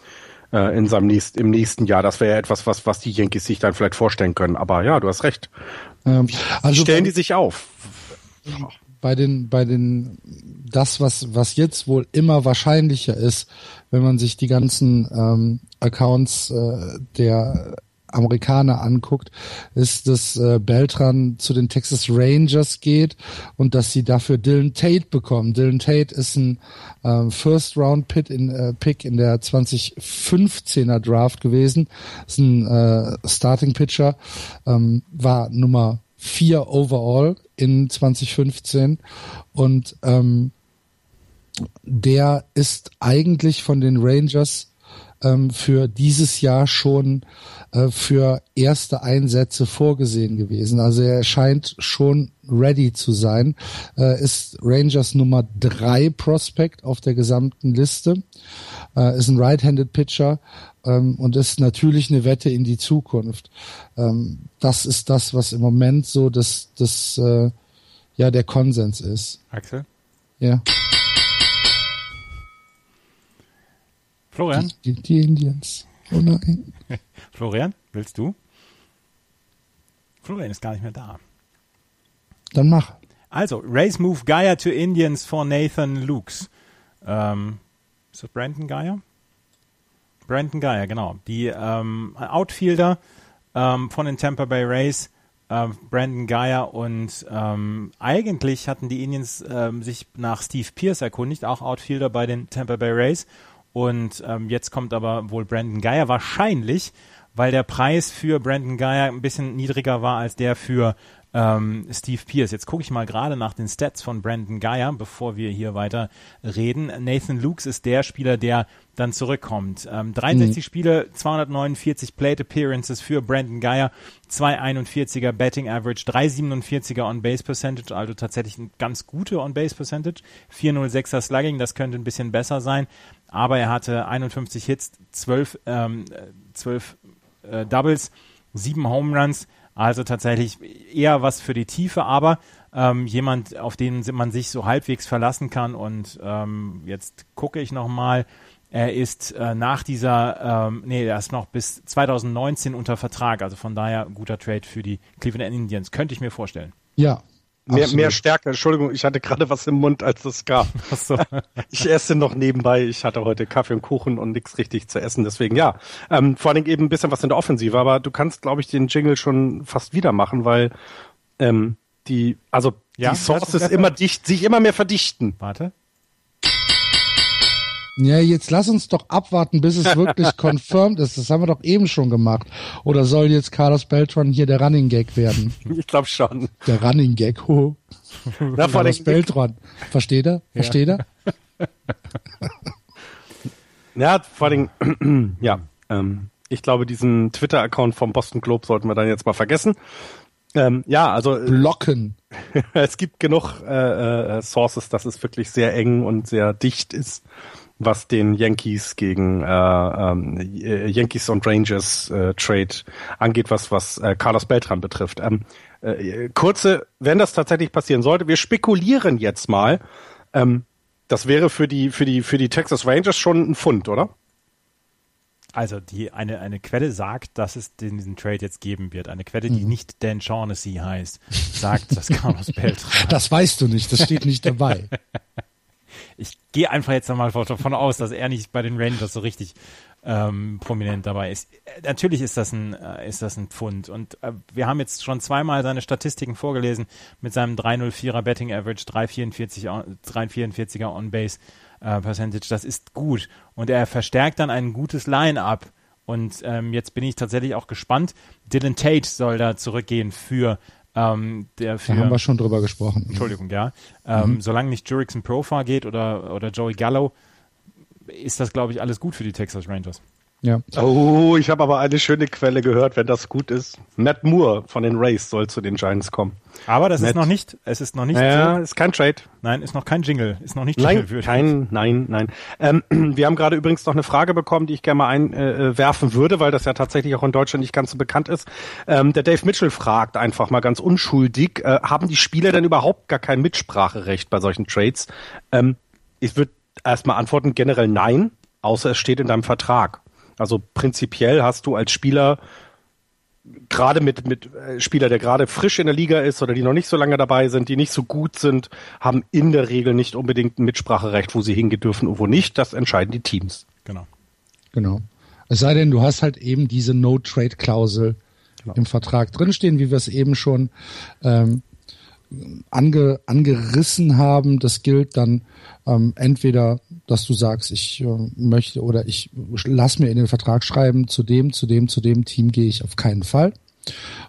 [SPEAKER 3] äh, in seinem nächst, im nächsten Jahr. Das wäre ja etwas, was, was die Yankees sich dann vielleicht vorstellen können. Aber ja, du hast recht. Ähm, also stellen die sich auf?
[SPEAKER 1] Bei den, bei den, das, was, was jetzt wohl immer wahrscheinlicher ist, wenn man sich die ganzen ähm, Accounts äh, der Amerikaner anguckt, ist, dass äh, Beltran zu den Texas Rangers geht und dass sie dafür Dylan Tate bekommen. Dylan Tate ist ein äh, First Round Pick in, äh, Pick in der 2015er Draft gewesen. Ist ein äh, Starting Pitcher, ähm, war Nummer vier overall in 2015 und ähm, der ist eigentlich von den Rangers ähm, für dieses Jahr schon äh, für erste Einsätze vorgesehen gewesen. Also er scheint schon ready zu sein. Äh, ist Rangers Nummer drei Prospect auf der gesamten Liste. Äh, ist ein Right-Handed Pitcher ähm, und ist natürlich eine Wette in die Zukunft. Ähm, das ist das, was im Moment so das, das äh, ja der Konsens ist.
[SPEAKER 2] Axel?
[SPEAKER 1] Ja.
[SPEAKER 2] Florian?
[SPEAKER 1] Die, die, die Indians. Oh nein.
[SPEAKER 2] Florian, willst du? Florian ist gar nicht mehr da.
[SPEAKER 1] Dann mach.
[SPEAKER 2] Also, Race Move Gaia to Indians for Nathan Lukes. Ähm, ist das Brandon Gaia? Brandon Gaia, genau. Die ähm, Outfielder ähm, von den Tampa Bay Rays, äh, Brandon Gaia und ähm, eigentlich hatten die Indians ähm, sich nach Steve Pierce erkundigt, auch Outfielder bei den Tampa Bay Rays und ähm, jetzt kommt aber wohl Brandon Geyer wahrscheinlich, weil der Preis für Brandon Geyer ein bisschen niedriger war als der für ähm, Steve Pierce. Jetzt gucke ich mal gerade nach den Stats von Brandon Geyer, bevor wir hier weiter reden. Nathan Lukes ist der Spieler, der dann zurückkommt. Ähm, 63 mhm. Spiele, 249 Plate Appearances für Brandon Geyer, 241er Betting Average, 347er On-Base Percentage, also tatsächlich eine ganz gute On-Base Percentage, 406er Slugging, das könnte ein bisschen besser sein, aber er hatte 51 Hits, 12, ähm, 12 äh, Doubles, 7 Home Runs, also tatsächlich eher was für die Tiefe, aber ähm, jemand, auf den man sich so halbwegs verlassen kann. Und ähm, jetzt gucke ich nochmal. Er ist äh, nach dieser, ähm, nee, er ist noch bis 2019 unter Vertrag. Also von daher guter Trade für die Cleveland Indians. Könnte ich mir vorstellen.
[SPEAKER 1] Ja,
[SPEAKER 3] Mehr, mehr Stärke. Entschuldigung, ich hatte gerade was im Mund, als es gab. So. Ich esse noch nebenbei. Ich hatte heute Kaffee und Kuchen und nichts richtig zu essen. Deswegen ja. Ähm, vor allem eben ein bisschen was in der Offensive. Aber du kannst, glaube ich, den Jingle schon fast wieder machen, weil ähm, die, also ja, die Sources immer dicht, sich immer mehr verdichten.
[SPEAKER 2] Warte.
[SPEAKER 1] Ja, jetzt lass uns doch abwarten, bis es wirklich confirmed ist. Das haben wir doch eben schon gemacht. Oder soll jetzt Carlos Beltran hier der Running Gag werden?
[SPEAKER 3] Ich glaube schon.
[SPEAKER 1] Der Running Gag, ho. Na, Carlos Beltran. Versteht er? Versteht ja. er?
[SPEAKER 3] ja, vor allem, ja, ähm, ich glaube, diesen Twitter-Account vom Boston Globe sollten wir dann jetzt mal vergessen. Ähm, ja, also
[SPEAKER 1] äh, Blocken.
[SPEAKER 3] es gibt genug äh, äh, Sources, dass es wirklich sehr eng und sehr dicht ist was den Yankees gegen äh, ähm, äh, Yankees und Rangers äh, Trade angeht, was was äh, Carlos Beltran betrifft. Ähm, äh, kurze, wenn das tatsächlich passieren sollte, wir spekulieren jetzt mal. Ähm, das wäre für die für die für die Texas Rangers schon ein Fund, oder?
[SPEAKER 2] Also die eine eine Quelle sagt, dass es den, diesen Trade jetzt geben wird. Eine Quelle, die mhm. nicht Dan Shaughnessy heißt, sagt, dass Carlos Beltran.
[SPEAKER 1] Das weißt du nicht. Das steht nicht dabei.
[SPEAKER 2] ich gehe einfach jetzt mal davon aus, dass er nicht bei den Rangers so richtig ähm, prominent dabei ist. Äh, natürlich ist das ein, äh, ist das ein Pfund. Und äh, wir haben jetzt schon zweimal seine Statistiken vorgelesen mit seinem 304er Betting Average, 344er, 344er On-Base äh, Percentage. Das ist gut. Und er verstärkt dann ein gutes Line-Up. Und ähm, jetzt bin ich tatsächlich auch gespannt. Dylan Tate soll da zurückgehen für ähm, der für,
[SPEAKER 1] da haben wir schon drüber gesprochen.
[SPEAKER 2] Entschuldigung, ja. Ähm, mhm. Solange nicht Jurickson Profar geht oder, oder Joey Gallo, ist das, glaube ich, alles gut für die Texas Rangers.
[SPEAKER 3] Ja. Oh, ich habe aber eine schöne Quelle gehört, wenn das gut ist. Matt Moore von den Rays soll zu den Giants kommen.
[SPEAKER 2] Aber das Matt. ist noch nicht, es ist noch nicht.
[SPEAKER 3] Ja, so. ist kein Trade.
[SPEAKER 2] Nein, ist noch kein Jingle, ist noch nicht
[SPEAKER 3] Jingle. Nein, kein, nein, nein. Ähm, wir haben gerade übrigens noch eine Frage bekommen, die ich gerne mal einwerfen äh, würde, weil das ja tatsächlich auch in Deutschland nicht ganz so bekannt ist. Ähm, der Dave Mitchell fragt einfach mal ganz unschuldig, äh, haben die Spieler denn überhaupt gar kein Mitspracherecht bei solchen Trades? Ähm, ich würde erstmal antworten, generell nein, außer es steht in deinem Vertrag. Also prinzipiell hast du als Spieler gerade mit, mit äh, Spieler, der gerade frisch in der Liga ist oder die noch nicht so lange dabei sind, die nicht so gut sind, haben in der Regel nicht unbedingt ein Mitspracherecht, wo sie hingehen dürfen und wo nicht. Das entscheiden die Teams.
[SPEAKER 2] Genau.
[SPEAKER 1] Genau. Es sei denn, du hast halt eben diese No-Trade-Klausel genau. im Vertrag drinstehen, wie wir es eben schon ähm, ange, angerissen haben. Das gilt dann ähm, entweder, dass du sagst, ich äh, möchte oder ich lass mir in den Vertrag schreiben, zu dem, zu dem, zu dem Team gehe ich auf keinen Fall.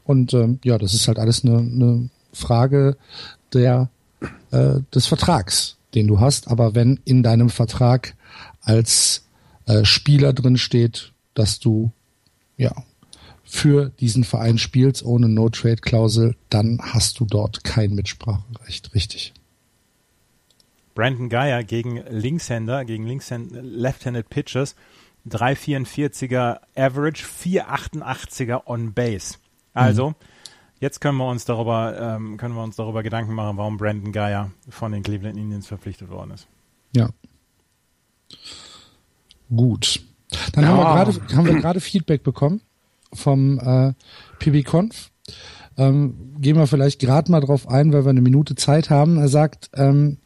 [SPEAKER 1] Und ähm, ja, das ist halt alles eine, eine Frage der äh, des Vertrags, den du hast. Aber wenn in deinem Vertrag als äh, Spieler drin steht, dass du ja für diesen Verein spielst ohne No-Trade-Klausel, dann hast du dort kein Mitspracherecht, richtig.
[SPEAKER 2] Brandon Geyer gegen Linkshänder, gegen Left-Handed Pitchers, 3,44er Average, 4,88er on Base. Also, mhm. jetzt können wir uns darüber, ähm, können wir uns darüber Gedanken machen, warum Brandon Geyer von den Cleveland Indians verpflichtet worden ist.
[SPEAKER 1] Ja. Gut. Dann ja. haben wir gerade Feedback bekommen vom äh, PBConf. Ähm, gehen wir vielleicht gerade mal drauf ein, weil wir eine Minute Zeit haben. Er sagt, ähm,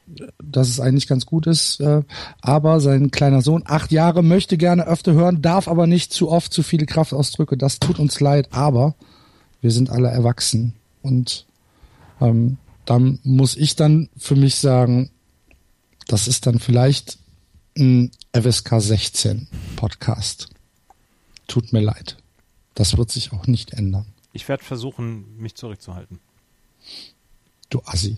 [SPEAKER 1] dass es eigentlich ganz gut ist, äh, aber sein kleiner Sohn, acht Jahre, möchte gerne öfter hören, darf aber nicht zu oft zu viele Kraftausdrücke. Das tut uns leid, aber wir sind alle erwachsen und ähm, dann muss ich dann für mich sagen, das ist dann vielleicht ein FSK 16 Podcast. Tut mir leid. Das wird sich auch nicht ändern.
[SPEAKER 2] Ich werde versuchen, mich zurückzuhalten.
[SPEAKER 1] Du Assi.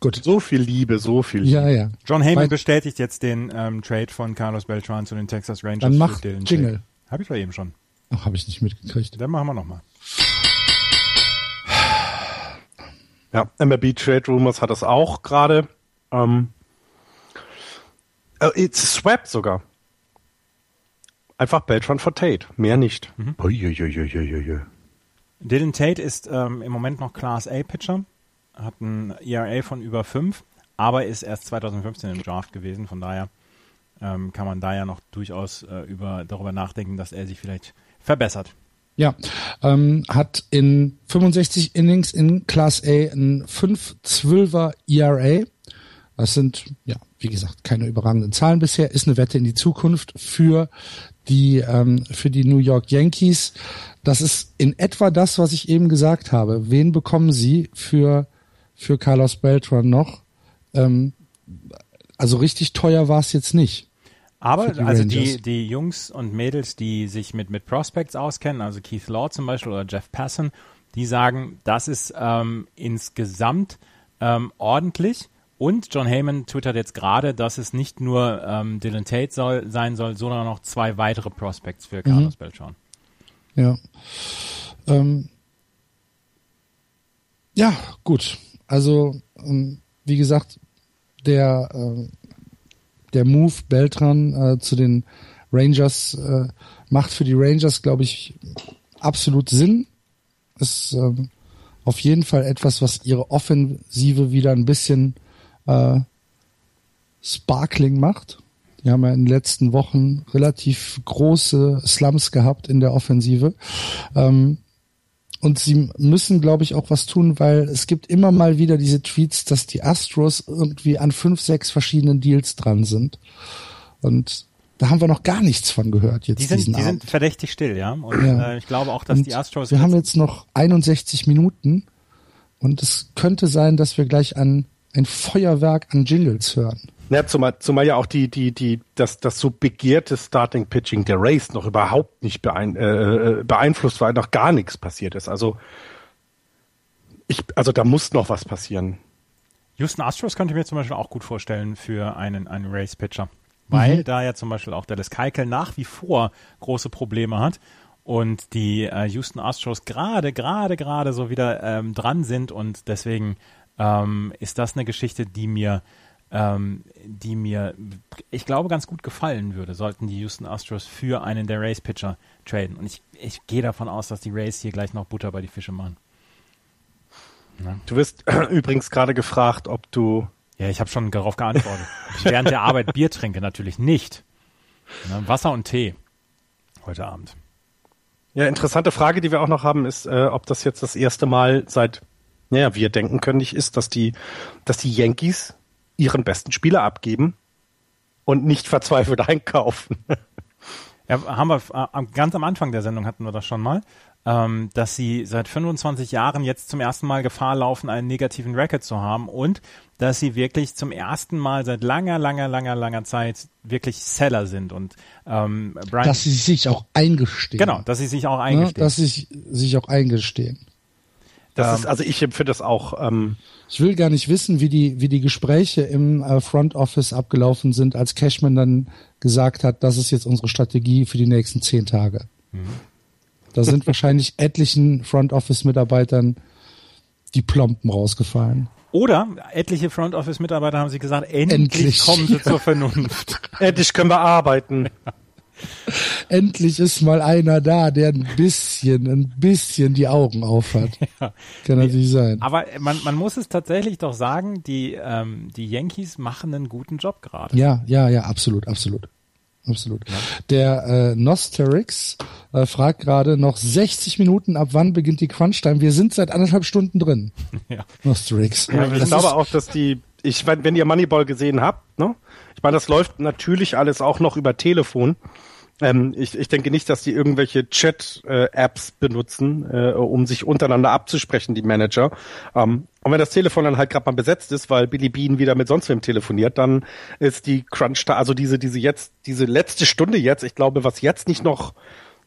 [SPEAKER 3] Gut. So viel Liebe, so viel Liebe.
[SPEAKER 1] Ja, ja.
[SPEAKER 2] John Heyman bestätigt jetzt den ähm, Trade von Carlos Beltran zu den Texas Rangers.
[SPEAKER 1] Dann mach Jingle.
[SPEAKER 2] Habe ich doch eben schon.
[SPEAKER 1] Ach, habe ich nicht mitgekriegt.
[SPEAKER 2] Dann machen wir nochmal.
[SPEAKER 3] Ja, MLB Trade Rumors hat das auch gerade. Ähm, uh, it's Swap sogar. Einfach Beltran for Tate, mehr nicht. Mhm.
[SPEAKER 2] Dylan Tate ist ähm, im Moment noch Class A Pitcher, hat ein ERA von über 5, aber ist erst 2015 im Draft gewesen, von daher ähm, kann man da ja noch durchaus äh, über, darüber nachdenken, dass er sich vielleicht verbessert.
[SPEAKER 1] Ja, ähm, hat in 65 Innings in Class A ein 5-12er ERA. Das sind, ja, wie gesagt, keine überragenden Zahlen bisher. Ist eine Wette in die Zukunft für die ähm, für die New York Yankees. Das ist in etwa das, was ich eben gesagt habe. Wen bekommen Sie für für Carlos Beltran noch? Ähm, also richtig teuer war es jetzt nicht.
[SPEAKER 2] Aber die also die, die Jungs und Mädels, die sich mit, mit Prospects auskennen, also Keith Law zum Beispiel oder Jeff Passan, die sagen, das ist ähm, insgesamt ähm, ordentlich. Und John Heyman twittert jetzt gerade, dass es nicht nur ähm, Dylan Tate soll, sein soll, sondern noch zwei weitere Prospects für Carlos mhm. Beltran.
[SPEAKER 1] Ja. Ähm, ja, gut. Also, ähm, wie gesagt, der, äh, der Move Beltran äh, zu den Rangers äh, macht für die Rangers, glaube ich, absolut Sinn. Ist ähm, auf jeden Fall etwas, was ihre Offensive wieder ein bisschen äh, Sparkling macht. Die haben ja in den letzten Wochen relativ große Slums gehabt in der Offensive. Ähm, und sie müssen, glaube ich, auch was tun, weil es gibt immer mal wieder diese Tweets, dass die Astros irgendwie an fünf, sechs verschiedenen Deals dran sind. Und da haben wir noch gar nichts von gehört jetzt.
[SPEAKER 2] Die sind, diesen die Abend. sind verdächtig still, ja. Und ja. Äh, ich glaube auch, dass und die Astros.
[SPEAKER 1] Wir haben jetzt noch 61 Minuten und es könnte sein, dass wir gleich an ein Feuerwerk an Jingles hören.
[SPEAKER 3] Ja, zumal, zumal ja auch die, die, die, das, das so begehrte Starting Pitching der Race noch überhaupt nicht beein, äh, äh, beeinflusst, weil noch gar nichts passiert ist. Also, ich, also da muss noch was passieren.
[SPEAKER 2] Houston Astros könnte ich mir zum Beispiel auch gut vorstellen für einen, einen Race-Pitcher. Weil mhm. da ja zum Beispiel auch Dallas Keikel nach wie vor große Probleme hat und die äh, Houston Astros gerade, gerade, gerade so wieder ähm, dran sind und deswegen ähm, ist das eine Geschichte, die mir, ähm, die mir, ich glaube, ganz gut gefallen würde, sollten die Houston Astros für einen der Race-Pitcher traden. Und ich, ich gehe davon aus, dass die Race hier gleich noch Butter bei die Fische machen.
[SPEAKER 3] Ja. Du wirst übrigens gerade gefragt, ob du.
[SPEAKER 2] Ja, ich habe schon darauf geantwortet. ich während der Arbeit Bier trinke, natürlich nicht. Ne, Wasser und Tee heute Abend.
[SPEAKER 3] Ja, interessante Frage, die wir auch noch haben, ist, äh, ob das jetzt das erste Mal seit, naja, wir denken können nicht, ist, dass die, dass die Yankees ihren besten Spieler abgeben und nicht verzweifelt einkaufen.
[SPEAKER 2] Ja, haben wir äh, ganz am Anfang der Sendung hatten wir das schon mal ähm, dass sie seit 25 Jahren jetzt zum ersten Mal Gefahr laufen, einen negativen Record zu haben und dass sie wirklich zum ersten Mal seit langer, langer, langer, langer Zeit wirklich Seller sind und ähm,
[SPEAKER 1] Brian, dass sie sich auch eingestehen.
[SPEAKER 2] Genau, dass sie sich auch ne, eingestehen.
[SPEAKER 1] Ja, dass sie sich auch eingestehen.
[SPEAKER 3] Das ähm, ist, also ich empfinde das auch. Ähm,
[SPEAKER 1] ich will gar nicht wissen, wie die, wie die Gespräche im äh, Front Office abgelaufen sind, als Cashman dann gesagt hat, das ist jetzt unsere Strategie für die nächsten zehn Tage. Mhm. Da sind wahrscheinlich etlichen Front Office Mitarbeitern die Plomben rausgefallen.
[SPEAKER 2] Oder etliche Front Office Mitarbeiter haben sich gesagt, endlich, endlich. kommen sie zur Vernunft.
[SPEAKER 3] endlich können wir arbeiten.
[SPEAKER 1] Endlich ist mal einer da, der ein bisschen, ein bisschen die Augen aufhat. Ja. Kann natürlich sein.
[SPEAKER 2] Aber man, man muss es tatsächlich doch sagen, die, ähm, die Yankees machen einen guten Job gerade.
[SPEAKER 1] Ja, ja, ja, absolut, absolut. Absolut. Ja. Der äh, Nosterix äh, fragt gerade noch 60 Minuten, ab wann beginnt die Crunch-Time? Wir sind seit anderthalb Stunden drin.
[SPEAKER 2] Ja.
[SPEAKER 1] Nosterix.
[SPEAKER 3] Ja, ich glaube auch, dass die, ich, wenn ihr Moneyball gesehen habt, ne? Ich meine, das läuft natürlich alles auch noch über Telefon. Ähm, ich, ich denke nicht, dass die irgendwelche Chat-Apps benutzen, äh, um sich untereinander abzusprechen, die Manager. Ähm, und wenn das Telefon dann halt gerade mal besetzt ist, weil Billy Bean wieder mit sonst wem telefoniert, dann ist die Crunch da, also diese, diese jetzt, diese letzte Stunde jetzt, ich glaube, was jetzt nicht noch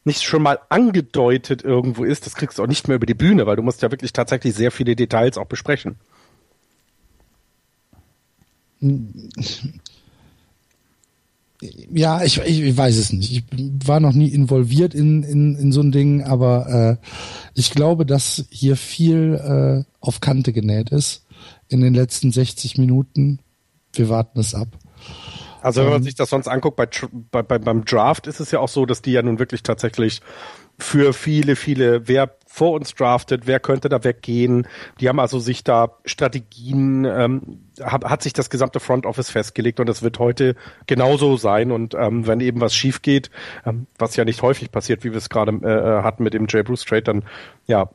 [SPEAKER 3] nicht schon mal angedeutet irgendwo ist, das kriegst du auch nicht mehr über die Bühne, weil du musst ja wirklich tatsächlich sehr viele Details auch besprechen.
[SPEAKER 1] Ja, ich, ich, weiß es nicht. Ich war noch nie involviert in, in, in so ein Ding, aber äh, ich glaube, dass hier viel äh, auf Kante genäht ist in den letzten 60 Minuten. Wir warten es ab.
[SPEAKER 3] Also wenn man ähm, sich das sonst anguckt, bei, bei, beim Draft ist es ja auch so, dass die ja nun wirklich tatsächlich für viele, viele, wer vor uns draftet, wer könnte da weggehen. Die haben also sich da Strategien, ähm, hat, hat sich das gesamte Front Office festgelegt und das wird heute genauso sein. Und ähm, wenn eben was schief geht, ähm, was ja nicht häufig passiert, wie wir es gerade äh, hatten mit dem Jay Bruce Trade, dann ja,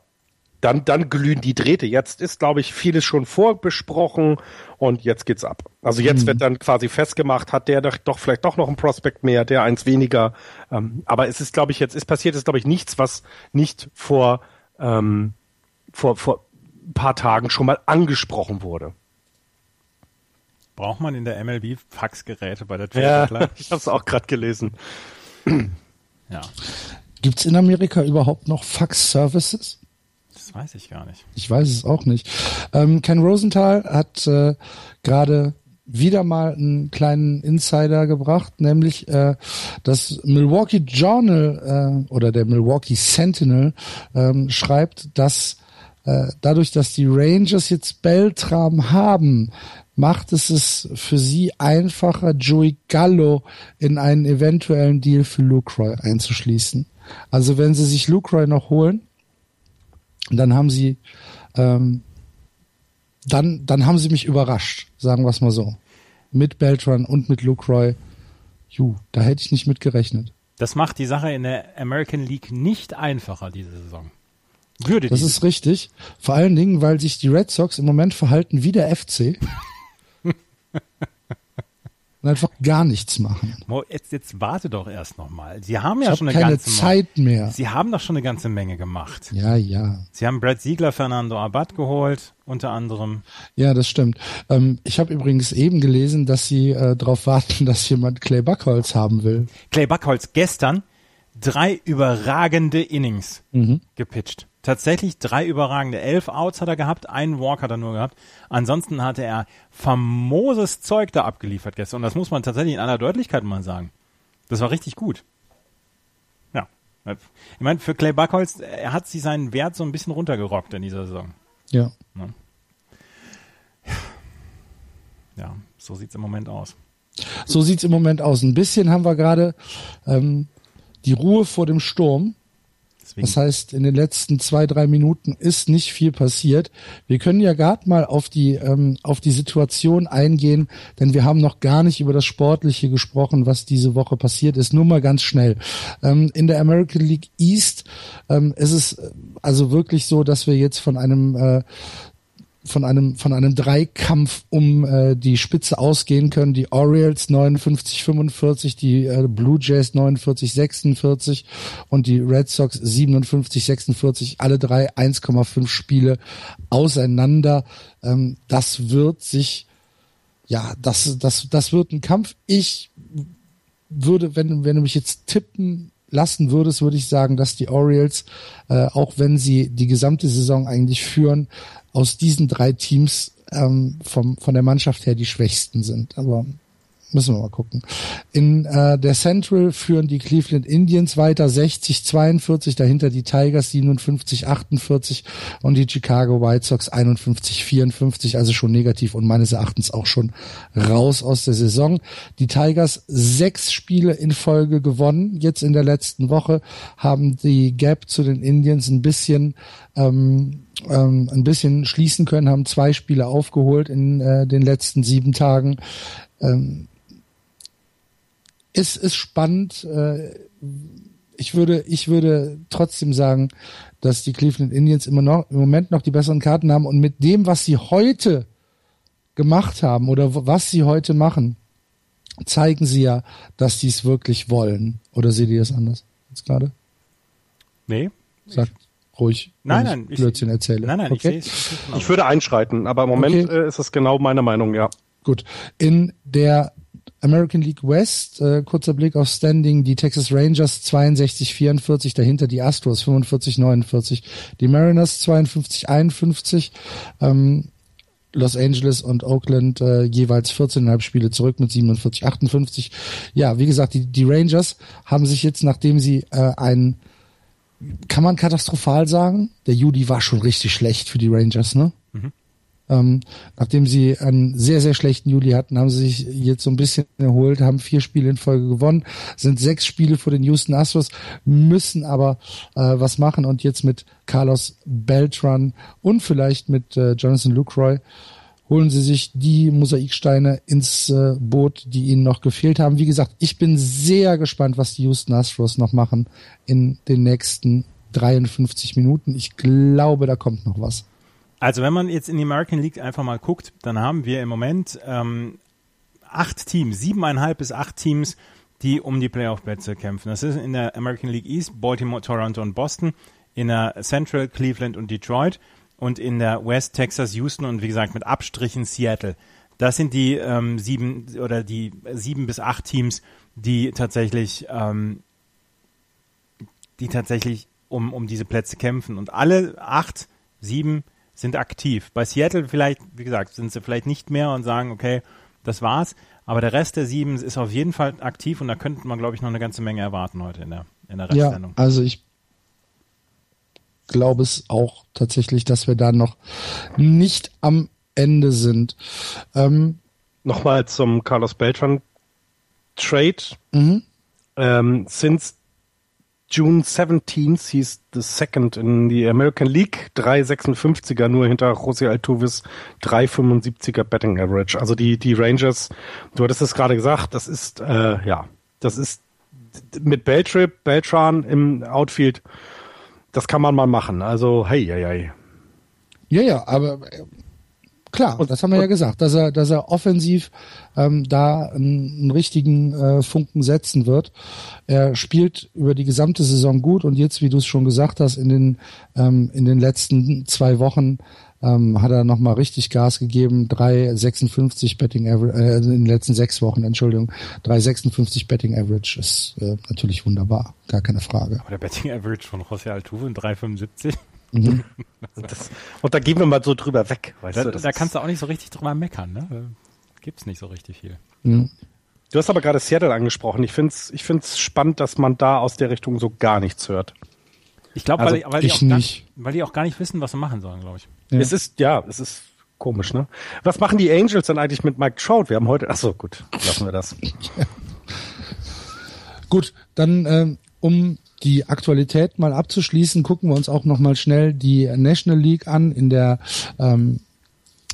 [SPEAKER 3] dann, dann glühen die Drähte. Jetzt ist, glaube ich, vieles schon vorbesprochen und jetzt geht's ab. Also jetzt mhm. wird dann quasi festgemacht, hat der doch, doch vielleicht doch noch ein Prospekt mehr, der eins weniger. Ähm, aber es ist, glaube ich, jetzt ist passiert, ist, glaube ich, nichts, was nicht vor, ähm, vor, vor ein paar Tagen schon mal angesprochen wurde.
[SPEAKER 2] Braucht man in der MLB Faxgeräte bei der
[SPEAKER 3] Twitter? Ja, ich habe es auch gerade gelesen.
[SPEAKER 1] ja. Gibt's in Amerika überhaupt noch Fax-Services?
[SPEAKER 2] Weiß ich gar nicht.
[SPEAKER 1] Ich weiß es auch nicht. Ähm, Ken Rosenthal hat äh, gerade wieder mal einen kleinen Insider gebracht, nämlich äh, das Milwaukee Journal äh, oder der Milwaukee Sentinel ähm, schreibt, dass äh, dadurch, dass die Rangers jetzt Beltram haben, macht es es für sie einfacher, Joey Gallo in einen eventuellen Deal für Lucroy einzuschließen. Also wenn sie sich Lucroy noch holen, und dann haben sie, ähm, dann, dann haben sie mich überrascht, sagen wir es mal so. Mit Beltran und mit Luke Roy. Ju, da hätte ich nicht mit gerechnet.
[SPEAKER 2] Das macht die Sache in der American League nicht einfacher diese Saison.
[SPEAKER 1] Würde das ist richtig. Vor allen Dingen, weil sich die Red Sox im Moment verhalten wie der FC. und einfach gar nichts machen.
[SPEAKER 2] Jetzt, jetzt warte doch erst noch mal. Sie haben ja
[SPEAKER 1] ich
[SPEAKER 2] schon
[SPEAKER 1] eine
[SPEAKER 2] keine ganze
[SPEAKER 1] Zeit mehr.
[SPEAKER 2] Sie haben doch schon eine ganze Menge gemacht.
[SPEAKER 1] Ja, ja.
[SPEAKER 2] Sie haben Brad Siegler, Fernando Abad geholt, unter anderem.
[SPEAKER 1] Ja, das stimmt. Ähm, ich habe übrigens eben gelesen, dass Sie äh, darauf warten, dass jemand Clay Buckholz haben will.
[SPEAKER 2] Clay Buckholz gestern drei überragende Innings mhm. gepitcht. Tatsächlich drei überragende. Elf Outs hat er gehabt, einen Walk hat er nur gehabt. Ansonsten hatte er famoses Zeug da abgeliefert gestern. Und das muss man tatsächlich in aller Deutlichkeit mal sagen. Das war richtig gut. Ja. Ich meine, für Clay Buckholz, er hat sich seinen Wert so ein bisschen runtergerockt in dieser Saison.
[SPEAKER 1] Ja.
[SPEAKER 2] Ja, ja so sieht's im Moment aus.
[SPEAKER 1] So sieht's im Moment aus. Ein bisschen haben wir gerade ähm, die Ruhe vor dem Sturm. Deswegen. Das heißt, in den letzten zwei, drei Minuten ist nicht viel passiert. Wir können ja gerade mal auf die, ähm, auf die Situation eingehen, denn wir haben noch gar nicht über das Sportliche gesprochen, was diese Woche passiert ist. Nur mal ganz schnell. Ähm, in der American League East ähm, ist es äh, also wirklich so, dass wir jetzt von einem äh, von einem von einem Dreikampf um äh, die Spitze ausgehen können. Die Orioles 59-45, die äh, Blue Jays 49-46 und die Red Sox 57-46. Alle drei 1,5 Spiele auseinander. Ähm, das wird sich ja, das das das wird ein Kampf. Ich würde, wenn wenn du mich jetzt tippen lassen würdest, würde ich sagen, dass die Orioles, äh, auch wenn sie die gesamte Saison eigentlich führen, aus diesen drei Teams ähm, vom, von der Mannschaft her die schwächsten sind. Aber müssen wir mal gucken. In äh, der Central führen die Cleveland Indians weiter 60-42, dahinter die Tigers 57-48 und die Chicago White Sox 51-54, also schon negativ und meines Erachtens auch schon raus aus der Saison. Die Tigers sechs Spiele in Folge gewonnen. Jetzt in der letzten Woche haben die Gap zu den Indians ein bisschen ähm, ähm, ein bisschen schließen können, haben zwei Spiele aufgeholt in äh, den letzten sieben Tagen. Ähm, ist, ist spannend. Äh, ich würde, ich würde trotzdem sagen, dass die Cleveland Indians immer noch, im Moment noch die besseren Karten haben und mit dem, was sie heute gemacht haben oder was sie heute machen, zeigen sie ja, dass sie es wirklich wollen. Oder seht ihr das anders jetzt gerade?
[SPEAKER 2] Nee.
[SPEAKER 1] Sagt ruhig,
[SPEAKER 2] nein, nein,
[SPEAKER 1] ich Blödsinn erzähle.
[SPEAKER 3] Nein, nein, okay. ich, ich würde einschreiten, aber im Moment okay. Äh, ist es genau meine Meinung, ja.
[SPEAKER 1] Gut. In der American League West, äh, kurzer Blick auf Standing, die Texas Rangers 62-44, dahinter die Astros 45-49, die Mariners 52-51, ähm, Los Angeles und Oakland äh, jeweils 14,5 Spiele zurück mit 47-58. Ja, wie gesagt, die, die Rangers haben sich jetzt, nachdem sie äh, ein kann man katastrophal sagen? Der Juli war schon richtig schlecht für die Rangers, ne? Ähm, nachdem sie einen sehr, sehr schlechten Juli hatten, haben sie sich jetzt so ein bisschen erholt, haben vier Spiele in Folge gewonnen, sind sechs Spiele vor den Houston Astros, müssen aber äh, was machen und jetzt mit Carlos Beltran und vielleicht mit äh, Jonathan Lucroy holen sie sich die Mosaiksteine ins äh, Boot, die ihnen noch gefehlt haben. Wie gesagt, ich bin sehr gespannt, was die Houston Astros noch machen in den nächsten 53 Minuten. Ich glaube, da kommt noch was.
[SPEAKER 2] Also wenn man jetzt in die American League einfach mal guckt, dann haben wir im Moment ähm, acht Teams, siebeneinhalb bis acht Teams, die um die Playoff-Plätze kämpfen. Das ist in der American League East Baltimore, Toronto und Boston, in der Central Cleveland und Detroit und in der West Texas, Houston und wie gesagt mit Abstrichen Seattle. Das sind die ähm, sieben oder die sieben bis acht Teams, die tatsächlich, ähm, die tatsächlich um, um diese Plätze kämpfen. Und alle acht, sieben sind aktiv. Bei Seattle vielleicht, wie gesagt, sind sie vielleicht nicht mehr und sagen, okay, das war's. Aber der Rest der sieben ist auf jeden Fall aktiv und da könnte man, glaube ich, noch eine ganze Menge erwarten heute in der, in der
[SPEAKER 1] Restsendung. Ja, also ich glaube es auch tatsächlich, dass wir da noch nicht am Ende sind. Ähm,
[SPEAKER 3] Nochmal zum Carlos Beltran Trade. Mhm. Ähm, since June 17th, he's the second in the American League, 3,56er nur hinter José Altuvis, 3,75er Betting Average. Also die, die Rangers, du hattest es gerade gesagt, das ist, äh, ja, das ist mit Beltrip, Beltran im Outfield, das kann man mal machen. Also, hey, hey, hey.
[SPEAKER 1] Ja, ja, aber Klar, und, das haben wir ja gesagt, dass er, dass er offensiv ähm, da einen, einen richtigen äh, Funken setzen wird. Er spielt über die gesamte Saison gut und jetzt, wie du es schon gesagt hast, in den ähm, in den letzten zwei Wochen ähm, hat er nochmal richtig Gas gegeben. 3,56 Betting Average, äh, in den letzten sechs Wochen, Entschuldigung, 3,56 Betting Average ist äh, natürlich wunderbar, gar keine Frage.
[SPEAKER 2] Aber der Betting Average von José Altuve in 3,75?
[SPEAKER 3] Mhm. Das, und da gehen wir mal so drüber weg, weißt
[SPEAKER 2] da,
[SPEAKER 3] du?
[SPEAKER 2] Da kannst du auch nicht so richtig drüber meckern, ne? Gibt's nicht so richtig viel.
[SPEAKER 3] Mhm. Du hast aber gerade Seattle angesprochen. Ich finde es ich find's spannend, dass man da aus der Richtung so gar nichts hört.
[SPEAKER 2] Ich glaube,
[SPEAKER 1] also
[SPEAKER 2] weil, weil,
[SPEAKER 1] ich nicht.
[SPEAKER 2] weil die auch gar nicht wissen, was sie machen sollen, glaube ich.
[SPEAKER 3] Ja. Es ist, ja, es ist komisch, ne? Was machen die Angels dann eigentlich mit Mike Trout? Wir haben heute, ach so, gut, lassen wir das.
[SPEAKER 1] gut, dann, ähm, um die Aktualität mal abzuschließen, gucken wir uns auch nochmal schnell die National League an. In der ähm,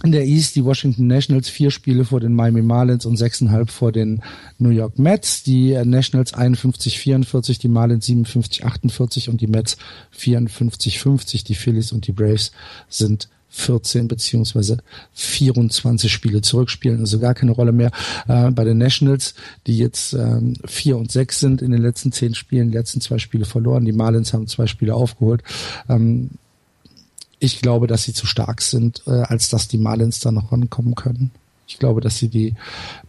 [SPEAKER 1] in der East die Washington Nationals vier Spiele vor den Miami Marlins und sechseinhalb vor den New York Mets. Die Nationals 51-44, die Marlins 57-48 und die Mets 54-50. Die Phillies und die Braves sind 14 beziehungsweise 24 Spiele zurückspielen, also gar keine Rolle mehr. Äh, bei den Nationals, die jetzt ähm, 4 und 6 sind in den letzten zehn Spielen, die letzten zwei Spiele verloren. Die Marlins haben zwei Spiele aufgeholt. Ähm, ich glaube, dass sie zu stark sind, äh, als dass die Marlins da noch rankommen können. Ich glaube, dass sie die,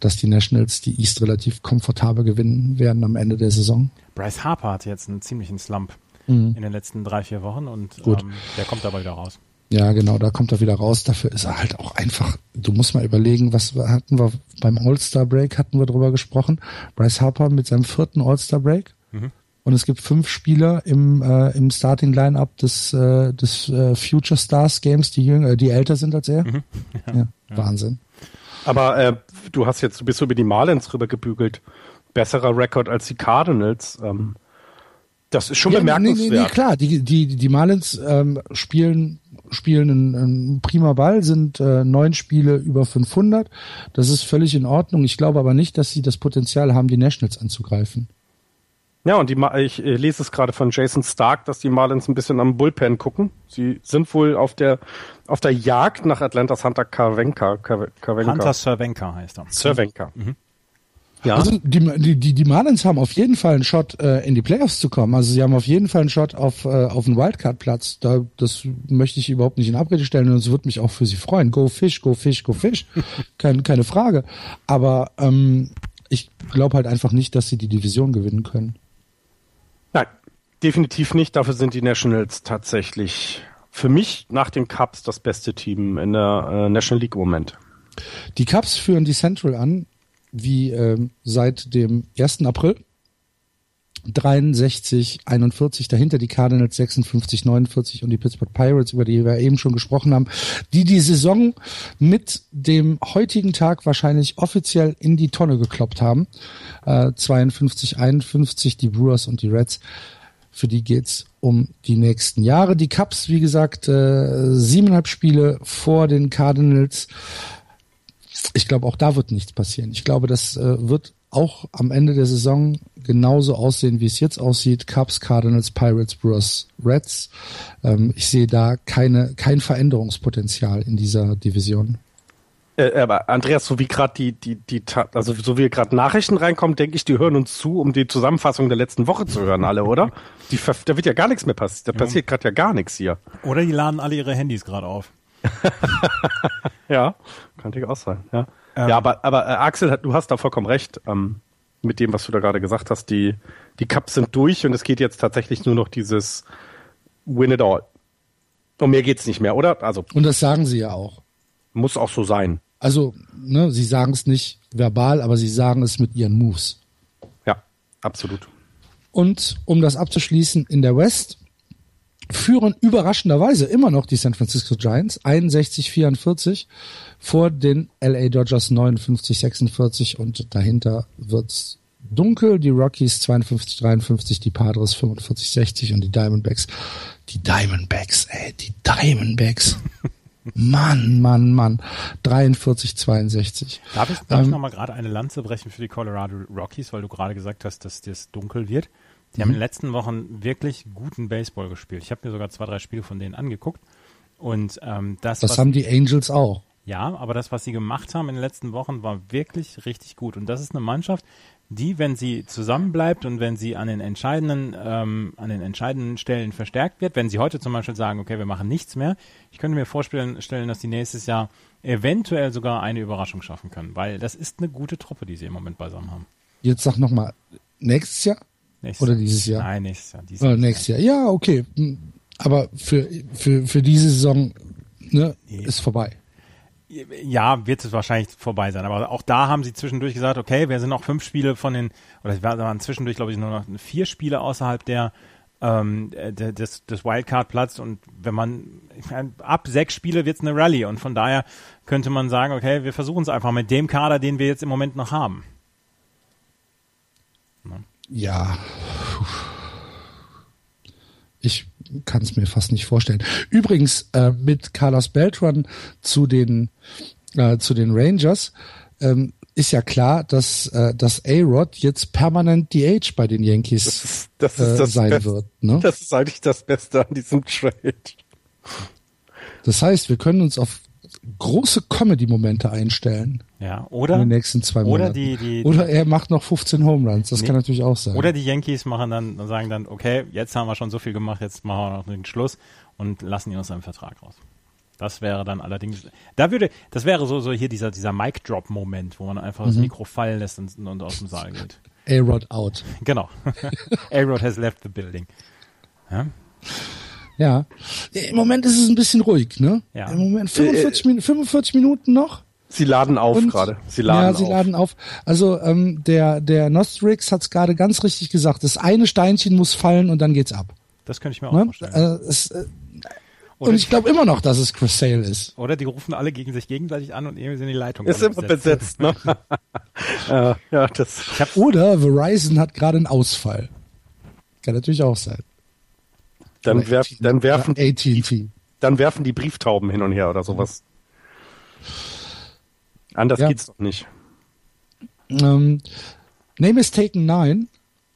[SPEAKER 1] dass die Nationals die East relativ komfortabel gewinnen werden am Ende der Saison.
[SPEAKER 2] Bryce Harper hat jetzt einen ziemlichen Slump mhm. in den letzten drei, vier Wochen und ähm, der kommt aber wieder raus.
[SPEAKER 1] Ja, genau, da kommt er wieder raus. Dafür ist er halt auch einfach, du musst mal überlegen, was hatten wir beim All-Star Break, hatten wir drüber gesprochen. Bryce Harper mit seinem vierten All-Star Break. Mhm. Und es gibt fünf Spieler im, äh, im Starting Lineup des, äh, des äh, Future Stars Games, die jünger, die älter sind als er. Mhm. Ja, ja, Wahnsinn.
[SPEAKER 3] Aber äh, du hast jetzt, du bist so über die Marlins rübergebügelt. Besserer Rekord als die Cardinals. Ähm, das ist schon ja, bemerkenswert. Nee, nee, nee,
[SPEAKER 1] klar, die, die, die Marlins ähm, spielen spielen einen, einen prima Ball, sind äh, neun Spiele über 500. Das ist völlig in Ordnung. Ich glaube aber nicht, dass sie das Potenzial haben, die Nationals anzugreifen.
[SPEAKER 3] Ja, und die, ich lese es gerade von Jason Stark, dass die Marlins ein bisschen am Bullpen gucken. Sie sind wohl auf der auf der Jagd nach Atlantas Hunter. Karvenka.
[SPEAKER 2] Hunter Cervenka heißt er.
[SPEAKER 3] Cervenka. Mhm.
[SPEAKER 1] Ja. Also die, die, die Marlins haben auf jeden Fall einen Shot, äh, in die Playoffs zu kommen. Also sie haben auf jeden Fall einen Shot auf, äh, auf einen Wildcard-Platz. Da, das möchte ich überhaupt nicht in Abrede stellen und es wird mich auch für sie freuen. Go Fish, go Fish, go Fish. Kein, keine Frage. Aber ähm, ich glaube halt einfach nicht, dass sie die Division gewinnen können.
[SPEAKER 3] Nein, definitiv nicht. Dafür sind die Nationals tatsächlich für mich nach den Cubs das beste Team in der äh, National League im Moment.
[SPEAKER 1] Die Cubs führen die Central an wie ähm, seit dem 1. April. 63, 41, dahinter die Cardinals 56, 49 und die Pittsburgh Pirates, über die wir eben schon gesprochen haben, die die Saison mit dem heutigen Tag wahrscheinlich offiziell in die Tonne gekloppt haben. Äh, 52, 51 die Brewers und die Reds. Für die geht's um die nächsten Jahre. Die Cubs, wie gesagt, äh, siebeneinhalb Spiele vor den Cardinals ich glaube, auch da wird nichts passieren. Ich glaube, das äh, wird auch am Ende der Saison genauso aussehen, wie es jetzt aussieht. Cubs, Cardinals, Pirates, Brewers, Reds. Ähm, ich sehe da keine, kein Veränderungspotenzial in dieser Division.
[SPEAKER 3] Äh, aber Andreas, so wie gerade die, die, die, also so wie gerade Nachrichten reinkommen, denke ich, die hören uns zu, um die Zusammenfassung der letzten Woche zu hören, alle, oder? Die, da wird ja gar nichts mehr passieren. Da passiert gerade ja gar nichts hier.
[SPEAKER 2] Oder die laden alle ihre Handys gerade auf.
[SPEAKER 3] ja, könnte ich auch sein. Ja, ähm, ja aber, aber äh, Axel, du hast da vollkommen recht ähm, mit dem, was du da gerade gesagt hast. Die, die Cups sind durch und es geht jetzt tatsächlich nur noch dieses Win it all. Und mehr geht's nicht mehr, oder?
[SPEAKER 1] Also und das sagen sie ja auch.
[SPEAKER 3] Muss auch so sein.
[SPEAKER 1] Also, ne, sie sagen es nicht verbal, aber sie sagen es mit ihren Moves.
[SPEAKER 3] Ja, absolut.
[SPEAKER 1] Und um das abzuschließen, in der West führen überraschenderweise immer noch die San Francisco Giants 61-44 vor den LA Dodgers 59-46 und dahinter wird's dunkel. Die Rockies 52-53, die Padres 45-60 und die Diamondbacks. Die Diamondbacks, ey, die Diamondbacks. Mann, Mann, Mann. 43-62.
[SPEAKER 2] Darf ich, darf ähm, ich nochmal gerade eine Lanze brechen für die Colorado Rockies, weil du gerade gesagt hast, dass das dunkel wird? Die mhm. haben in den letzten Wochen wirklich guten Baseball gespielt. Ich habe mir sogar zwei, drei Spiele von denen angeguckt. Und ähm, das.
[SPEAKER 1] Das haben die Angels auch.
[SPEAKER 2] Ja, aber das, was sie gemacht haben in den letzten Wochen, war wirklich richtig gut. Und das ist eine Mannschaft, die, wenn sie zusammenbleibt und wenn sie an den entscheidenden, ähm, an den entscheidenden Stellen verstärkt wird, wenn sie heute zum Beispiel sagen, okay, wir machen nichts mehr, ich könnte mir vorstellen, stellen, dass die nächstes Jahr eventuell sogar eine Überraschung schaffen können, weil das ist eine gute Truppe, die sie im Moment beisammen haben.
[SPEAKER 1] Jetzt sag nochmal, nächstes Jahr? Nächstes Oder dieses Jahr?
[SPEAKER 2] Nein, nächstes Jahr.
[SPEAKER 1] Dieses Oder nächstes Jahr. Jahr. Ja, okay. Hm, aber für, für, für diese Saison ne, nee. ist vorbei
[SPEAKER 2] ja, wird es wahrscheinlich vorbei sein. Aber auch da haben sie zwischendurch gesagt, okay, wir sind noch fünf Spiele von den, oder es waren zwischendurch, glaube ich, nur noch vier Spiele außerhalb der, ähm, des, des Wildcard-Platz und wenn man ab sechs Spiele wird es eine Rallye und von daher könnte man sagen, okay, wir versuchen es einfach mit dem Kader, den wir jetzt im Moment noch haben.
[SPEAKER 1] Ja. Ich kann es mir fast nicht vorstellen. Übrigens äh, mit Carlos Beltran zu den äh, zu den Rangers ähm, ist ja klar, dass äh, dass A-Rod jetzt permanent DH bei den Yankees das ist, das ist äh, das sein
[SPEAKER 3] Best,
[SPEAKER 1] wird.
[SPEAKER 3] Ne? Das ist eigentlich das Beste an diesem Trade.
[SPEAKER 1] Das heißt, wir können uns auf große Comedy-Momente einstellen.
[SPEAKER 2] Ja, oder?
[SPEAKER 1] In den nächsten zwei
[SPEAKER 2] Monaten.
[SPEAKER 1] Oder,
[SPEAKER 2] die, die,
[SPEAKER 1] oder er macht noch 15 Home Runs. Das nee. kann natürlich auch sein.
[SPEAKER 2] Oder die Yankees machen dann, dann sagen dann, okay, jetzt haben wir schon so viel gemacht, jetzt machen wir noch den Schluss und lassen ihn aus seinem Vertrag raus. Das wäre dann allerdings, da würde, das wäre so, so hier dieser, dieser Mic-Drop-Moment, wo man einfach mhm. das Mikro fallen lässt und, und aus dem Saal geht.
[SPEAKER 1] A-Rod out.
[SPEAKER 2] Genau. A-Rod has left the building.
[SPEAKER 1] Ja? Ja. Im Moment ist es ein bisschen ruhig, ne?
[SPEAKER 2] Ja.
[SPEAKER 1] Im Moment 45, äh, 45 Minuten noch.
[SPEAKER 3] Sie laden auf gerade. Sie laden
[SPEAKER 1] ja, sie
[SPEAKER 3] auf.
[SPEAKER 1] laden auf. Also ähm, der der Nostrix hat es gerade ganz richtig gesagt. Das eine Steinchen muss fallen und dann geht's ab.
[SPEAKER 2] Das könnte ich mir auch ne? vorstellen. Äh, es, äh,
[SPEAKER 1] und ich glaube immer noch, dass es Chris Sale ist.
[SPEAKER 2] Oder die rufen alle gegen sich gegenseitig an und irgendwie sind die Leitungen
[SPEAKER 3] ist immer besetzt. ne?
[SPEAKER 1] ja, ja, das. Oder Verizon hat gerade einen Ausfall. Kann natürlich auch sein.
[SPEAKER 3] Dann, werf, dann werfen die, dann werfen die Brieftauben hin und her oder sowas. Anders ja. geht's doch nicht.
[SPEAKER 1] Ähm, Name is Taken 9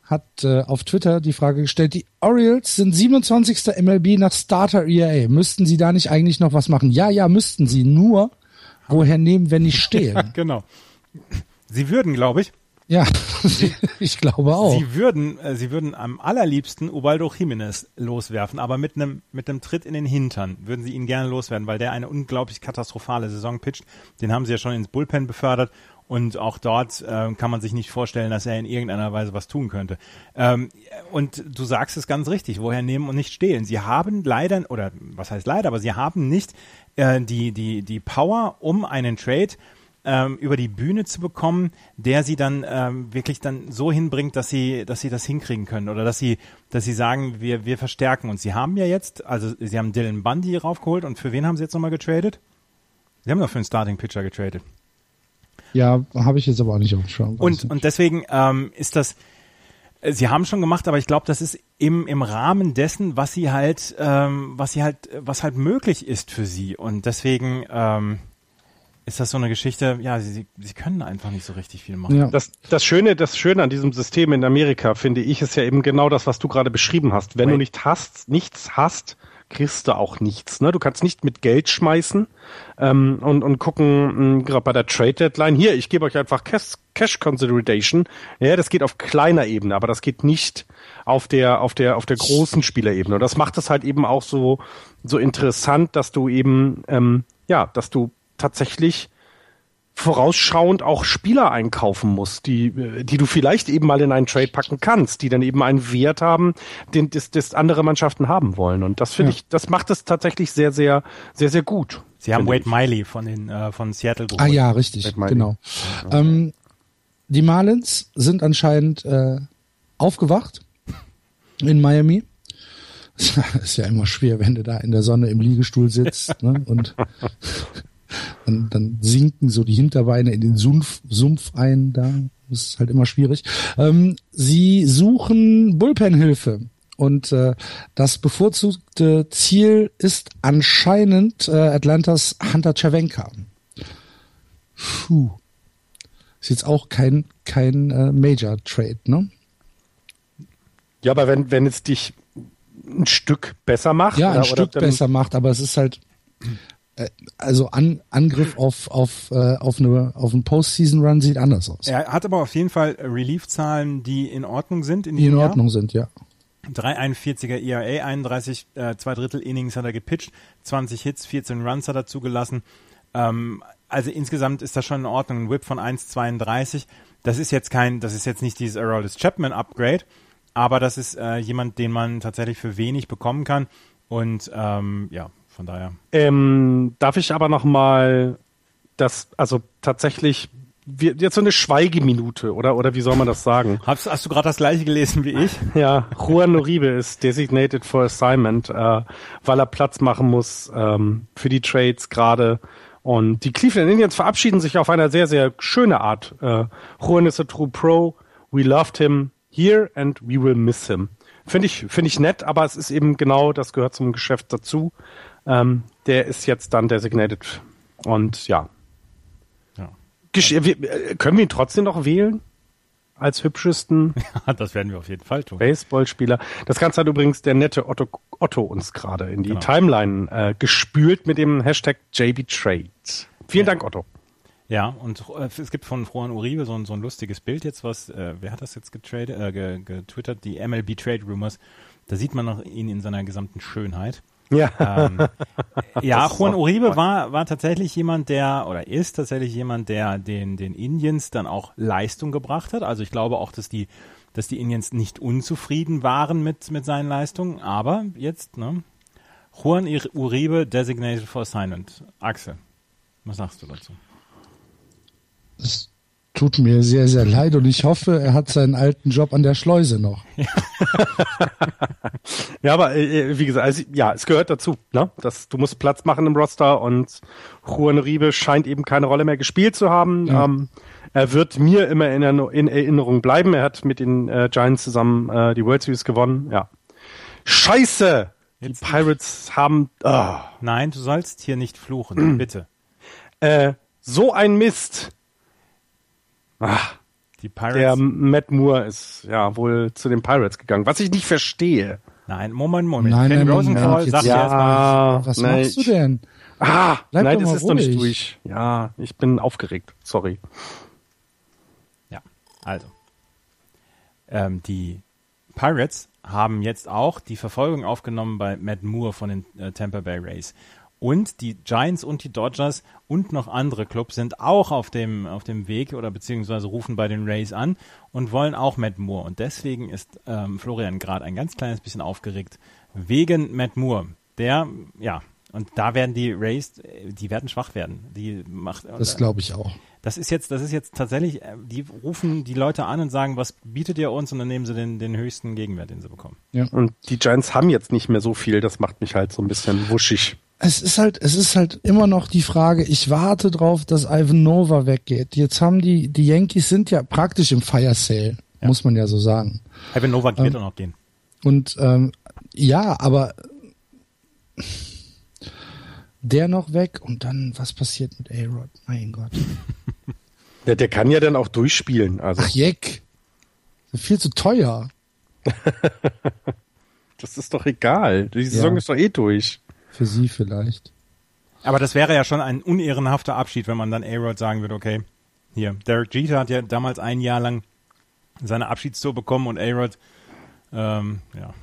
[SPEAKER 1] hat äh, auf Twitter die Frage gestellt, die Orioles sind 27. MLB nach Starter ERA. Müssten sie da nicht eigentlich noch was machen? Ja, ja, müssten sie. Nur, woher nehmen, wenn nicht stehen? ja,
[SPEAKER 2] genau. Sie würden, glaube ich,
[SPEAKER 1] ja, ich glaube auch.
[SPEAKER 2] Sie würden, äh, sie würden am allerliebsten Ubaldo Jimenez loswerfen, aber mit einem mit einem Tritt in den Hintern würden sie ihn gerne loswerden, weil der eine unglaublich katastrophale Saison pitcht. Den haben sie ja schon ins Bullpen befördert und auch dort äh, kann man sich nicht vorstellen, dass er in irgendeiner Weise was tun könnte. Ähm, und du sagst es ganz richtig, woher nehmen und nicht stehlen. Sie haben leider, oder was heißt leider, aber sie haben nicht äh, die, die, die Power, um einen Trade ähm, über die Bühne zu bekommen, der sie dann ähm, wirklich dann so hinbringt, dass sie, dass sie das hinkriegen können oder dass sie, dass sie sagen, wir, wir verstärken uns. Sie haben ja jetzt, also sie haben Dylan Bundy raufgeholt und für wen haben sie jetzt nochmal getradet? Sie haben doch für einen Starting Pitcher getradet.
[SPEAKER 1] Ja, habe ich jetzt aber auch nicht aufgeschaut.
[SPEAKER 2] Und, und deswegen ähm, ist das, äh, Sie haben schon gemacht, aber ich glaube, das ist im, im Rahmen dessen, was sie halt, ähm, was sie halt, was halt möglich ist für sie. Und deswegen, ähm, ist das so eine Geschichte, ja, sie, sie können einfach nicht so richtig viel machen. Ja.
[SPEAKER 3] Das, das, Schöne, das Schöne an diesem System in Amerika, finde ich, ist ja eben genau das, was du gerade beschrieben hast. Wenn Wait. du nicht hast, nichts hast, kriegst du auch nichts. Ne? Du kannst nicht mit Geld schmeißen ähm, und, und gucken, hm, gerade bei der Trade Deadline, hier, ich gebe euch einfach Cash, Cash Consideration. Ja, das geht auf kleiner Ebene, aber das geht nicht auf der, auf der, auf der großen Spielerebene. Und das macht es halt eben auch so, so interessant, dass du eben, ähm, ja, dass du tatsächlich vorausschauend auch Spieler einkaufen musst, die, die du vielleicht eben mal in einen Trade packen kannst, die dann eben einen Wert haben, den das, das andere Mannschaften haben wollen. Und das finde ja. ich, das macht es tatsächlich sehr, sehr, sehr, sehr gut.
[SPEAKER 2] Sie haben Wade ich. Miley von den äh, von Seattle
[SPEAKER 1] geholt. Ah ja, richtig, genau. Ja. Ähm, die Marlins sind anscheinend äh, aufgewacht in Miami. ist ja immer schwer, wenn du da in der Sonne im Liegestuhl sitzt ne? und dann, dann sinken so die Hinterbeine in den Sumpf, Sumpf ein. Da das ist halt immer schwierig. Ähm, sie suchen Bullpenhilfe. Und äh, das bevorzugte Ziel ist anscheinend äh, Atlantas Hunter Cervenka. Puh. Ist jetzt auch kein, kein äh, Major-Trade, ne?
[SPEAKER 3] Ja, aber wenn, wenn es dich ein Stück besser macht.
[SPEAKER 1] Ja, ein Stück besser macht, aber es ist halt, also an, Angriff auf auf äh, auf eine auf einen Postseason Run sieht anders aus.
[SPEAKER 2] Er hat aber auf jeden Fall Relief-Zahlen, die in Ordnung sind.
[SPEAKER 1] In die in Ordnung Jahr. sind, ja.
[SPEAKER 2] 341er ERA, 31 äh, zwei Drittel Innings hat er gepitcht, 20 Hits, 14 Runs hat er zugelassen. Ähm, also insgesamt ist das schon in Ordnung. Ein Whip von 1,32. Das ist jetzt kein, das ist jetzt nicht dieses Aroldis Chapman Upgrade, aber das ist äh, jemand, den man tatsächlich für wenig bekommen kann. Und ähm, ja, von daher.
[SPEAKER 3] Ähm, darf ich aber noch mal das, also tatsächlich wir, jetzt so eine Schweigeminute, oder, oder wie soll man das sagen?
[SPEAKER 2] Hast, hast du gerade das gleiche gelesen wie ich?
[SPEAKER 3] Ja, Juan Uribe ist designated for assignment, äh, weil er Platz machen muss ähm, für die Trades gerade. Und die Cleveland Indians verabschieden sich auf eine sehr, sehr schöne Art. Äh, Juan is a true pro. We loved him here and we will miss him. Finde ich, finde ich nett, aber es ist eben genau, das gehört zum Geschäft dazu. Ähm, der ist jetzt dann designated. Und ja, Gesch äh, können wir ihn trotzdem noch wählen? Als hübschesten?
[SPEAKER 2] Ja, das werden wir auf jeden Fall tun.
[SPEAKER 3] Baseballspieler. Das Ganze hat übrigens der nette Otto, Otto uns gerade in die genau. Timeline äh, gespült mit dem Hashtag JBTrade. Vielen ja. Dank, Otto.
[SPEAKER 2] Ja, und äh, es gibt von Juan Uribe so ein, so ein lustiges Bild jetzt, was, äh, wer hat das jetzt getradet, äh, getwittert? Die MLB Trade Rumors. Da sieht man noch ihn in seiner gesamten Schönheit.
[SPEAKER 3] Ja.
[SPEAKER 2] Ähm, ja, Juan Uribe war, war tatsächlich jemand, der, oder ist tatsächlich jemand, der den, den Indians dann auch Leistung gebracht hat. Also ich glaube auch, dass die, dass die Indians nicht unzufrieden waren mit, mit seinen Leistungen. Aber jetzt, ne? Juan Uribe designated for assignment. Axel, was sagst du dazu?
[SPEAKER 1] Das tut mir sehr, sehr leid und ich hoffe, er hat seinen alten Job an der Schleuse noch.
[SPEAKER 3] ja, aber äh, wie gesagt, also, ja, es gehört dazu. Ne? Das, du musst Platz machen im Roster und Juan Riebe scheint eben keine Rolle mehr gespielt zu haben. Ja. Ähm, er wird mir immer in, in, Erinnerung bleiben. Er hat mit den äh, Giants zusammen äh, die World Series gewonnen. Ja. Scheiße! Jetzt die Pirates nicht. haben. Oh.
[SPEAKER 2] Nein, du sollst hier nicht fluchen, bitte.
[SPEAKER 3] Äh, so ein Mist. Ach, die Pirates. Der Matt Moore ist ja wohl zu den Pirates gegangen, was ich nicht verstehe.
[SPEAKER 2] Nein, Moment, Moment.
[SPEAKER 1] Nein,
[SPEAKER 2] Ken
[SPEAKER 1] Rosenthal sagt ja, erstmal, was nein, machst du denn?
[SPEAKER 3] Ah, Bleib nein, das ist noch nicht durch. Ja, ich bin aufgeregt. Sorry.
[SPEAKER 2] Ja, also. Ähm, die Pirates haben jetzt auch die Verfolgung aufgenommen bei Matt Moore von den äh, Tampa Bay Rays. Und die Giants und die Dodgers und noch andere Clubs sind auch auf dem, auf dem Weg oder beziehungsweise rufen bei den Rays an und wollen auch Matt Moore. Und deswegen ist ähm, Florian gerade ein ganz kleines bisschen aufgeregt wegen Matt Moore. Der, ja, und da werden die Rays, die werden schwach werden. Die macht,
[SPEAKER 1] das glaube ich auch.
[SPEAKER 2] Das ist jetzt, das ist jetzt tatsächlich, äh, die rufen die Leute an und sagen, was bietet ihr uns? Und dann nehmen sie den, den höchsten Gegenwert, den sie bekommen.
[SPEAKER 3] Ja. Und die Giants haben jetzt nicht mehr so viel, das macht mich halt so ein bisschen wuschig
[SPEAKER 1] es ist halt, es ist halt immer noch die Frage, ich warte drauf, dass Ivan Nova weggeht. Jetzt haben die, die Yankees sind ja praktisch im Fire Sale, ja. muss man ja so sagen.
[SPEAKER 2] Ivan Nova wird ähm, auch noch gehen.
[SPEAKER 1] Und ähm, ja, aber der noch weg und dann, was passiert mit A-Rod? Mein Gott.
[SPEAKER 3] Der, der kann ja dann auch durchspielen. Also.
[SPEAKER 1] Ach, Jeck. Viel zu teuer.
[SPEAKER 3] das ist doch egal. Die Saison ja. ist doch eh durch.
[SPEAKER 1] Für sie vielleicht.
[SPEAKER 2] Aber das wäre ja schon ein unehrenhafter Abschied, wenn man dann A-Rod sagen würde, okay, hier, Derek Jeter hat ja damals ein Jahr lang seine Abschiedstour bekommen und A-Rod, ähm, ja.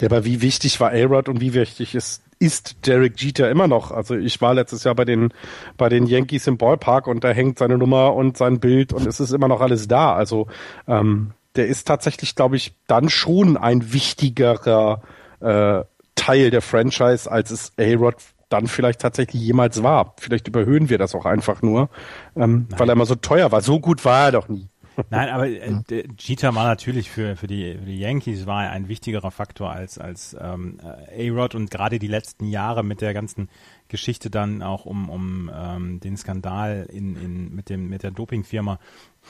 [SPEAKER 3] Ja, aber wie wichtig war A-Rod und wie wichtig ist, ist Derek Jeter immer noch? Also ich war letztes Jahr bei den, bei den Yankees im Ballpark und da hängt seine Nummer und sein Bild und es ist immer noch alles da. Also ähm, der ist tatsächlich, glaube ich, dann schon ein wichtigerer äh, Teil der Franchise, als es A-Rod dann vielleicht tatsächlich jemals war. Vielleicht überhöhen wir das auch einfach nur, ähm, weil er immer so teuer war. So gut war er doch nie.
[SPEAKER 2] Nein, aber äh, Jeter war natürlich für, für, die, für die Yankees war ein wichtigerer Faktor als, als ähm, A-Rod und gerade die letzten Jahre mit der ganzen Geschichte dann auch um, um ähm, den Skandal in, in, mit, dem, mit der Dopingfirma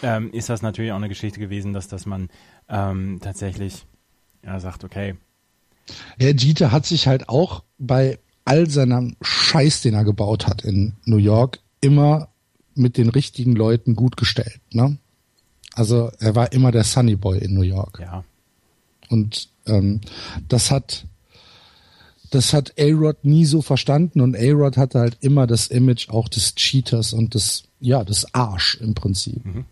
[SPEAKER 2] ähm, ist das natürlich auch eine Geschichte gewesen, dass, dass man ähm, tatsächlich ja, sagt, okay,
[SPEAKER 1] ja, Jeter hat sich halt auch bei all seinem Scheiß, den er gebaut hat in New York, immer mit den richtigen Leuten gut gestellt. Ne? Also er war immer der Sunny Boy in New York.
[SPEAKER 2] Ja.
[SPEAKER 1] Und ähm, das hat das hat A-Rod nie so verstanden und A-Rod hatte halt immer das Image auch des Cheaters und des, ja, des Arsch im Prinzip. Mhm.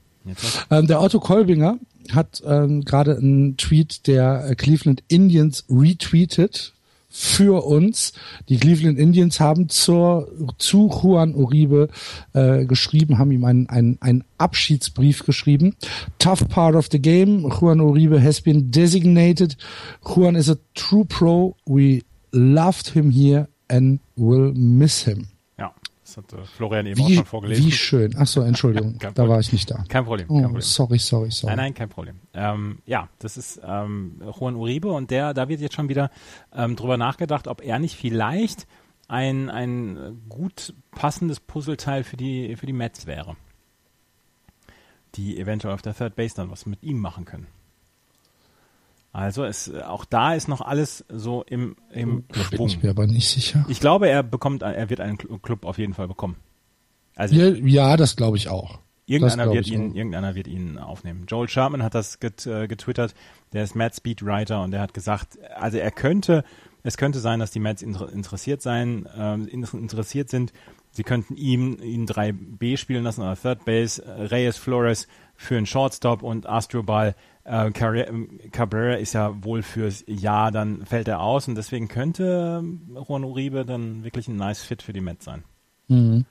[SPEAKER 1] Ähm, der Otto Kolbinger hat ähm, gerade einen Tweet der Cleveland Indians retweetet für uns. Die Cleveland Indians haben zur, zu Juan Uribe äh, geschrieben, haben ihm einen, einen, einen Abschiedsbrief geschrieben. Tough part of the game. Juan Uribe has been designated. Juan is a true pro. We loved him here and will miss him.
[SPEAKER 2] Das hat äh, Florian eben
[SPEAKER 1] wie,
[SPEAKER 2] auch schon vorgelesen.
[SPEAKER 1] Wie schön. Ach so, Entschuldigung, da war ich nicht da.
[SPEAKER 2] Kein Problem.
[SPEAKER 1] Kein oh, Problem. sorry, sorry, sorry.
[SPEAKER 2] Nein, nein, kein Problem. Ähm, ja, das ist ähm, Juan Uribe und der, da wird jetzt schon wieder ähm, drüber nachgedacht, ob er nicht vielleicht ein, ein gut passendes Puzzleteil für die, für die Mets wäre. Die eventuell auf der Third Base dann was mit ihm machen können. Also es, auch da ist noch alles so im, im
[SPEAKER 1] Schwung. Bin ich mir aber nicht sicher.
[SPEAKER 2] Ich glaube, er bekommt, er wird einen Club auf jeden Fall bekommen.
[SPEAKER 1] Also ja, ja das glaube ich auch.
[SPEAKER 2] Irgendeiner wird ihn, auch. irgendeiner wird ihn aufnehmen. Joel Sherman hat das get, äh, getwittert. Der ist Mad Speedwriter und der hat gesagt, also er könnte, es könnte sein, dass die Mets inter, interessiert sein, äh, interessiert sind. Sie könnten ihm ihn 3B spielen lassen oder Third Base, Reyes Flores für einen Shortstop und Astrobal äh, Cabrera ist ja wohl fürs Jahr, dann fällt er aus und deswegen könnte äh, Juan Uribe dann wirklich ein nice Fit für die Mets sein.
[SPEAKER 1] Mhm.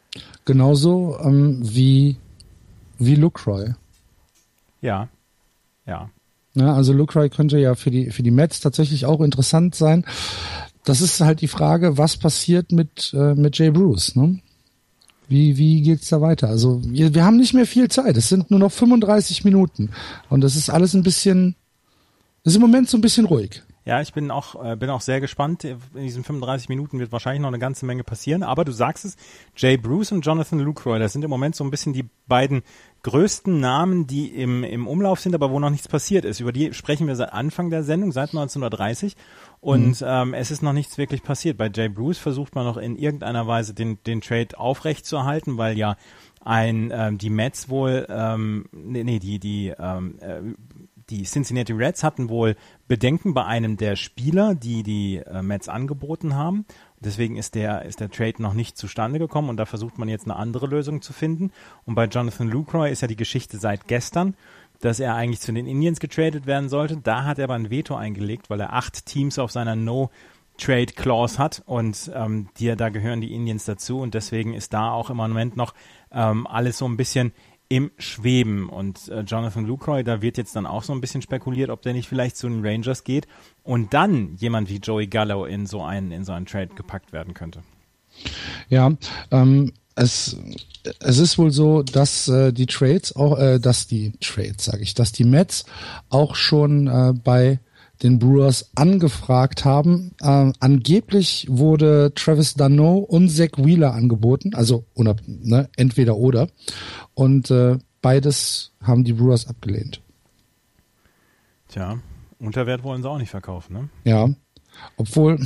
[SPEAKER 1] Genauso ähm, wie, wie Lucroy.
[SPEAKER 2] Ja, ja.
[SPEAKER 1] Ja, also Lucroy könnte ja für die, für die Mets tatsächlich auch interessant sein. Das ist halt die Frage, was passiert mit, äh, mit Jay Bruce, ne? Wie, wie geht's da weiter? Also wir, wir haben nicht mehr viel Zeit. Es sind nur noch 35 Minuten und das ist alles ein bisschen, ist im Moment so ein bisschen ruhig.
[SPEAKER 2] Ja, ich bin auch, äh, bin auch sehr gespannt. In diesen 35 Minuten wird wahrscheinlich noch eine ganze Menge passieren. Aber du sagst es, Jay Bruce und Jonathan Lucroy, das sind im Moment so ein bisschen die beiden größten Namen, die im, im Umlauf sind, aber wo noch nichts passiert ist. Über die sprechen wir seit Anfang der Sendung, seit 1930. Und mhm. ähm, es ist noch nichts wirklich passiert. Bei Jay Bruce versucht man noch in irgendeiner Weise den, den Trade aufrechtzuerhalten, weil ja ein ähm, die Mets wohl ähm, nee, nee die die ähm, äh, die Cincinnati Reds hatten wohl Bedenken bei einem der Spieler, die die äh, Mets angeboten haben. Deswegen ist der, ist der Trade noch nicht zustande gekommen und da versucht man jetzt eine andere Lösung zu finden. Und bei Jonathan Lucroy ist ja die Geschichte seit gestern, dass er eigentlich zu den Indians getradet werden sollte. Da hat er aber ein Veto eingelegt, weil er acht Teams auf seiner No Trade Clause hat und ähm, die, da gehören die Indians dazu und deswegen ist da auch im Moment noch ähm, alles so ein bisschen im Schweben. Und äh, Jonathan Lucroy, da wird jetzt dann auch so ein bisschen spekuliert, ob der nicht vielleicht zu den Rangers geht und dann jemand wie Joey Gallo in so einen, in so einen Trade gepackt werden könnte.
[SPEAKER 1] Ja, ähm, es, es ist wohl so, dass äh, die Trades auch, äh, dass die Trades, sage ich, dass die Mets auch schon äh, bei den Brewers angefragt haben. Äh, angeblich wurde Travis Dano und Zach Wheeler angeboten, also ne, entweder oder. Und äh, beides haben die Brewers abgelehnt.
[SPEAKER 2] Tja, Unterwert wollen sie auch nicht verkaufen, ne?
[SPEAKER 1] Ja, obwohl,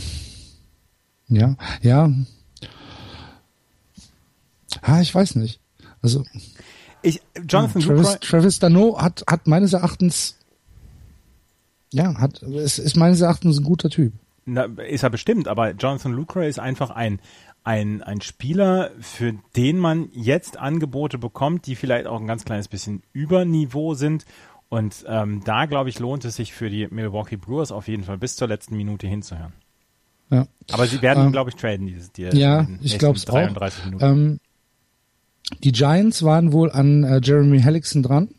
[SPEAKER 1] ja, ja, ah, ich weiß nicht. Also,
[SPEAKER 2] ich, Jonathan
[SPEAKER 1] Travis, Travis Dano hat, hat meines Erachtens ja, hat, ist, ist meines Erachtens ein guter Typ.
[SPEAKER 2] Na, ist er bestimmt, aber Jonathan Lucre ist einfach ein, ein, ein Spieler, für den man jetzt Angebote bekommt, die vielleicht auch ein ganz kleines bisschen über Niveau sind. Und ähm, da, glaube ich, lohnt es sich für die Milwaukee Brewers auf jeden Fall bis zur letzten Minute hinzuhören.
[SPEAKER 1] Ja.
[SPEAKER 2] Aber sie werden, ähm, glaube ich, traden dieses
[SPEAKER 1] die, Ja, ich glaube es auch. Ähm, die Giants waren wohl an äh, Jeremy Hellickson dran.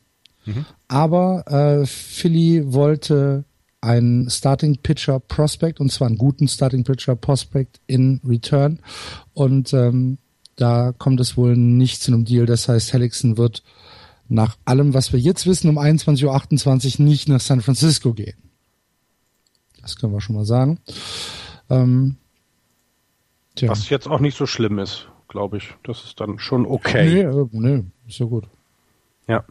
[SPEAKER 1] Mhm. Aber äh, Philly wollte einen Starting Pitcher Prospect und zwar einen guten Starting Pitcher Prospect in Return und ähm, da kommt es wohl nicht zu einem Deal. Das heißt, Hellickson wird nach allem, was wir jetzt wissen, um 21.28 Uhr nicht nach San Francisco gehen. Das können wir schon mal sagen. Ähm,
[SPEAKER 3] was jetzt auch nicht so schlimm ist, glaube ich. Das ist dann schon okay.
[SPEAKER 1] Nee, äh, nee ist ja gut.
[SPEAKER 3] Ja.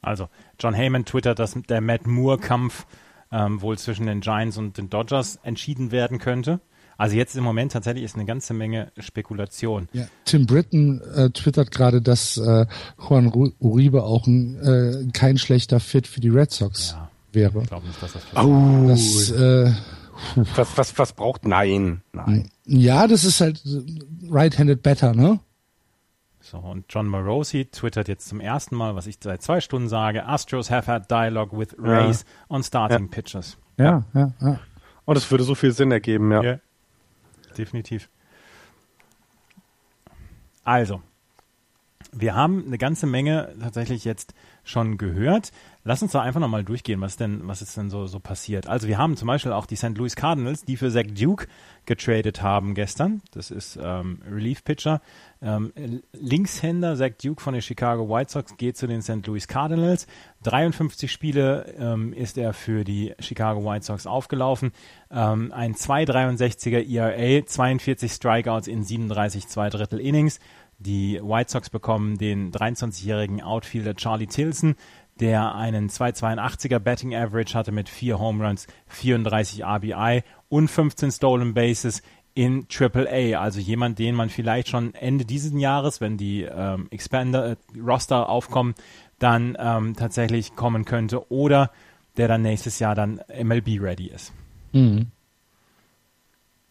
[SPEAKER 2] Also John Heyman twittert, dass der Matt Moore-Kampf ähm, wohl zwischen den Giants und den Dodgers entschieden werden könnte. Also jetzt im Moment tatsächlich ist eine ganze Menge Spekulation.
[SPEAKER 1] Ja, Tim Britton äh, twittert gerade, dass äh, Juan Uribe auch ein, äh, kein schlechter Fit für die Red Sox ja, wäre. Ich glaube nicht, dass das
[SPEAKER 2] oh.
[SPEAKER 1] Dass äh,
[SPEAKER 3] Was, was, was braucht? Nein, nein.
[SPEAKER 1] Ja, das ist halt right-handed better, ne?
[SPEAKER 2] So, und John Morosi twittert jetzt zum ersten Mal, was ich seit zwei Stunden sage, Astros have had dialogue with Rays ja. on starting ja. pitchers.
[SPEAKER 1] Ja, ja, ja.
[SPEAKER 3] Und es würde so viel Sinn ergeben, ja. ja.
[SPEAKER 2] Definitiv. Also, wir haben eine ganze Menge tatsächlich jetzt schon gehört. Lass uns da einfach nochmal durchgehen, was denn, was ist denn so, so passiert. Also wir haben zum Beispiel auch die St. Louis Cardinals, die für Zach Duke getradet haben gestern. Das ist ähm, Relief-Pitcher. Ähm, Linkshänder Zach Duke von den Chicago White Sox geht zu den St. Louis Cardinals. 53 Spiele ähm, ist er für die Chicago White Sox aufgelaufen. Ähm, ein 2,63er ERA, 42 Strikeouts in 37 2 Drittel Innings. Die White Sox bekommen den 23-jährigen Outfielder Charlie Tilson, der einen 282er Betting Average hatte mit vier Home Runs, 34 RBI und 15 Stolen Bases in AAA. Also jemand, den man vielleicht schon Ende dieses Jahres, wenn die ähm, Expander äh, Roster aufkommen, dann ähm, tatsächlich kommen könnte oder der dann nächstes Jahr dann MLB ready ist. Mhm.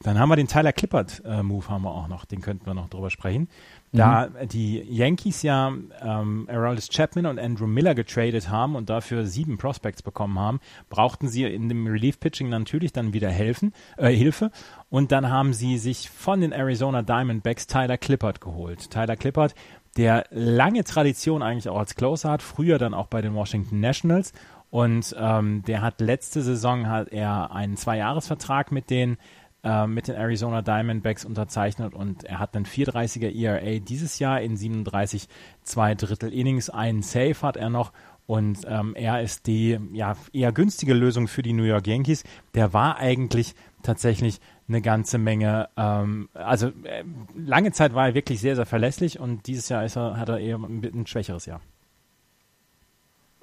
[SPEAKER 2] Dann haben wir den Tyler Clippert äh, Move haben wir auch noch, den könnten wir noch drüber sprechen. Da mhm. die Yankees ja ähm, Aroldis Chapman und Andrew Miller getradet haben und dafür sieben Prospects bekommen haben, brauchten sie in dem Relief-Pitching natürlich dann wieder helfen, äh, Hilfe. Und dann haben sie sich von den Arizona Diamondbacks Tyler Clippert geholt. Tyler Clippert, der lange Tradition eigentlich auch als Closer hat, früher dann auch bei den Washington Nationals. Und ähm, der hat letzte Saison hat er einen Zweijahresvertrag mit den äh, mit den Arizona Diamondbacks unterzeichnet und er hat einen 430er ERA dieses Jahr in 37 zwei Drittel Innings. Einen Save hat er noch und ähm, er ist die ja, eher günstige Lösung für die New York Yankees. Der war eigentlich tatsächlich eine ganze Menge, ähm, also äh, lange Zeit war er wirklich sehr, sehr verlässlich und dieses Jahr er, hat er eher ein, ein schwächeres Jahr.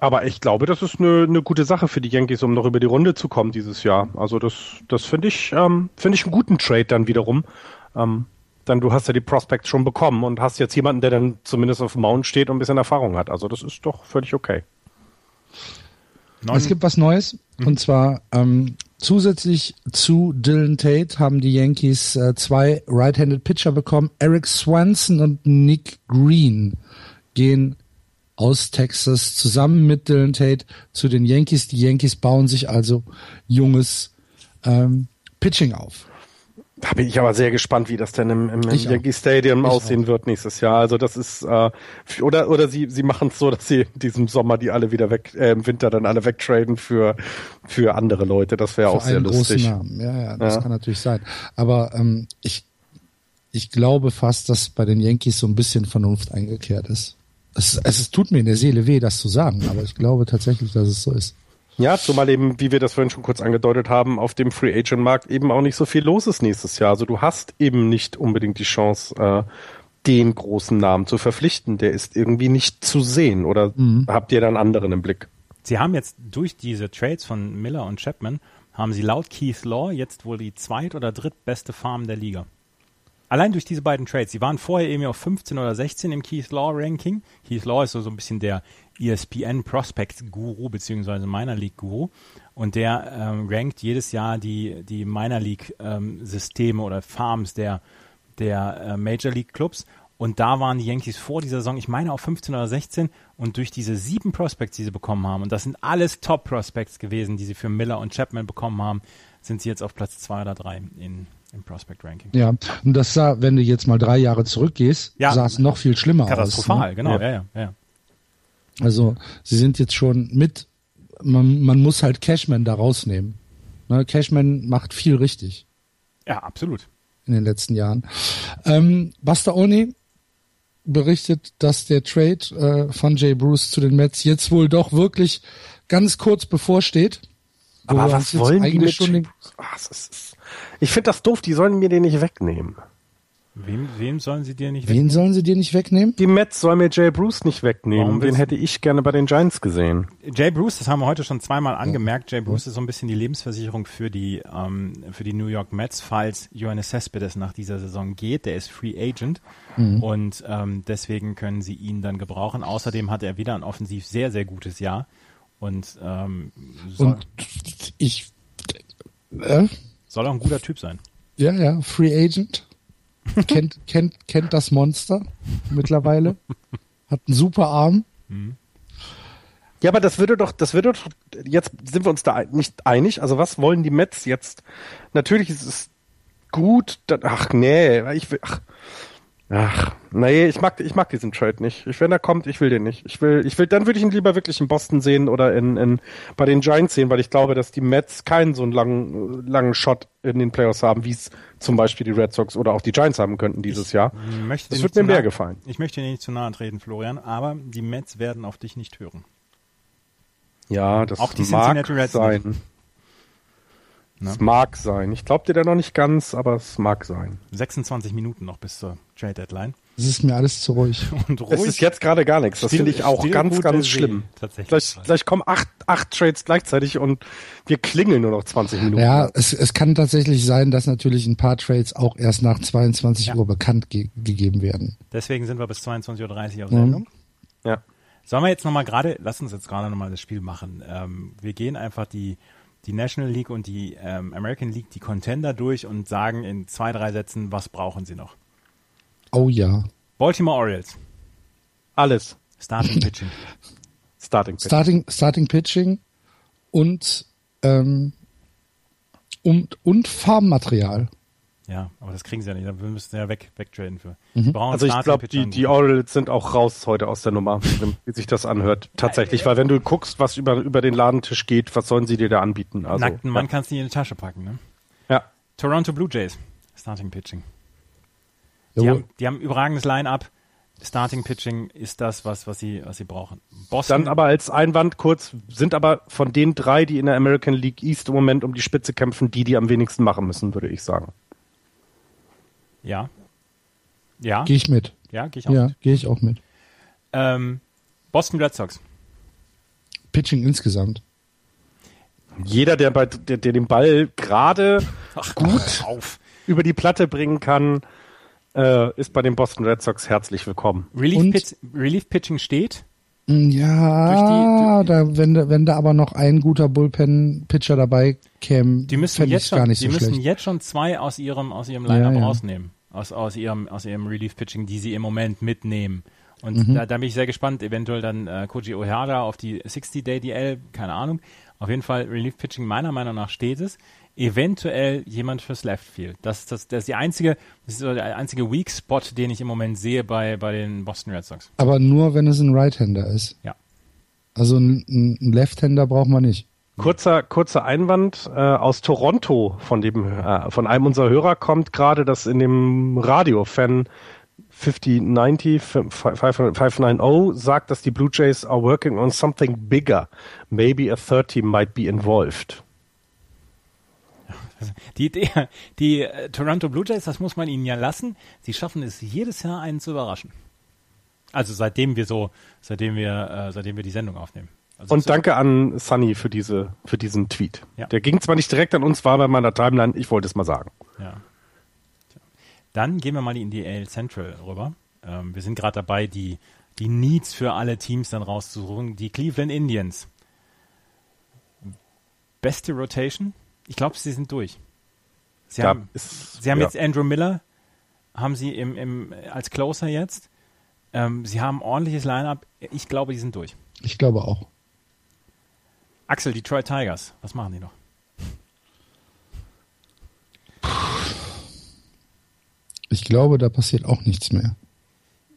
[SPEAKER 3] Aber ich glaube, das ist eine, eine gute Sache für die Yankees, um noch über die Runde zu kommen dieses Jahr. Also das, das finde ich, ähm, finde ich einen guten Trade dann wiederum. Ähm, dann du hast ja die Prospects schon bekommen und hast jetzt jemanden, der dann zumindest auf dem Mount steht und ein bisschen Erfahrung hat. Also das ist doch völlig okay.
[SPEAKER 1] Neun. Es gibt was Neues mhm. und zwar ähm, zusätzlich zu Dylan Tate haben die Yankees äh, zwei Right-Handed Pitcher bekommen. Eric Swanson und Nick Green gehen aus Texas zusammen mit Dylan Tate zu den Yankees. Die Yankees bauen sich also junges ähm, Pitching auf.
[SPEAKER 3] Da bin ich aber sehr gespannt, wie das denn im, im, im Yankee Stadium ich aussehen auch. wird nächstes Jahr. Also das ist äh, oder oder sie sie machen es so, dass sie in diesem Sommer die alle wieder weg äh, im Winter dann alle wegtraden für für andere Leute. Das wäre auch sehr lustig.
[SPEAKER 1] Namen. Ja, ja, das ja. kann natürlich sein. Aber ähm, ich ich glaube fast, dass bei den Yankees so ein bisschen Vernunft eingekehrt ist. Es, es, es tut mir in der Seele weh, das zu sagen, aber ich glaube tatsächlich, dass es so ist.
[SPEAKER 3] Ja, zumal eben, wie wir das vorhin schon kurz angedeutet haben, auf dem Free Agent Markt eben auch nicht so viel los ist nächstes Jahr. Also du hast eben nicht unbedingt die Chance, äh, den großen Namen zu verpflichten. Der ist irgendwie nicht zu sehen. Oder mhm. habt ihr dann anderen im Blick?
[SPEAKER 2] Sie haben jetzt durch diese Trades von Miller und Chapman, haben sie laut Keith Law jetzt wohl die zweit- oder drittbeste Farm der Liga. Allein durch diese beiden Trades. Sie waren vorher eben auf 15 oder 16 im Keith Law Ranking. Keith Law ist so, so ein bisschen der ESPN Prospects Guru beziehungsweise Minor League Guru und der ähm, rankt jedes Jahr die die Minor League ähm, Systeme oder Farms der der äh, Major League Clubs und da waren die Yankees vor dieser Saison, ich meine auf 15 oder 16 und durch diese sieben Prospects, die sie bekommen haben und das sind alles Top Prospects gewesen, die sie für Miller und Chapman bekommen haben, sind sie jetzt auf Platz zwei oder drei in im Prospect Ranking.
[SPEAKER 1] Ja, und das sah, wenn du jetzt mal drei Jahre zurückgehst, ja, sah es noch viel schlimmer
[SPEAKER 2] katastrophal,
[SPEAKER 1] aus.
[SPEAKER 2] Katastrophal, ne? genau, ja. ja, ja.
[SPEAKER 1] Also, sie sind jetzt schon mit, man, man muss halt Cashman da rausnehmen. Ne, Cashman macht viel richtig.
[SPEAKER 2] Ja, absolut.
[SPEAKER 1] In den letzten Jahren. Ähm, Bastaoni berichtet, dass der Trade äh, von Jay Bruce zu den Mets jetzt wohl doch wirklich ganz kurz bevorsteht.
[SPEAKER 3] Aber was wollen die mit schon Ach, Ich finde das doof, die sollen mir den nicht wegnehmen.
[SPEAKER 2] Wem, wem sollen sie dir nicht
[SPEAKER 1] wegnehmen? Wen sollen sie dir nicht wegnehmen?
[SPEAKER 3] Die Mets sollen mir Jay Bruce nicht wegnehmen. Den hätte ich gerne bei den Giants gesehen.
[SPEAKER 2] Jay Bruce, das haben wir heute schon zweimal angemerkt. Jay Bruce ist so ein bisschen die Lebensversicherung für die, ähm, für die New York Mets, falls Johannes Cespedes nach dieser Saison geht. Der ist Free Agent. Mhm. Und ähm, deswegen können sie ihn dann gebrauchen. Außerdem hat er wieder ein offensiv sehr, sehr gutes Jahr. Und, ähm,
[SPEAKER 1] so und ich, äh,
[SPEAKER 2] Soll auch ein guter Typ sein.
[SPEAKER 1] Ja, ja, Free Agent. kennt, kennt, kennt das Monster mittlerweile. Hat einen super Arm. Mhm.
[SPEAKER 3] Ja, aber das würde doch, das würde doch, jetzt sind wir uns da nicht einig. Also was wollen die Mets jetzt? Natürlich ist es gut, ach nee, ich will, ach, Ach, nee, ich mag, ich mag diesen Trade nicht. Ich, wenn er kommt, ich will den nicht. Ich will, ich will, dann würde ich ihn lieber wirklich in Boston sehen oder in, in, bei den Giants sehen, weil ich glaube, dass die Mets keinen so einen langen, langen Shot in den Playoffs haben, wie es zum Beispiel die Red Sox oder auch die Giants haben könnten dieses
[SPEAKER 2] ich
[SPEAKER 3] Jahr.
[SPEAKER 2] Möchte
[SPEAKER 3] das wird mir mehr gefallen.
[SPEAKER 2] Ich möchte dir nicht zu nahe treten, Florian, aber die Mets werden auf dich nicht hören.
[SPEAKER 3] Ja, das auch die mag sein. Nicht. Ne? Es mag sein. Ich glaube dir da noch nicht ganz, aber es mag sein.
[SPEAKER 2] 26 Minuten noch bis zur Trade Deadline.
[SPEAKER 1] Es ist mir alles zu ruhig.
[SPEAKER 3] Und ruhig. Es ist jetzt gerade gar nichts. Das finde ich auch ganz, ganz schlimm. Tatsächlich. Gleich, gleich kommen acht, acht Trades gleichzeitig und wir klingeln nur noch 20 Minuten.
[SPEAKER 1] Ja, es, es kann tatsächlich sein, dass natürlich ein paar Trades auch erst nach 22 ja. Uhr bekannt ge gegeben werden.
[SPEAKER 2] Deswegen sind wir bis 22.30 Uhr auf Sendung. Mhm.
[SPEAKER 3] Ja.
[SPEAKER 2] Sollen wir jetzt nochmal gerade, lass uns jetzt gerade nochmal das Spiel machen. Ähm, wir gehen einfach die die National League und die ähm, American League die Contender durch und sagen in zwei, drei Sätzen, was brauchen sie noch?
[SPEAKER 1] Oh ja.
[SPEAKER 2] Baltimore Orioles.
[SPEAKER 3] Alles.
[SPEAKER 2] Starting Pitching.
[SPEAKER 1] Starting Pitching. Starting, Starting Pitching und, ähm, und, und Farmmaterial.
[SPEAKER 2] Ja, aber das kriegen sie ja nicht. Wir müssen ja weg, wegtraden für.
[SPEAKER 3] Mhm. Also ich glaube, die, die Orioles sind auch raus heute aus der Nummer, wie sich das anhört. Tatsächlich, weil wenn du guckst, was über, über den Ladentisch geht, was sollen sie dir da anbieten?
[SPEAKER 2] Also, Nackten Mann ja. kannst du nicht in die Tasche packen, ne?
[SPEAKER 3] Ja.
[SPEAKER 2] Toronto Blue Jays, Starting Pitching. Die, haben, die haben überragendes Line-Up. Starting Pitching ist das, was, was sie, was sie brauchen.
[SPEAKER 3] Boston. Dann aber als Einwand kurz, sind aber von den drei, die in der American League East im Moment um die Spitze kämpfen, die, die am wenigsten machen müssen, würde ich sagen.
[SPEAKER 2] Ja. Ja.
[SPEAKER 1] Gehe ich mit.
[SPEAKER 2] Ja, gehe ich auch
[SPEAKER 1] ja, mit. gehe ich auch mit.
[SPEAKER 2] Ähm, Boston Red Sox.
[SPEAKER 1] Pitching insgesamt.
[SPEAKER 3] Jeder, der, bei, der, der den Ball gerade gut auf. über die Platte bringen kann, äh, ist bei den Boston Red Sox herzlich willkommen.
[SPEAKER 2] Relief, Pitch, Relief Pitching steht.
[SPEAKER 1] Mm, ja, die, da, wenn, wenn da aber noch ein guter Bullpen-Pitcher dabei käme,
[SPEAKER 2] die müssen jetzt schon, gar nicht die so müssen schlecht. jetzt schon zwei aus ihrem aus ihrem Lineup ja, ja. rausnehmen, aus aus ihrem aus ihrem Relief-Pitching, die sie im Moment mitnehmen. Und mhm. da, da bin ich sehr gespannt, eventuell dann äh, Koji Ohara auf die 60-Day DL, keine Ahnung. Auf jeden Fall Relief-Pitching meiner Meinung nach steht es eventuell jemand fürs Left Field. Das, das, das ist die einzige, das ist der einzige Weak Spot, den ich im Moment sehe bei, bei den Boston Red Sox.
[SPEAKER 1] Aber nur, wenn es ein Right-Hander ist.
[SPEAKER 2] Ja.
[SPEAKER 1] Also ein, ein Left-Hander braucht man nicht.
[SPEAKER 3] Kurzer, kurzer Einwand äh, aus Toronto, von dem, äh, von einem unserer Hörer kommt gerade, dass in dem Radio-Fan 5090 590 sagt, dass die Blue Jays are working on something bigger. Maybe a 30 might be involved.
[SPEAKER 2] Die, die, die äh, Toronto Blue Jays, das muss man ihnen ja lassen, sie schaffen es jedes Jahr einen zu überraschen. Also seitdem wir so, seitdem wir, äh, seitdem wir die Sendung aufnehmen. Also
[SPEAKER 3] und danke an Sunny für diese, für diesen Tweet. Ja. Der ging zwar nicht direkt an uns, war bei meiner Timeline, ich wollte es mal sagen.
[SPEAKER 2] Ja. Dann gehen wir mal in die AL Central rüber. Ähm, wir sind gerade dabei, die, die Needs für alle Teams dann rauszusuchen. Die Cleveland Indians. Beste Rotation? Ich glaube, sie sind durch. Sie da haben, ist, sie haben ja. jetzt Andrew Miller, haben sie im, im, als Closer jetzt. Ähm, sie haben ein ordentliches Line-Up. Ich glaube, die sind durch.
[SPEAKER 1] Ich glaube auch.
[SPEAKER 2] Axel, Detroit Tigers, was machen die noch?
[SPEAKER 1] Ich glaube, da passiert auch nichts mehr.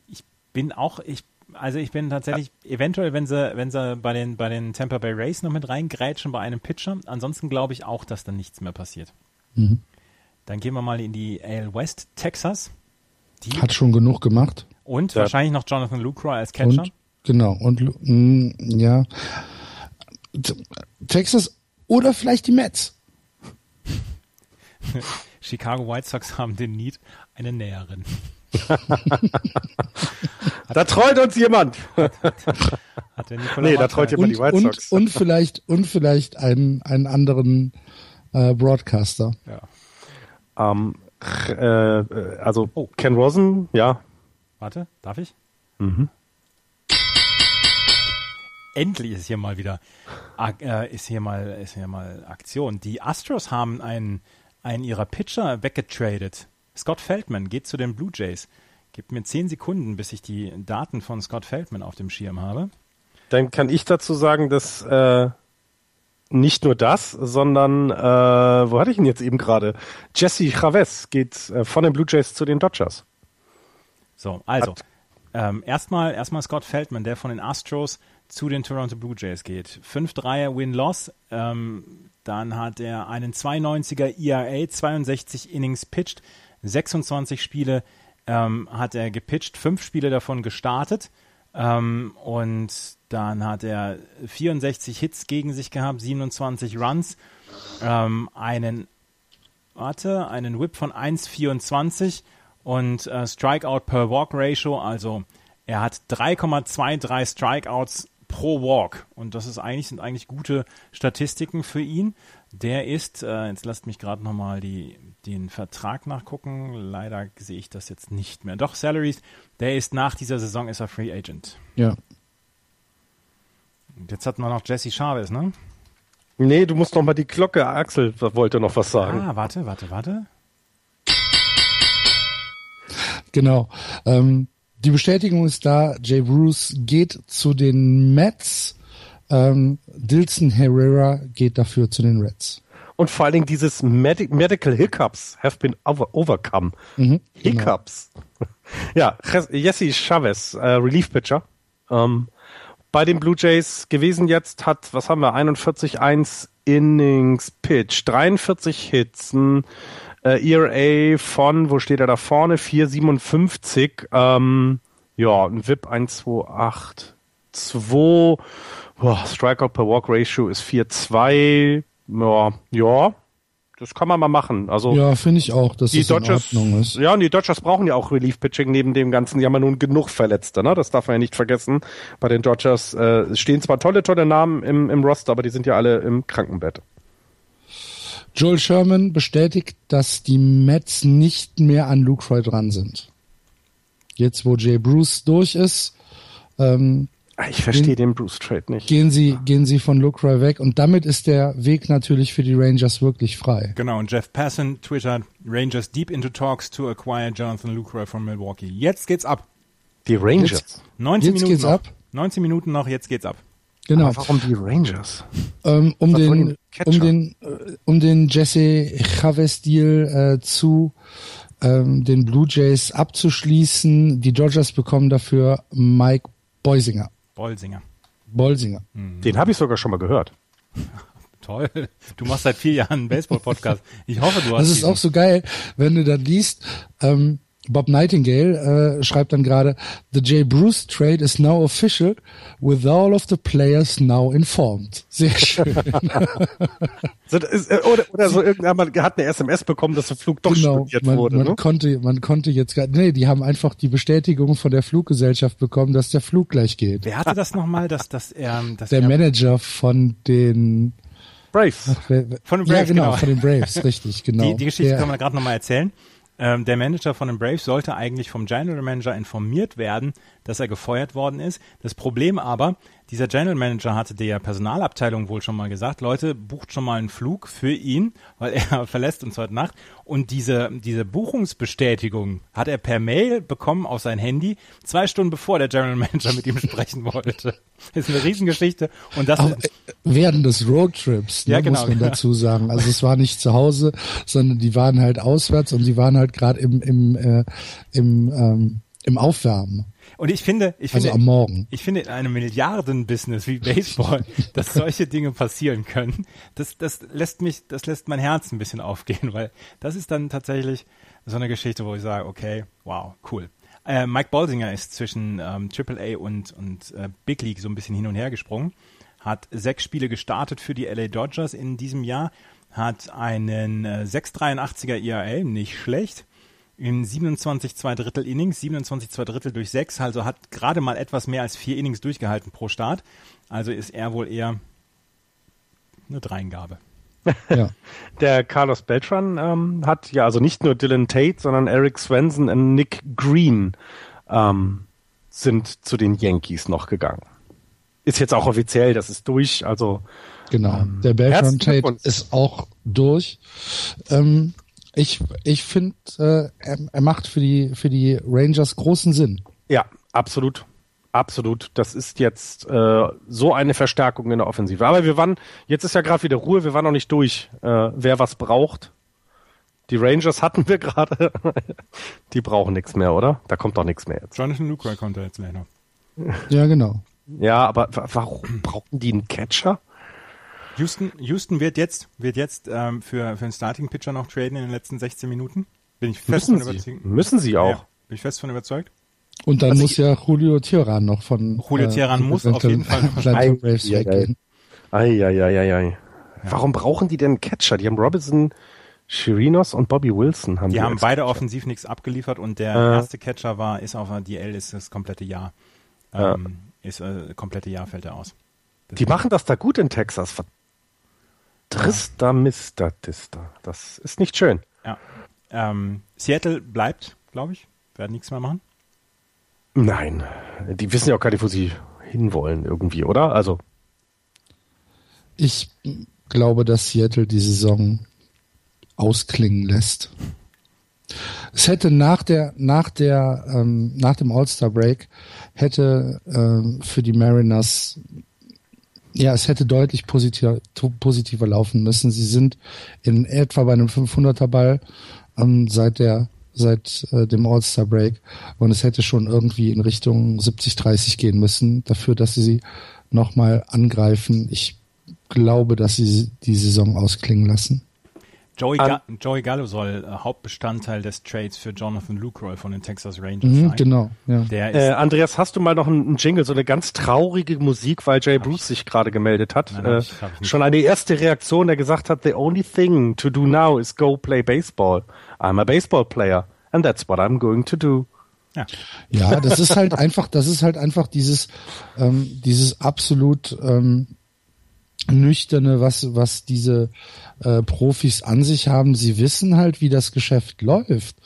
[SPEAKER 2] Ich bin auch, ich also ich bin tatsächlich ja. eventuell, wenn sie, wenn sie bei den, bei den Tampa Bay Rays noch mit reingrätschen bei einem Pitcher. Ansonsten glaube ich auch, dass dann nichts mehr passiert. Mhm. Dann gehen wir mal in die AL West, Texas.
[SPEAKER 1] Die Hat schon genug gemacht.
[SPEAKER 2] Und ja. wahrscheinlich noch Jonathan Lucroy als Catcher.
[SPEAKER 1] Und, genau. Und mh, mm, ja. Texas oder vielleicht die Mets.
[SPEAKER 2] Chicago White Sox haben den Need eine Näherin.
[SPEAKER 3] da treut uns jemand.
[SPEAKER 2] Hat der
[SPEAKER 3] nee, da treut jemand
[SPEAKER 1] und,
[SPEAKER 3] die White Sox.
[SPEAKER 1] Und, und vielleicht, und vielleicht einen, einen anderen äh, Broadcaster.
[SPEAKER 3] Ja. Ähm, äh, also oh. Ken Rosen, ja.
[SPEAKER 2] Warte, darf ich? Mhm. Endlich ist hier mal wieder äh, ist hier mal ist hier mal Aktion. Die Astros haben einen einen ihrer Pitcher weggetradet. Scott Feldman geht zu den Blue Jays. Gib mir zehn Sekunden, bis ich die Daten von Scott Feldman auf dem Schirm habe.
[SPEAKER 3] Dann kann ich dazu sagen, dass äh, nicht nur das, sondern äh, wo hatte ich ihn jetzt eben gerade? Jesse Chavez geht äh, von den Blue Jays zu den Dodgers.
[SPEAKER 2] So, also ähm, erstmal erstmal Scott Feldman, der von den Astros zu den Toronto Blue Jays geht. 5-3er Win-Loss. Ähm, dann hat er einen 92er ERA, 62 Innings pitched, 26 Spiele ähm, hat er gepitcht, fünf Spiele davon gestartet. Ähm, und dann hat er 64 Hits gegen sich gehabt, 27 Runs, ähm, einen, warte, einen Whip von 1,24 und äh, Strikeout per Walk Ratio, also er hat 3,23 Strikeouts pro Walk und das ist eigentlich sind eigentlich gute Statistiken für ihn. Der ist, äh, jetzt lasst mich gerade nochmal den Vertrag nachgucken. Leider sehe ich das jetzt nicht mehr. Doch, Salaries, der ist nach dieser Saison ist er Free Agent.
[SPEAKER 1] Ja.
[SPEAKER 2] Und jetzt hatten wir noch Jesse Chavez, ne?
[SPEAKER 3] Nee, du musst noch mal die Glocke. Axel wollte noch was sagen.
[SPEAKER 2] Ah, warte, warte, warte.
[SPEAKER 1] Genau. Ähm, die Bestätigung ist da. Jay Bruce geht zu den Mets. Ähm, Dilson Herrera geht dafür zu den Reds.
[SPEAKER 3] Und vor allen Dingen dieses Medi Medical Hiccups have been over overcome. Mhm, genau. Hiccups. Genau. ja, Jesse Chavez, äh, Relief Pitcher. Ähm, bei den Blue Jays gewesen jetzt hat, was haben wir, 41-1 Innings Pitch, 43 Hits, ein äh, ERA von, wo steht er da vorne, 4,57, ähm, ja, ein VIP 1,28, 2, Boah, Strikeout per Walk Ratio ist 4-2. Ja, ja, das kann man mal machen. Also
[SPEAKER 1] ja, finde ich auch, dass
[SPEAKER 3] die das Dodgers, in Ordnung ist. Ja, und die Dodgers brauchen ja auch Relief Pitching neben dem ganzen. Die haben ja nun genug Verletzte, ne? Das darf man ja nicht vergessen. Bei den Dodgers äh, stehen zwar tolle, tolle Namen im, im Roster, aber die sind ja alle im Krankenbett.
[SPEAKER 1] Joel Sherman bestätigt, dass die Mets nicht mehr an Luke Roy dran sind. Jetzt, wo Jay Bruce durch ist, ähm,
[SPEAKER 3] ich verstehe den Bruce Trade nicht.
[SPEAKER 1] Gehen Sie, gehen Sie von Lucroy weg und damit ist der Weg natürlich für die Rangers wirklich frei.
[SPEAKER 2] Genau, und Jeff Passan twittert, Rangers deep into talks to acquire Jonathan Lucroy from Milwaukee. Jetzt geht's ab.
[SPEAKER 3] Die Rangers? Jetzt,
[SPEAKER 2] 19 jetzt Minuten geht's noch. ab. 19 Minuten noch, jetzt geht's ab.
[SPEAKER 1] Genau.
[SPEAKER 3] Aber warum die Rangers?
[SPEAKER 1] Ähm, um, den, um, den, äh, um den Jesse Chavez-Deal äh, zu ähm, den Blue Jays abzuschließen. Die Dodgers bekommen dafür Mike Beusinger.
[SPEAKER 2] Bolsinger.
[SPEAKER 1] Bolsinger.
[SPEAKER 3] Mhm. Den habe ich sogar schon mal gehört.
[SPEAKER 2] Toll. Du machst seit vier Jahren einen Baseball-Podcast. Ich hoffe, du hast.
[SPEAKER 1] Das ist auch so geil, wenn du dann liest, ähm, Bob Nightingale äh, schreibt dann gerade, The Jay Bruce trade is now official with all of the players now informed. Sehr schön.
[SPEAKER 3] so, ist, äh, oder, oder so irgendjemand hat eine SMS bekommen, dass der Flug doch genau, studiert
[SPEAKER 1] man,
[SPEAKER 3] wurde.
[SPEAKER 1] Man ne? konnte, man konnte jetzt gar, nee, die haben einfach die Bestätigung von der Fluggesellschaft bekommen, dass der Flug gleich geht.
[SPEAKER 2] Wer hatte das nochmal, dass, dass er, dass
[SPEAKER 1] der
[SPEAKER 2] er,
[SPEAKER 1] Manager von den
[SPEAKER 2] Braves. Ach, wer,
[SPEAKER 1] von den Braves, ja, genau, genau, von den Braves, richtig, genau.
[SPEAKER 2] Die, die Geschichte der, kann man gerade nochmal erzählen. Ähm, der Manager von den Braves sollte eigentlich vom General Manager informiert werden, dass er gefeuert worden ist. Das Problem aber, dieser General Manager hatte der Personalabteilung wohl schon mal gesagt, Leute, bucht schon mal einen Flug für ihn, weil er verlässt uns heute Nacht. Und diese, diese Buchungsbestätigung hat er per Mail bekommen auf sein Handy, zwei Stunden bevor der General Manager mit ihm sprechen wollte. Das ist eine Riesengeschichte. Und das
[SPEAKER 1] Auch äh, während des Roadtrips, ne, ja, genau, muss man dazu sagen. Also es war nicht zu Hause, sondern die waren halt auswärts und die waren halt gerade im, im, äh, im, ähm, im Aufwärmen.
[SPEAKER 2] Und ich finde, ich
[SPEAKER 1] also
[SPEAKER 2] finde,
[SPEAKER 1] am Morgen.
[SPEAKER 2] ich finde in einem Milliardenbusiness wie Baseball, dass solche Dinge passieren können, das, das lässt mich, das lässt mein Herz ein bisschen aufgehen, weil das ist dann tatsächlich so eine Geschichte, wo ich sage, okay, wow, cool. Äh, Mike Bolsinger ist zwischen ähm, AAA und, und äh, Big League so ein bisschen hin und her gesprungen, hat sechs Spiele gestartet für die LA Dodgers in diesem Jahr, hat einen äh, 6,83er ERA, nicht schlecht, in 27 zwei Drittel Innings, 27 zwei Drittel durch sechs, also hat gerade mal etwas mehr als vier Innings durchgehalten pro Start. Also ist er wohl eher eine Dreingabe.
[SPEAKER 3] Ja. Der Carlos Beltran ähm, hat ja also nicht nur Dylan Tate, sondern Eric Swenson und Nick Green ähm, sind zu den Yankees noch gegangen. Ist jetzt auch offiziell, das ist durch, also
[SPEAKER 1] Genau. Ähm, der Beltran Tate ist auch durch. Ähm, ich ich finde, äh, er, er macht für die für die Rangers großen Sinn.
[SPEAKER 3] Ja, absolut. Absolut. Das ist jetzt äh, so eine Verstärkung in der Offensive. Aber wir waren, jetzt ist ja gerade wieder Ruhe, wir waren noch nicht durch, äh, wer was braucht. Die Rangers hatten wir gerade. die brauchen nichts mehr, oder? Da kommt doch nichts mehr jetzt.
[SPEAKER 2] Jonathan Lucroy kommt da jetzt noch.
[SPEAKER 1] Ja, genau.
[SPEAKER 3] Ja, aber warum brauchen die einen Catcher?
[SPEAKER 2] Houston, Houston wird jetzt, wird jetzt ähm, für, für einen Starting-Pitcher noch traden in den letzten 16 Minuten. Bin ich fest
[SPEAKER 3] müssen von überzeugt. Müssen sie auch. Ja,
[SPEAKER 2] bin ich fest von überzeugt.
[SPEAKER 1] Und dann also muss ja Julio Tiran noch von
[SPEAKER 2] Julio Tiran äh, muss auf jeden Fall von
[SPEAKER 3] Braves weggehen. Eieieiei. Warum brauchen die denn Catcher? Die haben Robinson, Chirinos und Bobby Wilson
[SPEAKER 2] haben die, die haben beide Catcher. offensiv nichts abgeliefert und der äh. erste Catcher war ist auf der DL ist das komplette Jahr. Ähm, ja. Ist äh, komplette Jahr fällt er aus.
[SPEAKER 3] Das die machen das da gut in Texas. Trista Mister Tista. Das ist nicht schön.
[SPEAKER 2] Ja. Ähm, Seattle bleibt, glaube ich. Werden nichts mehr machen.
[SPEAKER 3] Nein. Die wissen ja auch gar nicht, wo sie hinwollen irgendwie, oder? Also.
[SPEAKER 1] Ich glaube, dass Seattle die Saison ausklingen lässt. Es hätte nach der, nach der, ähm, nach dem All-Star Break hätte ähm, für die Mariners ja, es hätte deutlich positiver, positiver laufen müssen. Sie sind in etwa bei einem 500er Ball ähm, seit der seit äh, dem All-Star Break und es hätte schon irgendwie in Richtung 70-30 gehen müssen dafür, dass sie sie nochmal angreifen. Ich glaube, dass sie die Saison ausklingen lassen.
[SPEAKER 2] Joey, Ga Joey Gallo soll äh, Hauptbestandteil des Trades für Jonathan Lucroy von den Texas Rangers
[SPEAKER 1] mhm, sein. Genau, ja.
[SPEAKER 3] Der äh, Andreas, hast du mal noch einen Jingle, so eine ganz traurige Musik, weil Jay Bruce sich gerade gemeldet hat. Nein, äh, ich, schon eine erste Reaktion, der gesagt hat, the only thing to do now is go play baseball. I'm a baseball player and that's what I'm going to do.
[SPEAKER 1] Ja. ja, das ist halt einfach, das ist halt einfach dieses, ähm, dieses absolut ähm, nüchterne, was, was diese äh, Profis an sich haben. Sie wissen halt, wie das Geschäft läuft.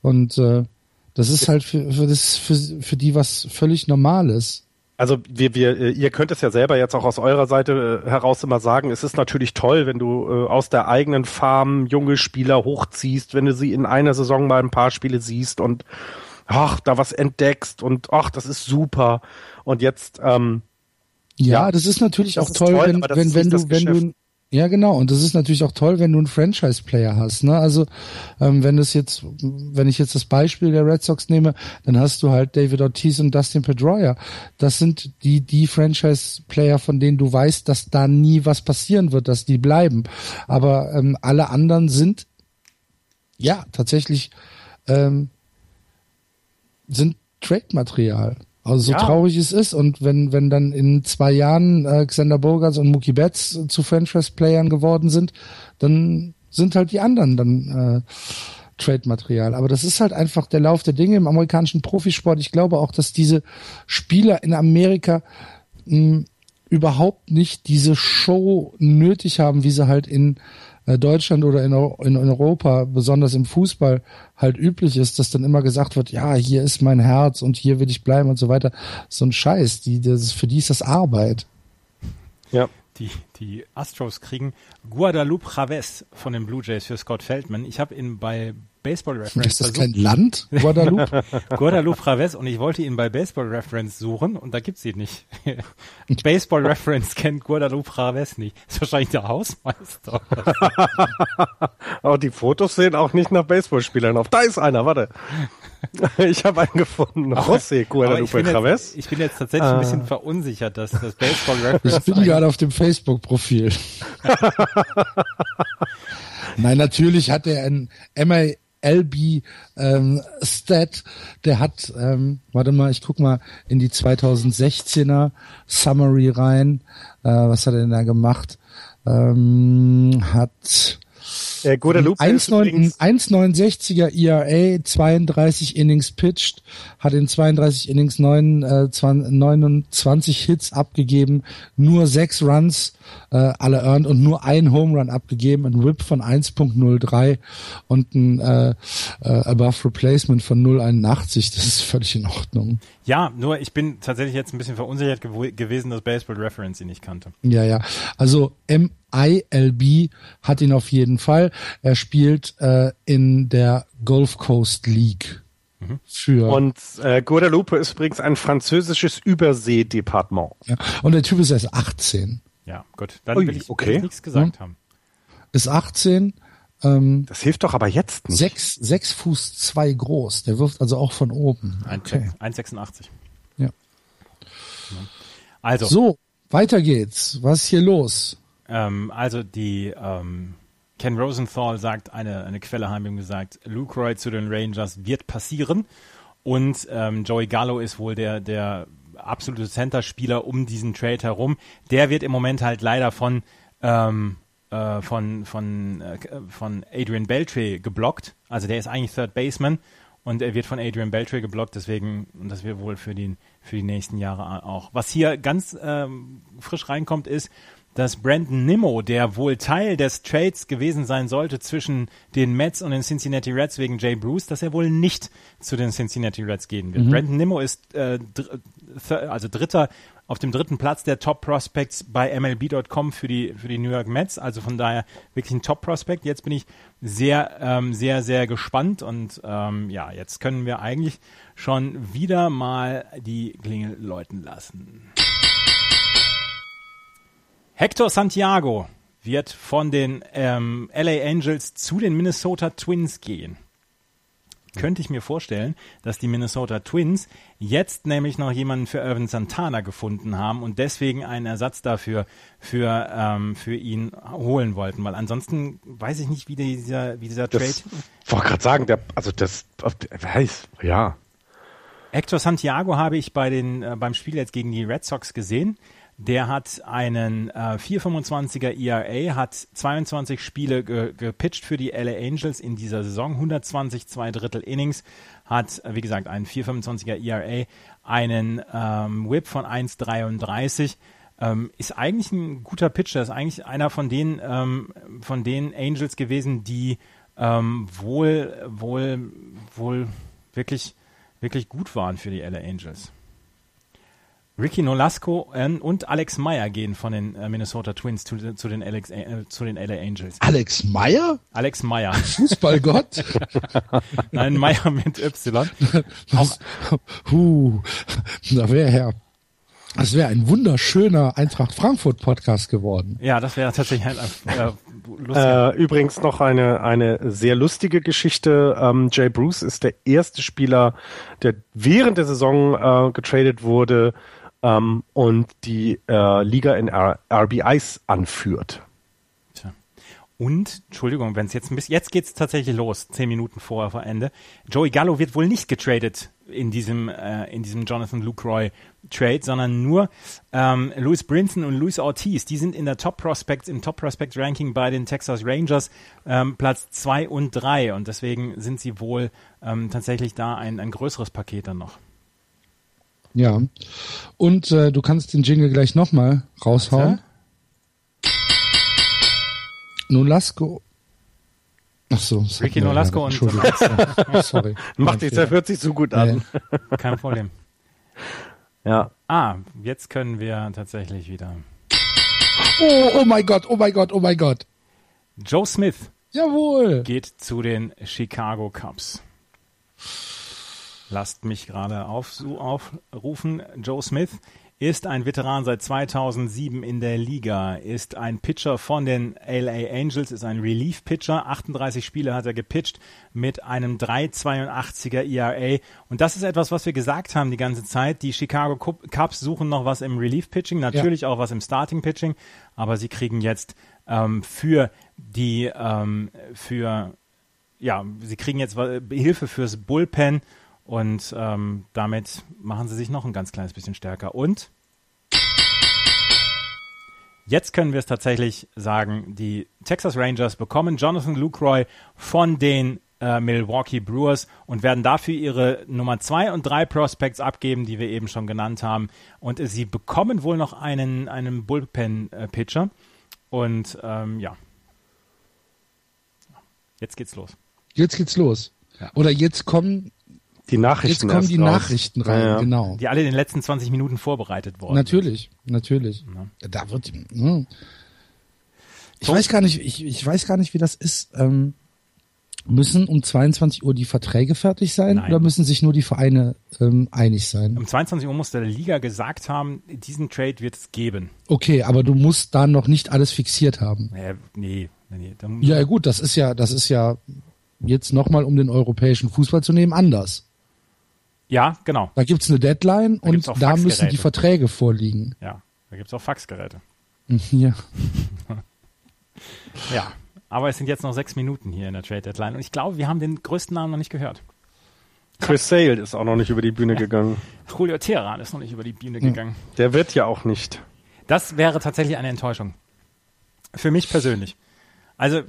[SPEAKER 1] Und äh, das ist halt für, für, das, für, für die was völlig Normales.
[SPEAKER 3] Also wir, wir, äh, ihr könnt es ja selber jetzt auch aus eurer Seite äh, heraus immer sagen, es ist natürlich toll, wenn du äh, aus der eigenen Farm junge Spieler hochziehst, wenn du sie in einer Saison mal ein paar Spiele siehst und ach, da was entdeckst und ach, das ist super. Und jetzt ähm,
[SPEAKER 1] ja, ja, das ist natürlich das auch ist toll, toll, wenn, wenn, wenn du, wenn du, ja genau, und das ist natürlich auch toll, wenn du einen Franchise-Player hast. Ne? Also ähm, wenn das jetzt, wenn ich jetzt das Beispiel der Red Sox nehme, dann hast du halt David Ortiz und Dustin Pedroia. Das sind die die Franchise-Player, von denen du weißt, dass da nie was passieren wird, dass die bleiben. Aber ähm, alle anderen sind ja tatsächlich ähm, sind Trade-Material. Also so ja. traurig es ist und wenn wenn dann in zwei Jahren äh, Xander Bogarts und Mookie Betts zu Franchise-Playern geworden sind, dann sind halt die anderen dann äh, Trade-Material. Aber das ist halt einfach der Lauf der Dinge im amerikanischen Profisport. Ich glaube auch, dass diese Spieler in Amerika mh, überhaupt nicht diese Show nötig haben, wie sie halt in Deutschland oder in, in Europa, besonders im Fußball, halt üblich ist, dass dann immer gesagt wird, ja, hier ist mein Herz und hier will ich bleiben und so weiter. So ein Scheiß, die, das, für die ist das Arbeit.
[SPEAKER 2] Ja. Die, die Astros kriegen Guadalupe Chavez von den Blue Jays für Scott Feldman. Ich habe ihn bei Baseball Reference.
[SPEAKER 1] Ist das versucht. kein Land, Guadalupe?
[SPEAKER 2] Guadalupe Raves und ich wollte ihn bei Baseball Reference suchen und da gibt's ihn nicht. Baseball Reference kennt Guadalupe Raves nicht. Ist wahrscheinlich der Hausmeister.
[SPEAKER 3] Aber die Fotos sehen auch nicht nach Baseballspielern auf. Da ist einer, warte. Ich habe einen gefunden. José Guadalupe Chavez.
[SPEAKER 2] Ich bin jetzt tatsächlich ah. ein bisschen verunsichert, dass das Baseball Reference.
[SPEAKER 1] Ich bin gerade auf dem Facebook-Profil. Nein, natürlich hat er ein MA, LB ähm, Stat, der hat, ähm, warte mal, ich guck mal in die 2016er Summary rein. Äh, was hat er denn da gemacht? Ähm, hat Äh, Guadalupe 1,69er ERA, 32 Innings pitched, hat in 32 Innings 9, äh, 29 Hits abgegeben, nur 6 Runs, äh, alle earned und nur ein Home Run abgegeben, ein Whip von 1.03 und ein äh, äh, Above Replacement von 0,81. Das ist völlig in Ordnung.
[SPEAKER 2] Ja, nur ich bin tatsächlich jetzt ein bisschen verunsichert gew gewesen, dass Baseball Reference ihn nicht kannte.
[SPEAKER 1] Ja, ja. Also MILB hat ihn auf jeden Fall. Er spielt äh, in der Gulf Coast League.
[SPEAKER 3] Mhm. Für und äh, Guadalupe ist übrigens ein französisches Überseedepartement.
[SPEAKER 1] Ja. Und der Typ ist erst 18.
[SPEAKER 2] Ja, gut. Dann Ui, will ich, okay. nichts gesagt hm. haben.
[SPEAKER 1] Ist 18. Ähm,
[SPEAKER 3] das hilft doch aber jetzt nicht.
[SPEAKER 1] Sechs, sechs Fuß zwei groß. Der wirft also auch von oben.
[SPEAKER 2] Okay. 1,86.
[SPEAKER 1] Ja. Also. So, weiter geht's. Was ist hier los?
[SPEAKER 2] Ähm, also die ähm, Ken Rosenthal sagt, eine, eine Quelle haben ihm gesagt, Luke Roy zu den Rangers wird passieren. Und ähm, Joey Gallo ist wohl der, der absolute Center-Spieler um diesen Trade herum. Der wird im Moment halt leider von ähm, äh, von, von, äh, von Adrian Beltre geblockt. Also der ist eigentlich Third Baseman und er wird von Adrian Beltre geblockt, deswegen, und das wird wohl für, den, für die nächsten Jahre auch. Was hier ganz ähm, frisch reinkommt, ist, dass Brandon Nimmo, der wohl Teil des Trades gewesen sein sollte zwischen den Mets und den Cincinnati Reds wegen Jay Bruce, dass er wohl nicht zu den Cincinnati Reds gehen wird. Mhm. Brandon Nimmo ist äh, dr also Dritter auf dem dritten Platz der Top Prospects bei MLB.com für die, für die New York Mets. Also von daher wirklich ein Top Prospect. Jetzt bin ich sehr, ähm, sehr, sehr gespannt und ähm, ja, jetzt können wir eigentlich schon wieder mal die Klingel läuten lassen. Hector Santiago wird von den ähm, LA Angels zu den Minnesota Twins gehen könnte ich mir vorstellen, dass die Minnesota Twins jetzt nämlich noch jemanden für Irvin Santana gefunden haben und deswegen einen Ersatz dafür für, ähm, für ihn holen wollten, weil ansonsten weiß ich nicht, wie dieser, wie dieser Trade.
[SPEAKER 3] Ich wollte gerade sagen, der, also das weiß, ja.
[SPEAKER 2] Hector Santiago habe ich bei den, äh, beim Spiel jetzt gegen die Red Sox gesehen. Der hat einen äh, 4,25er ERA, hat 22 Spiele ge gepitcht für die LA Angels in dieser Saison, 120 zwei Drittel Innings, hat, wie gesagt, einen 4,25er ERA, einen ähm, Whip von 1,33. Ähm, ist eigentlich ein guter Pitcher, ist eigentlich einer von den, ähm, von den Angels gewesen, die ähm, wohl, wohl, wohl wirklich, wirklich gut waren für die LA Angels. Ricky Nolasco und Alex Meyer gehen von den äh, Minnesota Twins zu, zu, den Alex, äh, zu den LA Angels.
[SPEAKER 1] Alex Meyer?
[SPEAKER 2] Alex Meyer.
[SPEAKER 1] Fußballgott?
[SPEAKER 2] Nein, Meyer mit Y.
[SPEAKER 1] Auch, huh, da wäre Herr das wäre ein wunderschöner Eintracht Frankfurt Podcast geworden.
[SPEAKER 2] Ja, das wäre tatsächlich ein äh,
[SPEAKER 3] äh, Übrigens noch eine eine sehr lustige Geschichte. Ähm, Jay Bruce ist der erste Spieler, der während der Saison äh, getradet wurde, ähm, und die äh, Liga in R RBIs anführt.
[SPEAKER 2] Tja. Und, Entschuldigung, wenn es jetzt ein bisschen, jetzt geht's tatsächlich los, zehn Minuten vor, vor Ende. Joey Gallo wird wohl nicht getradet in diesem, äh, in diesem Jonathan Lucroy Trade, sondern nur ähm, Louis Brinson und Luis Ortiz. Die sind in der Top Prospects, im Top Prospect Ranking bei den Texas Rangers ähm, Platz zwei und drei und deswegen sind sie wohl ähm, tatsächlich da ein, ein größeres Paket dann noch.
[SPEAKER 1] Ja. Und äh, du kannst den Jingle gleich nochmal raushauen. Nolasco. Ach so.
[SPEAKER 2] Ricky Nolasco und
[SPEAKER 3] oh, sorry. Macht dich, das hört sich so gut an.
[SPEAKER 2] Kein Problem.
[SPEAKER 3] Ja.
[SPEAKER 2] Ah, jetzt können wir tatsächlich wieder.
[SPEAKER 1] Oh, oh mein Gott, oh mein Gott, oh mein Gott.
[SPEAKER 2] Joe Smith.
[SPEAKER 1] Jawohl.
[SPEAKER 2] Geht zu den Chicago Cubs. Lasst mich gerade auf, aufrufen. Joe Smith ist ein Veteran seit 2007 in der Liga, ist ein Pitcher von den LA Angels, ist ein Relief-Pitcher. 38 Spiele hat er gepitcht mit einem 3,82er ERA. Und das ist etwas, was wir gesagt haben die ganze Zeit. Die Chicago Cubs suchen noch was im Relief-Pitching, natürlich ja. auch was im Starting-Pitching, aber sie kriegen jetzt ähm, für die, ähm, für, ja, sie kriegen jetzt Hilfe fürs Bullpen und ähm, damit machen sie sich noch ein ganz kleines bisschen stärker. Und Jetzt können wir es tatsächlich sagen, die Texas Rangers bekommen Jonathan Lucroy von den äh, Milwaukee Brewers und werden dafür ihre Nummer 2 und 3 Prospects abgeben, die wir eben schon genannt haben. Und äh, sie bekommen wohl noch einen, einen Bullpen-Pitcher. Und ähm, ja. Jetzt geht's los.
[SPEAKER 1] Jetzt geht's los. Oder jetzt kommen
[SPEAKER 3] die Nachrichten.
[SPEAKER 1] Jetzt kommen die raus. Nachrichten rein, ja, ja. genau.
[SPEAKER 2] Die alle in den letzten 20 Minuten vorbereitet wurden.
[SPEAKER 1] Natürlich, natürlich. Ja. Da wird. Mh. Hm. Ich so. weiß gar nicht, ich, ich weiß gar nicht, wie das ist. Ähm, müssen um 22 Uhr die Verträge fertig sein Nein. oder müssen sich nur die Vereine ähm, einig sein?
[SPEAKER 2] Um 22 Uhr muss der Liga gesagt haben, diesen Trade wird es geben.
[SPEAKER 1] Okay, aber du musst da noch nicht alles fixiert haben.
[SPEAKER 2] Äh, nee, nee.
[SPEAKER 1] nee. Ja, gut, das ist ja, das ist ja jetzt nochmal, um den europäischen Fußball zu nehmen, anders.
[SPEAKER 2] Ja, genau.
[SPEAKER 1] Da gibt's eine Deadline da und da müssen die Verträge vorliegen.
[SPEAKER 2] Ja, da gibt's auch Faxgeräte.
[SPEAKER 1] Ja.
[SPEAKER 2] ja, aber es sind jetzt noch sechs Minuten hier in der Trade Deadline und ich glaube, wir haben den größten Namen noch nicht gehört.
[SPEAKER 3] Chris Sale ist auch noch nicht über die Bühne gegangen.
[SPEAKER 2] Julio Teheran ist noch nicht über die Bühne gegangen.
[SPEAKER 3] Der wird ja auch nicht.
[SPEAKER 2] Das wäre tatsächlich eine Enttäuschung. Für mich persönlich. Also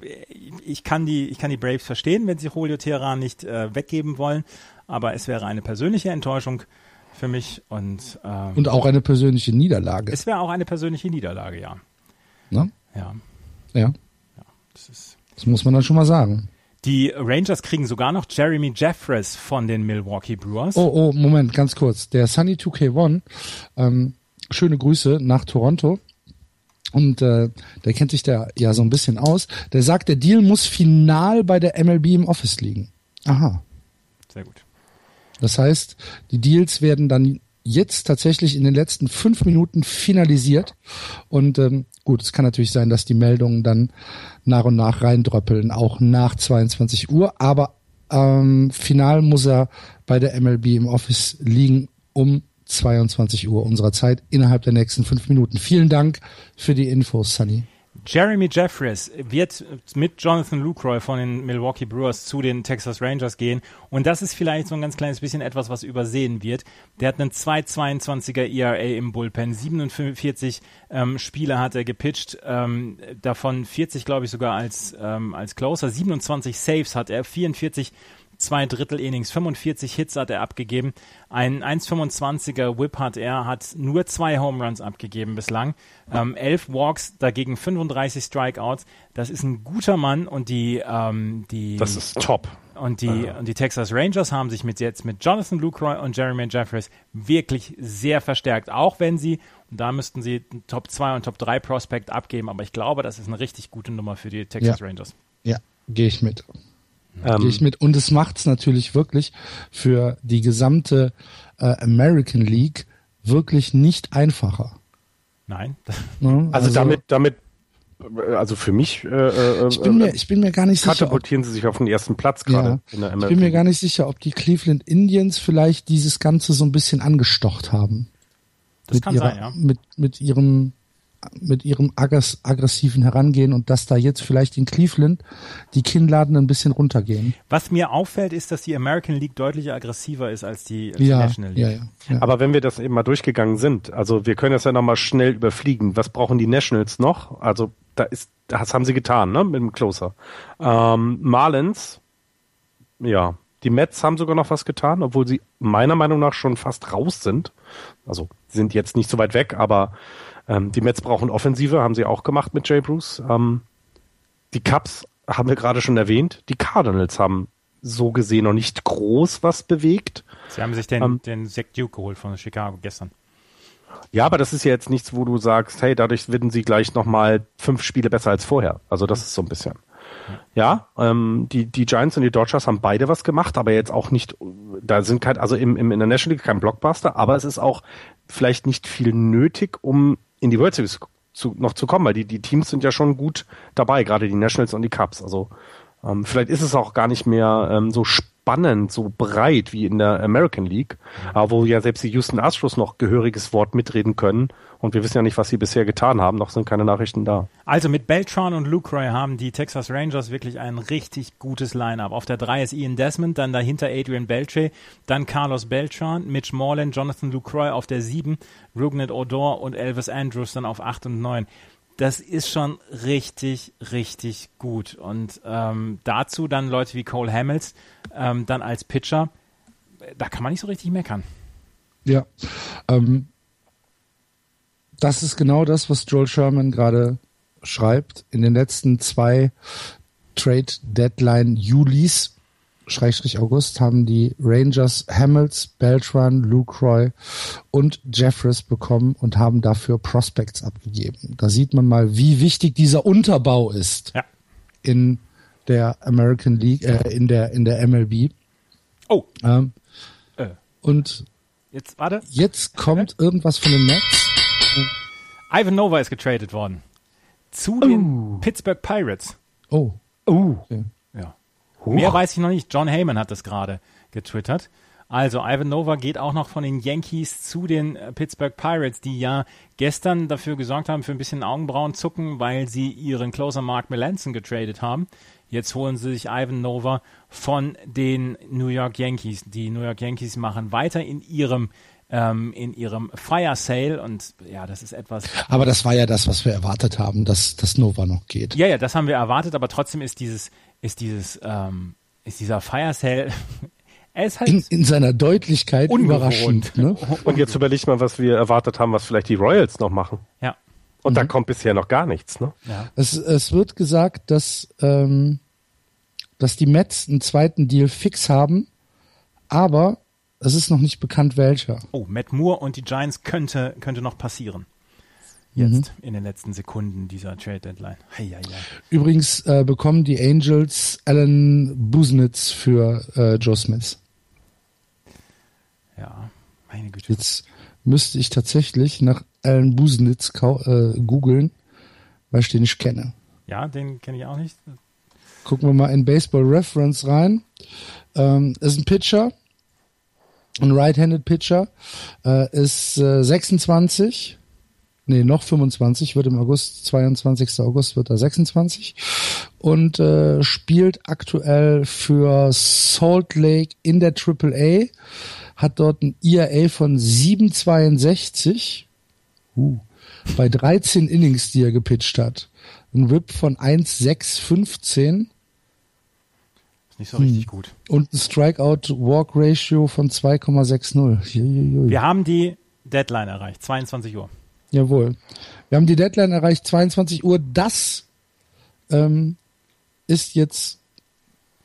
[SPEAKER 2] ich kann die, ich kann die Braves verstehen, wenn sie Julio Teheran nicht äh, weggeben wollen, aber es wäre eine persönliche Enttäuschung für mich und
[SPEAKER 1] ähm, und auch eine persönliche Niederlage.
[SPEAKER 2] Es wäre auch eine persönliche Niederlage, ja.
[SPEAKER 1] Na?
[SPEAKER 2] Ja.
[SPEAKER 1] Ja. ja das, ist das muss man dann schon mal sagen.
[SPEAKER 2] Die Rangers kriegen sogar noch Jeremy Jeffress von den Milwaukee Brewers.
[SPEAKER 1] Oh, oh, Moment, ganz kurz. Der Sunny 2K1, ähm, schöne Grüße nach Toronto. Und äh, der kennt sich da ja so ein bisschen aus. Der sagt, der Deal muss final bei der MLB im Office liegen. Aha.
[SPEAKER 2] Sehr gut.
[SPEAKER 1] Das heißt, die Deals werden dann jetzt tatsächlich in den letzten fünf Minuten finalisiert. Und ähm, gut, es kann natürlich sein, dass die Meldungen dann nach und nach reindröppeln, auch nach 22 Uhr. Aber ähm, final muss er bei der MLB im Office liegen um 22 Uhr unserer Zeit innerhalb der nächsten fünf Minuten. Vielen Dank für die Infos, Sunny.
[SPEAKER 2] Jeremy Jeffries wird mit Jonathan Lucroy von den Milwaukee Brewers zu den Texas Rangers gehen. Und das ist vielleicht so ein ganz kleines bisschen etwas, was übersehen wird. Der hat einen 2,22er ERA im Bullpen. 47 ähm, Spiele hat er gepitcht. Ähm, davon 40, glaube ich, sogar als, ähm, als Closer. 27 Saves hat er. 44 zwei Drittel Innings, 45 Hits hat er abgegeben, ein 1,25er Whip hat er, hat nur zwei Home Runs abgegeben bislang, ähm, elf Walks, dagegen 35 Strikeouts. Das ist ein guter Mann und die, ähm, die
[SPEAKER 3] das ist top.
[SPEAKER 2] Und die, ja. und die Texas Rangers haben sich mit jetzt mit Jonathan Lucroy und Jeremy Jeffries wirklich sehr verstärkt, auch wenn sie, und da müssten sie Top 2 und Top 3 Prospect abgeben, aber ich glaube, das ist eine richtig gute Nummer für die Texas
[SPEAKER 1] ja.
[SPEAKER 2] Rangers.
[SPEAKER 1] Ja, gehe ich mit. Ähm, Gehe ich mit. Und es macht es natürlich wirklich für die gesamte äh, American League wirklich nicht einfacher.
[SPEAKER 2] Nein.
[SPEAKER 3] Ne? Also, also, damit, damit, also für mich, äh,
[SPEAKER 1] äh ich, bin mir, ich bin mir gar nicht
[SPEAKER 3] sicher. Katapultieren sie sich auf den ersten Platz gerade
[SPEAKER 1] ja, in der Ich bin mir gar nicht sicher, ob die Cleveland Indians vielleicht dieses Ganze so ein bisschen angestocht haben.
[SPEAKER 2] Das kann
[SPEAKER 1] ihrer,
[SPEAKER 2] sein, ja.
[SPEAKER 1] Mit, mit ihrem mit ihrem aggressiven Herangehen und dass da jetzt vielleicht in Cleveland die Kinnladen ein bisschen runtergehen.
[SPEAKER 2] Was mir auffällt, ist, dass die American League deutlich aggressiver ist als die,
[SPEAKER 1] ja,
[SPEAKER 2] National League.
[SPEAKER 1] Ja, ja,
[SPEAKER 3] ja. Aber wenn wir das eben mal durchgegangen sind, also wir können das ja nochmal schnell überfliegen. Was brauchen die Nationals noch? Also da ist, das haben sie getan, ne, mit dem Closer. Ähm, Marlins, ja, die Mets haben sogar noch was getan, obwohl sie meiner Meinung nach schon fast raus sind. Also sind jetzt nicht so weit weg, aber ähm, die Mets brauchen Offensive, haben sie auch gemacht mit Jay Bruce. Ähm, die Cubs haben wir gerade schon erwähnt. Die Cardinals haben so gesehen noch nicht groß was bewegt.
[SPEAKER 2] Sie haben sich den, ähm, den Zach Duke geholt von Chicago gestern.
[SPEAKER 3] Ja, aber das ist ja jetzt nichts, wo du sagst, hey, dadurch werden sie gleich nochmal fünf Spiele besser als vorher. Also das ist so ein bisschen. Ja, ähm, die, die Giants und die Dodgers haben beide was gemacht, aber jetzt auch nicht, da sind kein, also im, im International League kein Blockbuster, aber es ist auch vielleicht nicht viel nötig, um in die World Series zu, noch zu kommen, weil die, die Teams sind ja schon gut dabei, gerade die Nationals und die Cubs. Also ähm, vielleicht ist es auch gar nicht mehr ähm, so spannend, so breit wie in der American League, aber wo ja selbst die Houston Astros noch gehöriges Wort mitreden können. Und wir wissen ja nicht, was sie bisher getan haben. Noch sind keine Nachrichten da.
[SPEAKER 2] Also mit Beltran und Lucroy haben die Texas Rangers wirklich ein richtig gutes Line-up. Auf der 3 ist Ian Desmond, dann dahinter Adrian Beltre, dann Carlos Beltran, Mitch Morland, Jonathan Lucroy auf der 7, Rugnet Odor und Elvis Andrews dann auf 8 und 9 das ist schon richtig, richtig gut. Und ähm, dazu dann Leute wie Cole Hamels ähm, dann als Pitcher, da kann man nicht so richtig meckern.
[SPEAKER 1] Ja, ähm, das ist genau das, was Joel Sherman gerade schreibt. In den letzten zwei Trade Deadline Julis, Schrägstrich August, haben die Rangers Hamels, Beltran, Lucroy und Jeffries bekommen und haben dafür Prospects abgegeben. Da sieht man mal, wie wichtig dieser Unterbau ist
[SPEAKER 2] ja.
[SPEAKER 1] in der American League, äh, in der in der MLB.
[SPEAKER 2] Oh.
[SPEAKER 1] Ähm, äh. Und
[SPEAKER 2] jetzt warte.
[SPEAKER 1] Jetzt kommt irgendwas von den Nets.
[SPEAKER 2] Ivan Nova ist getradet worden zu oh. den Pittsburgh Pirates.
[SPEAKER 1] Oh.
[SPEAKER 2] Oh. Okay. Ja. Mehr weiß ich noch nicht. John Heyman hat das gerade getwittert. Also Ivan Nova geht auch noch von den Yankees zu den äh, Pittsburgh Pirates, die ja gestern dafür gesorgt haben für ein bisschen Augenbrauenzucken, weil sie ihren Closer Mark Melanson getradet haben. Jetzt holen sie sich Ivan Nova von den New York Yankees. Die New York Yankees machen weiter in ihrem ähm, in ihrem Fire Sale und ja, das ist etwas.
[SPEAKER 1] Aber das war ja das, was wir erwartet haben, dass das Nova noch geht.
[SPEAKER 2] Ja, ja, das haben wir erwartet, aber trotzdem ist dieses, ist dieses, ähm, ist dieser Fire Sale
[SPEAKER 1] er ist halt in, in seiner Deutlichkeit überraschend. Ne?
[SPEAKER 3] Und jetzt überlegt mal, was wir erwartet haben, was vielleicht die Royals noch machen.
[SPEAKER 2] Ja.
[SPEAKER 3] Und mhm. da kommt bisher noch gar nichts. Ne?
[SPEAKER 1] Ja. Es, es wird gesagt, dass, ähm, dass die Mets einen zweiten Deal fix haben, aber es ist noch nicht bekannt, welcher.
[SPEAKER 2] Oh, Matt Moore und die Giants könnte, könnte noch passieren. Jetzt mhm. in den letzten Sekunden dieser Trade Deadline. Hei, hei, hei.
[SPEAKER 1] Übrigens äh, bekommen die Angels Alan Busnitz für äh, Joe Smith.
[SPEAKER 2] Ja, meine Güte.
[SPEAKER 1] Jetzt müsste ich tatsächlich nach Alan Busnitz äh, googeln, weil ich den nicht kenne.
[SPEAKER 2] Ja, den kenne ich auch nicht.
[SPEAKER 1] Gucken wir mal in Baseball Reference rein. Ähm, ist ein Pitcher, ein Right-Handed Pitcher, äh, ist äh, 26, nee, noch 25, wird im August, 22. August wird er 26 und äh, spielt aktuell für Salt Lake in der AAA, hat dort ein ERA von 7,62 uh, bei 13 Innings, die er gepitcht hat. Ein Whip von 1,615
[SPEAKER 2] nicht so richtig hm. gut.
[SPEAKER 1] Und ein Strikeout-Walk-Ratio von 2,60.
[SPEAKER 2] Wir haben die Deadline erreicht, 22 Uhr.
[SPEAKER 1] Jawohl. Wir haben die Deadline erreicht, 22 Uhr. Das ähm, ist jetzt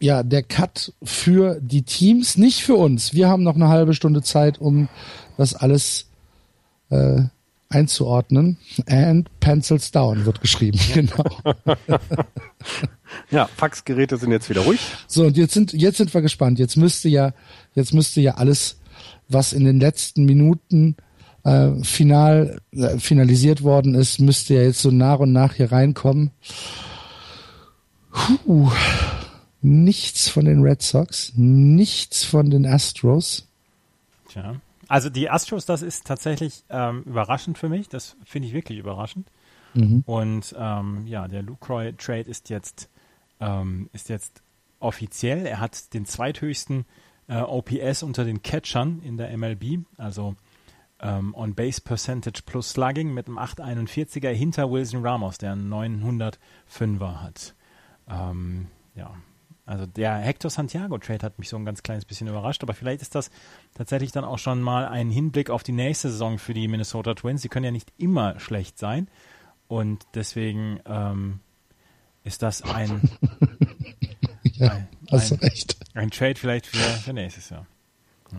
[SPEAKER 1] ja der Cut für die Teams, nicht für uns. Wir haben noch eine halbe Stunde Zeit, um das alles äh, einzuordnen. And pencils down wird geschrieben, genau.
[SPEAKER 3] ja, Faxgeräte sind jetzt wieder ruhig.
[SPEAKER 1] So, und jetzt sind, jetzt sind wir gespannt. Jetzt müsste ja, jetzt müsste ja alles, was in den letzten Minuten äh, final, äh, finalisiert worden ist, müsste ja jetzt so nach und nach hier reinkommen. Puh. Nichts von den Red Sox, nichts von den Astros.
[SPEAKER 2] Tja. Also die Astros, das ist tatsächlich ähm, überraschend für mich. Das finde ich wirklich überraschend. Mhm. Und ähm, ja, der Lucroy Trade ist jetzt ähm, ist jetzt offiziell. Er hat den zweithöchsten äh, OPS unter den Catchern in der MLB, also ähm, On Base Percentage plus Slugging mit einem 841er hinter Wilson Ramos, der einen 905er hat. Ähm, ja, also der Hector Santiago Trade hat mich so ein ganz kleines bisschen überrascht, aber vielleicht ist das tatsächlich dann auch schon mal ein Hinblick auf die nächste Saison für die Minnesota Twins. Sie können ja nicht immer schlecht sein und deswegen ähm, ist das ein,
[SPEAKER 1] ja, ein, hast ein, recht.
[SPEAKER 2] ein Trade vielleicht für, für nächstes Jahr. Ja.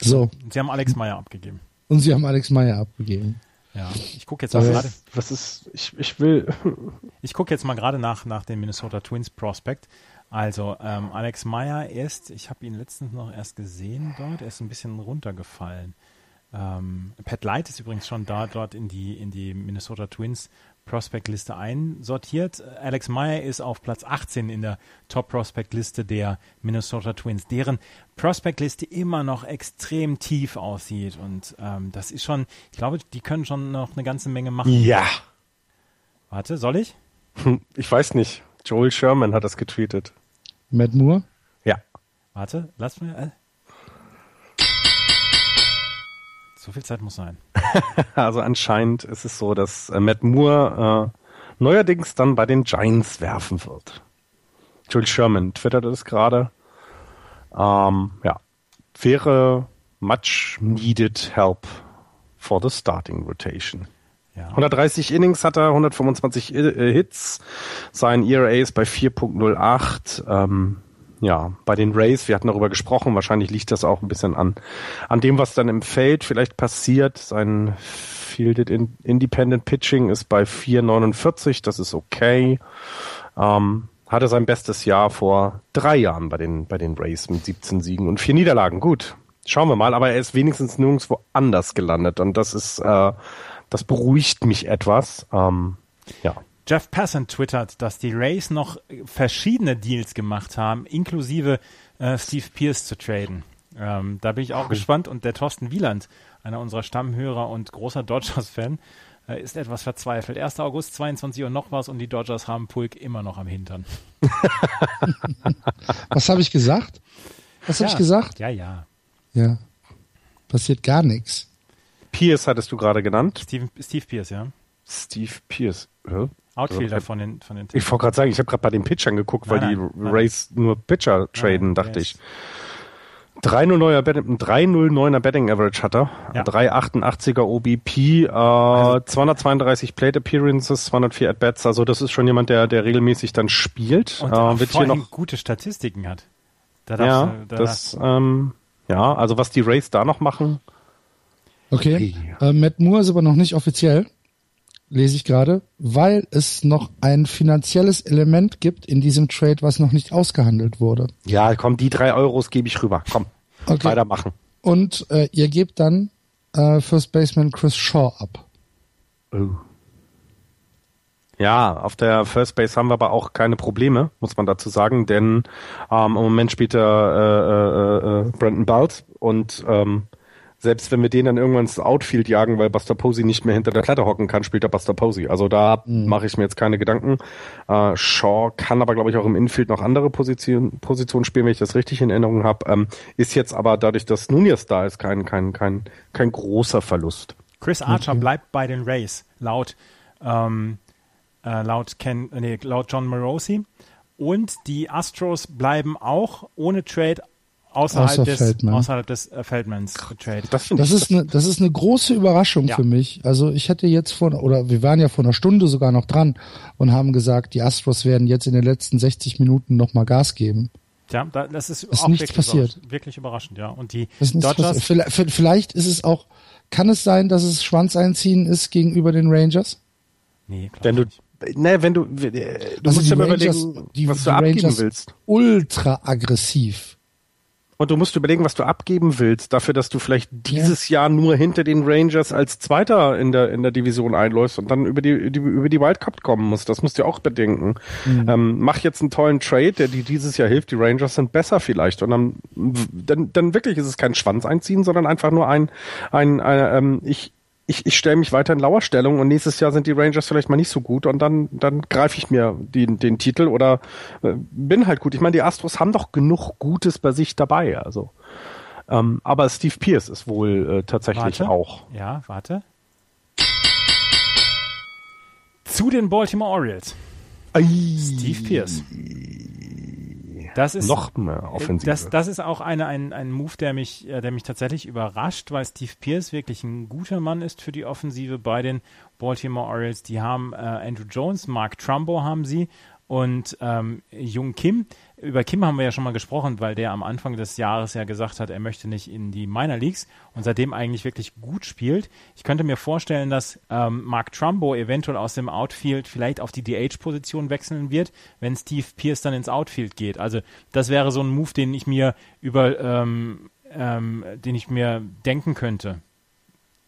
[SPEAKER 1] So.
[SPEAKER 2] Sie haben Alex Meyer abgegeben.
[SPEAKER 1] Und Sie haben Alex Meyer abgegeben.
[SPEAKER 2] Ja, ich gucke jetzt mal gerade.
[SPEAKER 3] Was ist, ich, ich will.
[SPEAKER 2] ich gucke jetzt mal gerade nach, nach dem Minnesota Twins Prospect. Also, ähm, Alex Meyer ist, ich habe ihn letztens noch erst gesehen dort, er ist ein bisschen runtergefallen. Ähm, Pat Light ist übrigens schon da, dort in die, in die Minnesota Twins Prospect-Liste einsortiert. Alex Meyer ist auf Platz 18 in der Top-Prospect-Liste der Minnesota Twins, deren Prospect-Liste immer noch extrem tief aussieht. Und ähm, das ist schon, ich glaube, die können schon noch eine ganze Menge machen.
[SPEAKER 3] Ja.
[SPEAKER 2] Warte, soll ich?
[SPEAKER 3] Hm, ich weiß nicht. Joel Sherman hat das getweetet.
[SPEAKER 1] Matt Moore?
[SPEAKER 3] Ja.
[SPEAKER 2] Warte, lass mir. Äh. So viel Zeit muss sein.
[SPEAKER 3] also anscheinend ist es so, dass äh, Matt Moore äh, neuerdings dann bei den Giants werfen wird. Jules Sherman twittert es gerade. Ähm, ja, wäre much needed help for the starting rotation. Ja. 130 Innings hat er, 125 äh, Hits. Sein ERA ist bei 4.08. Ähm, ja, bei den Rays, wir hatten darüber gesprochen, wahrscheinlich liegt das auch ein bisschen an, an dem, was dann im Feld vielleicht passiert. Sein Fielded Independent Pitching ist bei 4,49, das ist okay. Ähm, hatte sein bestes Jahr vor drei Jahren bei den, bei den Rays mit 17 Siegen und vier Niederlagen. Gut, schauen wir mal, aber er ist wenigstens nirgendwo anders gelandet und das ist, äh, das beruhigt mich etwas. Ähm, ja.
[SPEAKER 2] Jeff Passan twittert, dass die Rays noch verschiedene Deals gemacht haben, inklusive äh, Steve Pierce zu traden. Ähm, da bin ich auch gespannt und der Thorsten Wieland, einer unserer Stammhörer und großer Dodgers-Fan, äh, ist etwas verzweifelt. 1. August, 22 Uhr noch was und die Dodgers haben Pulk immer noch am Hintern.
[SPEAKER 1] was habe ich gesagt? Was ja, habe ich gesagt?
[SPEAKER 2] Ja, ja.
[SPEAKER 1] Ja. Passiert gar nichts.
[SPEAKER 3] Pierce hattest du gerade genannt.
[SPEAKER 2] Steve, Steve Pierce, ja.
[SPEAKER 3] Steve Pierce. Ja.
[SPEAKER 2] Outfielder also, von den von den
[SPEAKER 3] Ich wollte gerade sagen, ich habe gerade bei den Pitchern geguckt, weil nein, die nein, Rays nur Pitcher traden, nein, dachte ich. 3-0-9er Betting, 3-0-9er Betting Average hat er. Ja. 3-88er OBP, äh, also, 232 Plate Appearances, 204 At-Bats. Also das ist schon jemand, der, der regelmäßig dann spielt.
[SPEAKER 2] Und äh, wird hier noch gute Statistiken hat.
[SPEAKER 3] Da ja, du, da das, ähm, ja, also was die Rays da noch machen.
[SPEAKER 1] Okay. Äh, Matt Moore ist aber noch nicht offiziell lese ich gerade, weil es noch ein finanzielles Element gibt in diesem Trade, was noch nicht ausgehandelt wurde.
[SPEAKER 3] Ja, komm, die drei Euros gebe ich rüber. Komm, okay. weitermachen.
[SPEAKER 1] Und äh, ihr gebt dann äh, First Baseman Chris Shaw ab. Oh.
[SPEAKER 3] Ja, auf der First Base haben wir aber auch keine Probleme, muss man dazu sagen, denn ähm, im Moment spielt er äh, äh, äh, Brandon Balt und ähm, selbst wenn wir den dann irgendwann ins Outfield jagen, weil Buster Posey nicht mehr hinter der Klatte hocken kann, spielt er Buster Posey. Also da mhm. mache ich mir jetzt keine Gedanken. Äh, Shaw kann aber, glaube ich, auch im Infield noch andere Positionen Position spielen, wenn ich das richtig in Erinnerung habe. Ähm, ist jetzt aber dadurch, dass Nunez da ist, kein, kein, kein, kein großer Verlust.
[SPEAKER 2] Chris Archer okay. bleibt bei den Rays, laut, ähm, äh, laut, Ken, nee, laut John Morosi. Und die Astros bleiben auch ohne Trade außerhalb Außer des, Feldman. außerhalb des äh, Feldmans Trade.
[SPEAKER 1] Das, das ist eine, das ist eine große Überraschung ja. für mich. Also ich hätte jetzt vor, oder wir waren ja vor einer Stunde sogar noch dran und haben gesagt, die Astros werden jetzt in den letzten 60 Minuten nochmal Gas geben.
[SPEAKER 2] Ja, da, das ist,
[SPEAKER 1] ist auch nichts passiert.
[SPEAKER 2] Überraschend, wirklich überraschend, ja. Und die
[SPEAKER 1] Dodgers. Vielleicht, vielleicht ist es auch, kann es sein, dass es Schwanz einziehen ist gegenüber den Rangers?
[SPEAKER 3] Nee, klar. Wenn du, ne, wenn du, du
[SPEAKER 1] also musst ja überlegen, die, was du abgeben Rangers willst. Ultra aggressiv.
[SPEAKER 3] Und du musst überlegen, was du abgeben willst, dafür, dass du vielleicht dieses ja. Jahr nur hinter den Rangers als Zweiter in der, in der Division einläufst und dann über die, die über die Wildcard kommen musst. Das musst du auch bedenken. Mhm. Ähm, mach jetzt einen tollen Trade, der dir dieses Jahr hilft. Die Rangers sind besser vielleicht. Und dann, dann, dann wirklich ist es kein Schwanz einziehen, sondern einfach nur ein, ein, ein ähm, ich, ich, ich stelle mich weiter in Lauerstellung und nächstes Jahr sind die Rangers vielleicht mal nicht so gut und dann, dann greife ich mir den, den Titel oder äh, bin halt gut. Ich meine, die Astros haben doch genug Gutes bei sich dabei, also. Ähm, aber Steve Pierce ist wohl äh, tatsächlich
[SPEAKER 2] warte.
[SPEAKER 3] auch.
[SPEAKER 2] Ja, warte. Zu den Baltimore Orioles.
[SPEAKER 3] Ei.
[SPEAKER 2] Steve Pierce. Das ist
[SPEAKER 3] noch mehr offensiv.
[SPEAKER 2] Das, das ist auch eine, ein, ein Move, der mich, äh, der mich tatsächlich überrascht, weil Steve Pierce wirklich ein guter Mann ist für die Offensive bei den Baltimore Orioles. Die haben äh, Andrew Jones, Mark Trumbo haben sie und ähm, Jung Kim, über Kim haben wir ja schon mal gesprochen, weil der am Anfang des Jahres ja gesagt hat, er möchte nicht in die Minor Leagues und seitdem eigentlich wirklich gut spielt. Ich könnte mir vorstellen, dass ähm, Mark Trumbo eventuell aus dem Outfield vielleicht auf die DH-Position wechseln wird, wenn Steve Pierce dann ins Outfield geht. Also das wäre so ein Move, den ich mir über, ähm, ähm, den ich mir denken könnte.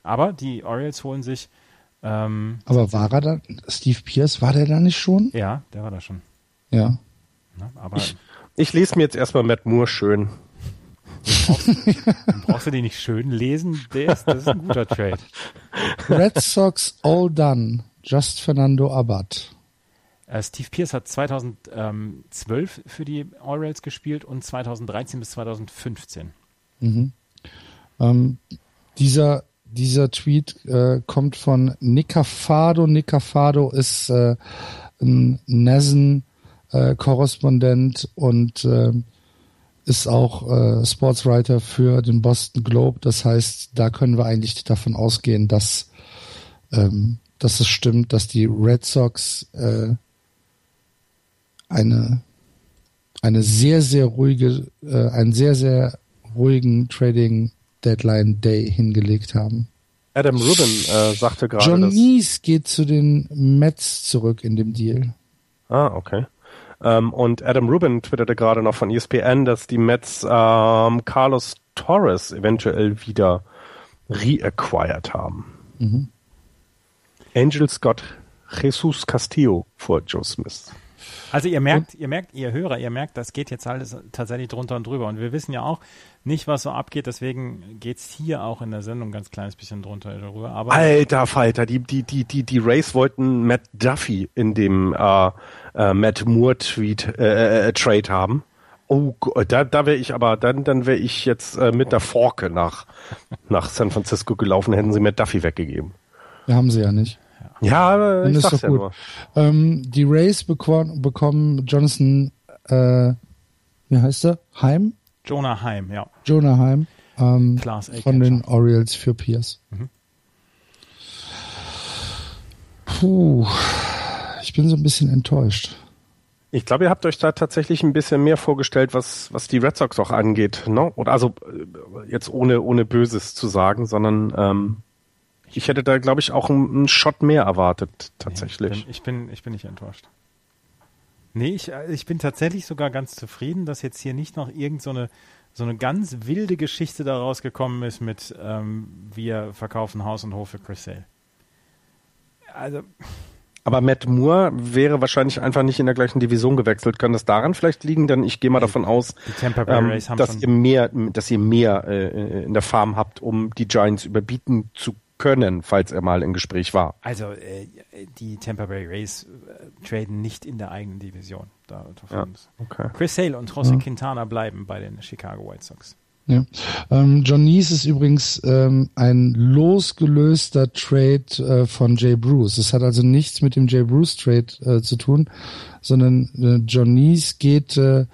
[SPEAKER 2] Aber die Orioles holen sich ähm,
[SPEAKER 1] aber war er da, Steve Pierce, war der da nicht schon?
[SPEAKER 2] Ja, der war da schon.
[SPEAKER 1] Ja.
[SPEAKER 2] Na, aber
[SPEAKER 3] ich, ich lese mir jetzt erstmal Matt Moore schön.
[SPEAKER 2] Brauchst, brauchst, du den nicht schön lesen? Der ist, das ist ein guter Trade.
[SPEAKER 1] Red Sox all done. Just Fernando Abad.
[SPEAKER 2] Äh, Steve Pierce hat 2012 für die Orioles gespielt und 2013 bis 2015.
[SPEAKER 1] Mhm. Ähm, dieser dieser Tweet äh, kommt von Nicafado. Nicafado ist äh, ein Nessen-Korrespondent äh, und äh, ist auch äh, Sportswriter für den Boston Globe. Das heißt, da können wir eigentlich davon ausgehen, dass, ähm, dass es stimmt, dass die Red Sox äh, eine, eine sehr, sehr ruhige, äh, einen sehr, sehr ruhigen Trading Deadline Day hingelegt haben.
[SPEAKER 3] Adam Rubin äh, sagte gerade.
[SPEAKER 1] John Neese geht zu den Mets zurück in dem Deal.
[SPEAKER 3] Ah, okay. Ähm, und Adam Rubin twitterte gerade noch von ESPN, dass die Mets ähm, Carlos Torres eventuell wieder reacquired haben. Mhm. Angel Scott Jesus Castillo vor Joe Smith.
[SPEAKER 2] Also ihr merkt, und? ihr merkt, ihr Hörer, ihr merkt, das geht jetzt alles tatsächlich drunter und drüber. Und wir wissen ja auch nicht, was so abgeht, deswegen geht's hier auch in der Sendung ein ganz kleines bisschen drunter und drüber. Aber
[SPEAKER 3] Alter Falter, die, die, die, die, die Rays wollten Matt Duffy in dem äh, äh, Matt Moore Tweet äh, äh, Trade haben. Oh, da, da wäre ich aber, dann, dann wäre ich jetzt äh, mit der Forke nach, nach San Francisco gelaufen, hätten sie Matt Duffy weggegeben.
[SPEAKER 1] Ja, haben sie ja nicht.
[SPEAKER 3] Ja, aber ich sag's ja gut. nur.
[SPEAKER 1] Ähm, die Rays bekommen, bekommen Jonathan, äh, wie heißt er? Heim?
[SPEAKER 2] Jonah Heim, ja.
[SPEAKER 1] Jonah Heim ähm, von den Orioles für Pierce. Mhm. Puh, ich bin so ein bisschen enttäuscht.
[SPEAKER 3] Ich glaube, ihr habt euch da tatsächlich ein bisschen mehr vorgestellt, was, was die Red Sox auch angeht. Ne? Oder also äh, jetzt ohne, ohne Böses zu sagen, sondern ähm, ich hätte da, glaube ich, auch einen, einen Shot mehr erwartet, tatsächlich.
[SPEAKER 2] Nee, ich, bin, ich, bin, ich bin nicht enttäuscht. Nee, ich, äh, ich bin tatsächlich sogar ganz zufrieden, dass jetzt hier nicht noch irgend so eine, so eine ganz wilde Geschichte daraus gekommen ist mit ähm, wir verkaufen Haus und Hof für Chris Sale.
[SPEAKER 3] Also. Aber Matt Moore wäre wahrscheinlich einfach nicht in der gleichen Division gewechselt. Kann das daran vielleicht liegen? Denn ich gehe mal davon aus, ähm, dass ihr mehr, dass ihr mehr äh, in der Farm habt, um die Giants überbieten zu können, falls er mal im Gespräch war.
[SPEAKER 2] Also äh, die Tampa Bay Rays äh, traden nicht in der eigenen Division. Da, ja, okay. Chris Sale und José ja. Quintana bleiben bei den Chicago White Sox.
[SPEAKER 1] Ja. Ähm, John Neese ist übrigens ähm, ein losgelöster Trade äh, von Jay Bruce. Es hat also nichts mit dem Jay Bruce Trade äh, zu tun, sondern äh, John Neese geht äh,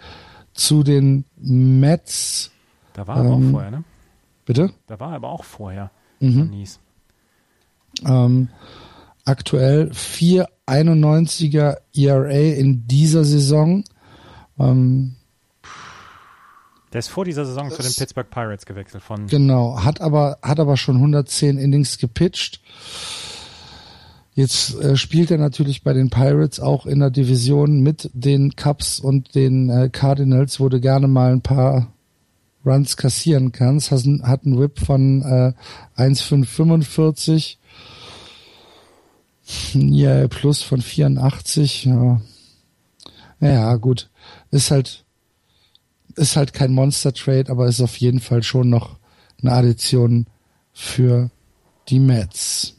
[SPEAKER 1] zu den Mets.
[SPEAKER 2] Da war er ähm, auch vorher, ne?
[SPEAKER 1] Bitte?
[SPEAKER 2] Da war er aber auch vorher, mhm. John Neese.
[SPEAKER 1] Ähm, aktuell 4,91er ERA in dieser Saison. Ähm,
[SPEAKER 2] der ist vor dieser Saison zu den Pittsburgh Pirates gewechselt von.
[SPEAKER 1] Genau, hat aber, hat aber schon 110 Innings gepitcht. Jetzt äh, spielt er natürlich bei den Pirates auch in der Division mit den Cubs und den äh, Cardinals, wo du gerne mal ein paar Runs kassieren kannst. Hat, hat einen Whip von äh, 1,545 ja, plus von 84, ja. Ja, gut. Ist halt, ist halt kein Monster-Trade, aber ist auf jeden Fall schon noch eine Addition für die Mets.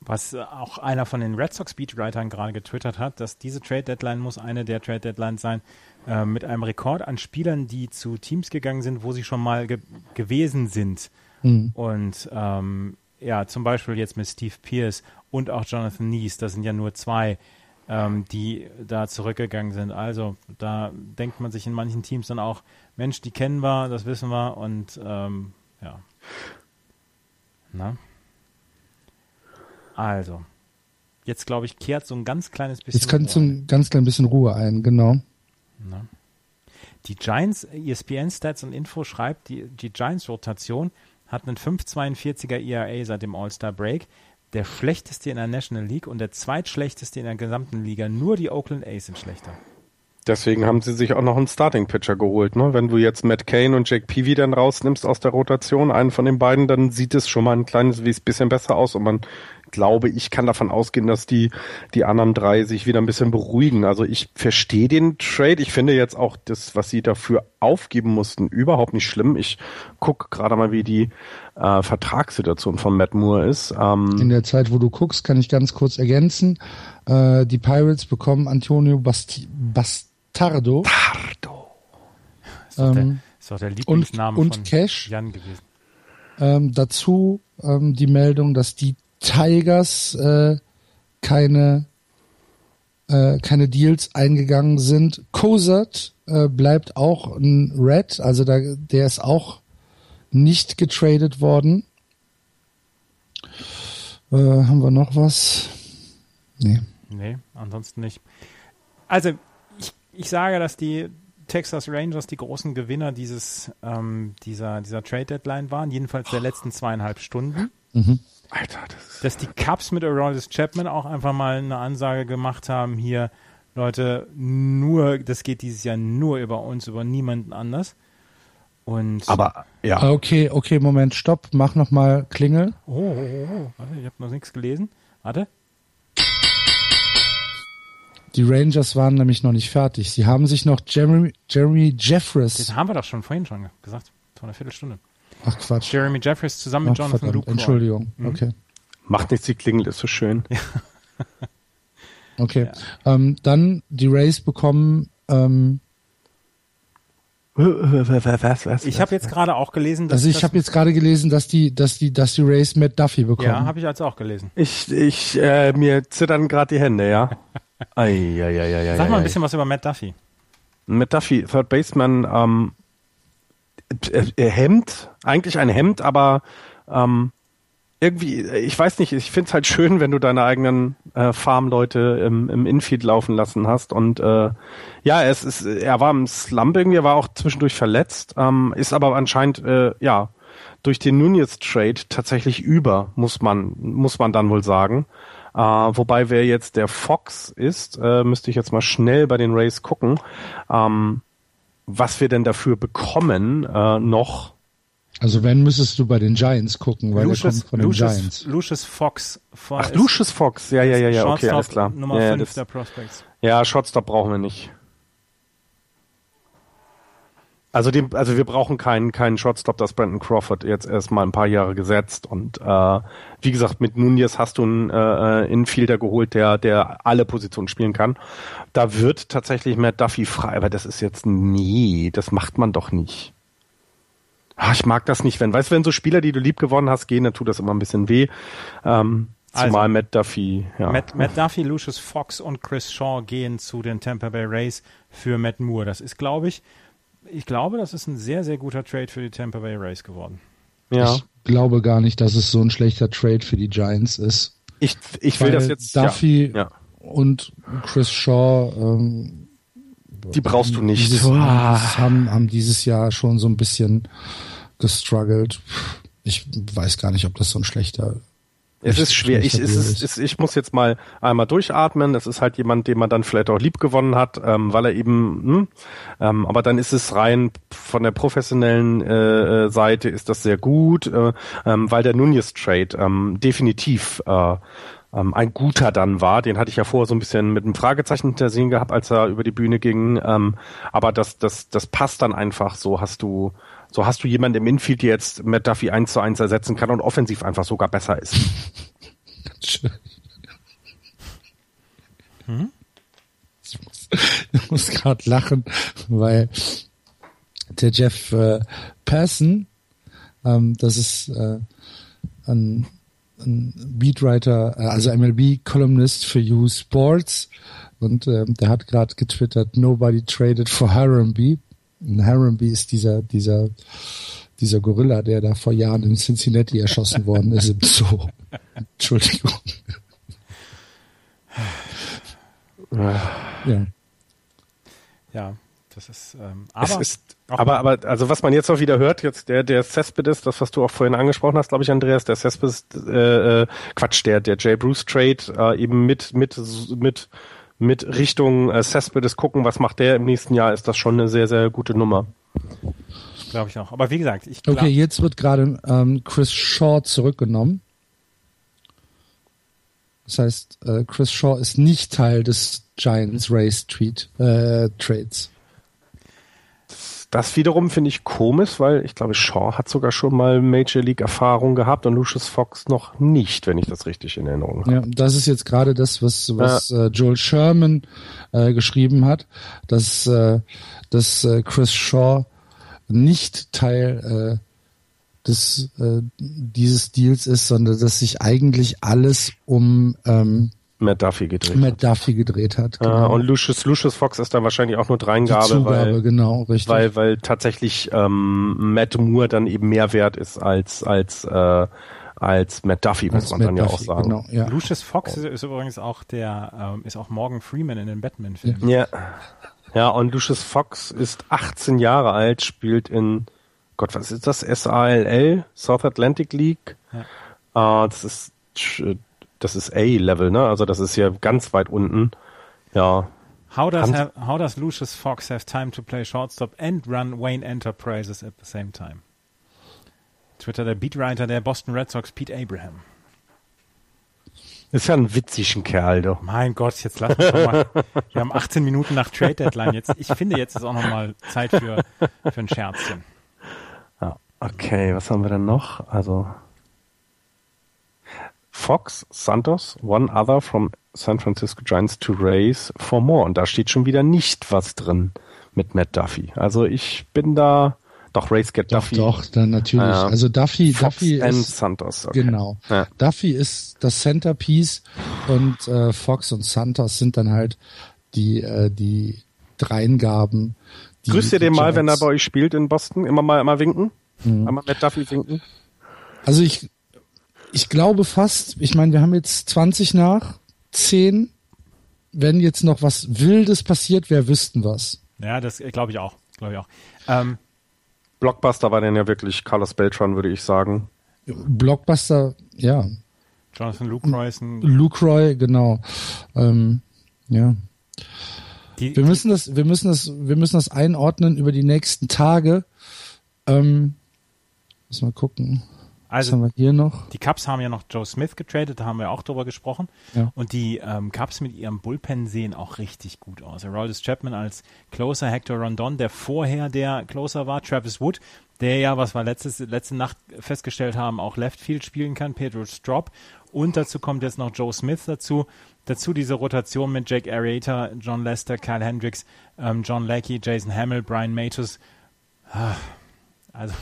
[SPEAKER 2] Was auch einer von den Red Sox Speedwritern gerade getwittert hat, dass diese Trade Deadline muss eine der Trade Deadlines sein, äh, mit einem Rekord an Spielern, die zu Teams gegangen sind, wo sie schon mal ge gewesen sind. Mhm. Und ähm, ja, zum Beispiel jetzt mit Steve Pierce und auch Jonathan Nies, das sind ja nur zwei, ähm, die da zurückgegangen sind. Also da denkt man sich in manchen Teams dann auch, Mensch, die kennen wir, das wissen wir und ähm, ja. Na? Also, jetzt glaube ich, kehrt so ein ganz kleines bisschen.
[SPEAKER 1] Jetzt kommt so ein ganz klein bisschen Ruhe ein, genau. Na?
[SPEAKER 2] Die Giants, ESPN Stats und Info schreibt, die, die Giants-Rotation hat einen 5,42er ERA seit dem All-Star Break der schlechteste in der National League und der zweitschlechteste in der gesamten Liga. Nur die Oakland A's sind schlechter.
[SPEAKER 3] Deswegen haben sie sich auch noch einen Starting-Pitcher geholt. Ne? Wenn du jetzt Matt Kane und Jake Peavy dann rausnimmst aus der Rotation, einen von den beiden, dann sieht es schon mal ein kleines bisschen besser aus und man glaube, ich kann davon ausgehen, dass die, die anderen drei sich wieder ein bisschen beruhigen. Also ich verstehe den Trade. Ich finde jetzt auch das, was sie dafür aufgeben mussten, überhaupt nicht schlimm. Ich gucke gerade mal, wie die äh, Vertragssituation von Matt Moore ist.
[SPEAKER 1] Ähm, In der Zeit, wo du guckst, kann ich ganz kurz ergänzen. Äh, die Pirates bekommen Antonio Basti Bastardo.
[SPEAKER 2] Bastardo. Ist doch, ähm, der, ist doch der Lieblingsname
[SPEAKER 1] und, und von Cash.
[SPEAKER 2] Jan gewesen.
[SPEAKER 1] ähm, dazu ähm, die Meldung, dass die Tigers äh, keine äh, keine Deals eingegangen sind. Cozart äh, bleibt auch ein Red, also da, der ist auch nicht getradet worden. Äh, haben wir noch was?
[SPEAKER 2] Nee. Nee, ansonsten nicht. Also, ich, ich sage, dass die Texas Rangers die großen Gewinner dieses, ähm, dieser, dieser Trade Deadline waren, jedenfalls der letzten zweieinhalb Stunden. Mhm. Alter, das Dass die Cubs mit Aroldis Chapman auch einfach mal eine Ansage gemacht haben, hier, Leute, nur, das geht dieses Jahr nur über uns, über niemanden anders. Und
[SPEAKER 3] aber ja.
[SPEAKER 1] Ah, okay, okay, Moment, stopp, mach noch mal Klingel.
[SPEAKER 2] Oh, oh, oh, oh. warte, ich habe noch nichts gelesen. Warte.
[SPEAKER 1] Die Rangers waren nämlich noch nicht fertig. Sie haben sich noch Jeremy, Jeremy Jeffress.
[SPEAKER 2] Das haben wir doch schon vorhin schon gesagt, vor einer Viertelstunde.
[SPEAKER 1] Ach Quatsch.
[SPEAKER 2] Jeremy Jeffress zusammen mit Ach, Jonathan verdammt, Luke.
[SPEAKER 1] Entschuldigung, mhm. okay.
[SPEAKER 3] Macht nichts, die Klingel ist so schön.
[SPEAKER 1] Okay, ja. Ähm, dann die Rays bekommen ähm,
[SPEAKER 2] was, was, ich habe jetzt gerade auch gelesen,
[SPEAKER 1] dass also ich habe jetzt gerade gelesen, dass die, dass die, dass die Rays Matt Duffy bekommen. Ja,
[SPEAKER 2] habe ich also auch gelesen.
[SPEAKER 3] Ich, ich, äh, mir zittern gerade die Hände, ja.
[SPEAKER 2] Ei, ei, ei, ei, Sag mal ein bisschen was über Matt Duffy.
[SPEAKER 3] Matt Duffy, Third Baseman, ähm, äh, Hemd, eigentlich ein Hemd, aber ähm, irgendwie, ich weiß nicht, ich finde es halt schön, wenn du deine eigenen äh, Farmleute im, im Infield laufen lassen hast. Und äh, ja, es ist, er war im Slump irgendwie, er war auch zwischendurch verletzt, ähm, ist aber anscheinend, äh, ja, durch den Nunez-Trade tatsächlich über, muss man, muss man dann wohl sagen. Äh, wobei wer jetzt der Fox ist, äh, müsste ich jetzt mal schnell bei den Rays gucken, ähm, was wir denn dafür bekommen äh, noch
[SPEAKER 1] also wenn müsstest du bei den Giants gucken, weil Lucius, der kommt von
[SPEAKER 2] Lucius,
[SPEAKER 1] den Giants.
[SPEAKER 2] Lucius Fox.
[SPEAKER 3] Ach, Lucius Fox. Ja, ja, ja, ja. Okay, alles klar.
[SPEAKER 2] Nummer
[SPEAKER 3] ja,
[SPEAKER 2] 5 das, der Prospects.
[SPEAKER 3] Ja, Shotstop brauchen wir nicht. Also, dem, also wir brauchen keinen, keinen Shotstop, das Brandon Crawford jetzt erstmal ein paar Jahre gesetzt. Und äh, wie gesagt, mit Nunez hast du einen äh, Infielder geholt, der, der alle Positionen spielen kann. Da wird tatsächlich Matt Duffy frei, aber das ist jetzt nee, das macht man doch nicht. Ach, ich mag das nicht, wenn, weißt du, wenn so Spieler, die du lieb gewonnen hast, gehen, dann tut das immer ein bisschen weh. Ähm, zumal also, Matt Duffy, ja.
[SPEAKER 2] Matt, Matt Duffy, Lucius Fox und Chris Shaw gehen zu den Tampa Bay Rays für Matt Moore. Das ist, glaube ich, ich glaube, das ist ein sehr, sehr guter Trade für die Tampa Bay Rays geworden.
[SPEAKER 1] Ja. Ich glaube gar nicht, dass es so ein schlechter Trade für die Giants ist.
[SPEAKER 3] Ich, ich will das jetzt.
[SPEAKER 1] Duffy ja, ja. und Chris Shaw, ähm,
[SPEAKER 3] die brauchst du nicht.
[SPEAKER 1] Dieses, haben, haben dieses Jahr schon so ein bisschen gestruggelt. Ich weiß gar nicht, ob das so ein schlechter
[SPEAKER 3] es ist schwer. Ich, es ist, ist, ich muss jetzt mal einmal durchatmen. Das ist halt jemand, den man dann vielleicht auch lieb gewonnen hat, ähm, weil er eben, hm, ähm, aber dann ist es rein von der professionellen äh, äh Seite ist das sehr gut, äh, ähm, weil der Nunez Trade ähm, definitiv äh, ähm, ein guter dann war. Den hatte ich ja vorher so ein bisschen mit einem Fragezeichen hintersehen gehabt, als er über die Bühne ging. Ähm, aber das, das, das passt dann einfach. So hast du, so hast du jemanden im Infield, der jetzt Matt Duffy eins zu eins ersetzen kann und offensiv einfach sogar besser ist.
[SPEAKER 1] hm? Ich muss, muss gerade lachen, weil der Jeff äh, Person, ähm, das ist äh, ein ein Beatwriter, äh, also MLB-Columnist für U Sports und ähm, der hat gerade getwittert, nobody traded for Harambe. Und Harambe ist dieser, dieser, dieser Gorilla, der da vor Jahren in Cincinnati erschossen worden ist im Zoo. Entschuldigung.
[SPEAKER 2] Ja. Ja, das ist, ähm,
[SPEAKER 3] aber, es ist, aber, aber, also was man jetzt auch wieder hört, jetzt der, der Cespedes, das, was du auch vorhin angesprochen hast, glaube ich, Andreas, der Cespedes, äh, äh, Quatsch, der, der Jay Bruce Trade, äh, eben mit, mit, mit, mit Richtung äh, Cespedes gucken, was macht der im nächsten Jahr, ist das schon eine sehr, sehr gute Nummer.
[SPEAKER 2] Glaube ich auch. Aber wie gesagt, ich
[SPEAKER 1] glaube. Okay, jetzt wird gerade ähm, Chris Shaw zurückgenommen. Das heißt, äh, Chris Shaw ist nicht Teil des Giants Race Tweet, äh, Trades.
[SPEAKER 3] Das wiederum finde ich komisch, weil ich glaube, Shaw hat sogar schon mal Major League Erfahrung gehabt und Lucius Fox noch nicht, wenn ich das richtig in Erinnerung habe.
[SPEAKER 1] Ja, das ist jetzt gerade das, was, was ja. äh, Joel Sherman äh, geschrieben hat, dass, äh, dass äh, Chris Shaw nicht Teil äh, des äh, dieses Deals ist, sondern dass sich eigentlich alles um ähm,
[SPEAKER 3] Matt Duffy gedreht
[SPEAKER 1] Matt hat. Duffy gedreht hat.
[SPEAKER 3] Genau. Uh, und Lucius, Lucius Fox ist dann wahrscheinlich auch nur Dreingabe, Die Zugabe, weil,
[SPEAKER 1] genau, richtig.
[SPEAKER 3] weil, weil tatsächlich ähm, Matt Moore dann eben mehr wert ist als, als, äh, als Matt Duffy, muss man Matt dann ja auch sagen. Genau,
[SPEAKER 2] ja. Lucius Fox ist, ist, übrigens auch der, ähm, ist auch Morgan Freeman in den Batman-Filmen.
[SPEAKER 3] Ja. Ja, und Lucius Fox ist 18 Jahre alt, spielt in, Gott, was ist das? SALL, South Atlantic League. Ja. Uh, das ist das ist A-Level, ne? Also das ist hier ganz weit unten. Ja.
[SPEAKER 2] How does, have, how does Lucius Fox have time to play shortstop and run Wayne Enterprises at the same time? Twitter der Beatwriter der Boston Red Sox, Pete Abraham.
[SPEAKER 3] Ist ja ein witzigen Kerl, doch.
[SPEAKER 2] Mein Gott, jetzt lass uns doch mal. Wir haben 18 Minuten nach Trade Deadline. Jetzt, ich finde, jetzt ist auch noch mal Zeit für, für ein Scherzchen.
[SPEAKER 3] Ja, okay, was haben wir denn noch? Also, Fox, Santos, one other from San Francisco Giants to raise for more. Und da steht schon wieder nicht was drin mit Matt Duffy. Also ich bin da, doch, Race Get
[SPEAKER 1] doch,
[SPEAKER 3] Duffy.
[SPEAKER 1] Doch, dann natürlich. Ja. Also Duffy,
[SPEAKER 3] Fox
[SPEAKER 1] Duffy
[SPEAKER 3] and ist, Santos. Okay.
[SPEAKER 1] Genau. Ja. Duffy ist das Centerpiece und äh, Fox und Santos sind dann halt die, äh, die Dreingaben.
[SPEAKER 3] Die, Grüßt ihr den mal, wenn er bei euch spielt in Boston? Immer mal, immer winken? Mhm. Einmal Matt Duffy winken?
[SPEAKER 1] Also ich, ich glaube fast, ich meine, wir haben jetzt 20 nach 10. Wenn jetzt noch was Wildes passiert wäre, wüssten was.
[SPEAKER 2] Ja, das glaube ich auch. Glaube ich auch. Ähm,
[SPEAKER 3] Blockbuster war denn ja wirklich Carlos Beltran, würde ich sagen.
[SPEAKER 1] Blockbuster, ja.
[SPEAKER 2] Jonathan Lucroy ist ein.
[SPEAKER 1] Lucroy, genau. Ähm, ja. Die, wir müssen das, wir müssen das, wir müssen das einordnen über die nächsten Tage. Ähm, müssen wir gucken.
[SPEAKER 2] Also, Was haben wir hier noch? Die Cubs haben ja noch Joe Smith getradet, da haben wir auch drüber gesprochen. Ja. Und die ähm, Cubs mit ihrem Bullpen sehen auch richtig gut aus. Aroldis Chapman als Closer, Hector Rondon, der vorher der Closer war, Travis Wood, der ja, was wir letztes, letzte Nacht festgestellt haben, auch Left Field spielen kann, Pedro Strop. Und dazu kommt jetzt noch Joe Smith dazu. Dazu diese Rotation mit Jake Arrieta, John Lester, Kyle Hendricks, ähm, John Leckie, Jason Hamill, Brian Matus. Ah, also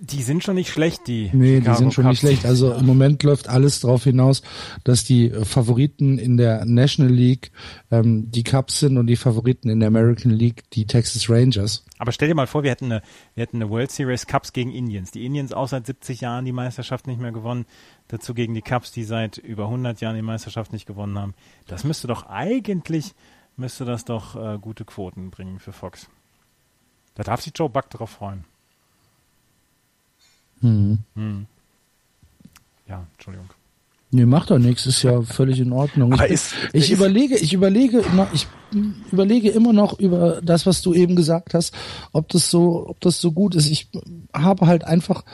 [SPEAKER 2] die sind schon nicht schlecht, die.
[SPEAKER 1] Nee, Chicago die sind schon Cups. nicht schlecht. Also im Moment läuft alles darauf hinaus, dass die Favoriten in der National League ähm, die Cubs sind und die Favoriten in der American League die Texas Rangers.
[SPEAKER 2] Aber stell dir mal vor, wir hätten eine, wir hätten eine World Series Cups gegen Indians. Die Indians auch seit 70 Jahren die Meisterschaft nicht mehr gewonnen. Dazu gegen die Cubs, die seit über 100 Jahren die Meisterschaft nicht gewonnen haben. Das müsste doch eigentlich, müsste das doch äh, gute Quoten bringen für Fox. Da darf sich Joe Buck drauf freuen.
[SPEAKER 1] Hm. Hm.
[SPEAKER 2] Ja, Entschuldigung.
[SPEAKER 1] Nee, macht doch nichts, ist ja völlig in Ordnung. Ich,
[SPEAKER 3] ist,
[SPEAKER 1] ich ist, überlege, ich überlege immer, ich überlege immer noch über das, was du eben gesagt hast, ob das so, ob das so gut ist. Ich habe halt einfach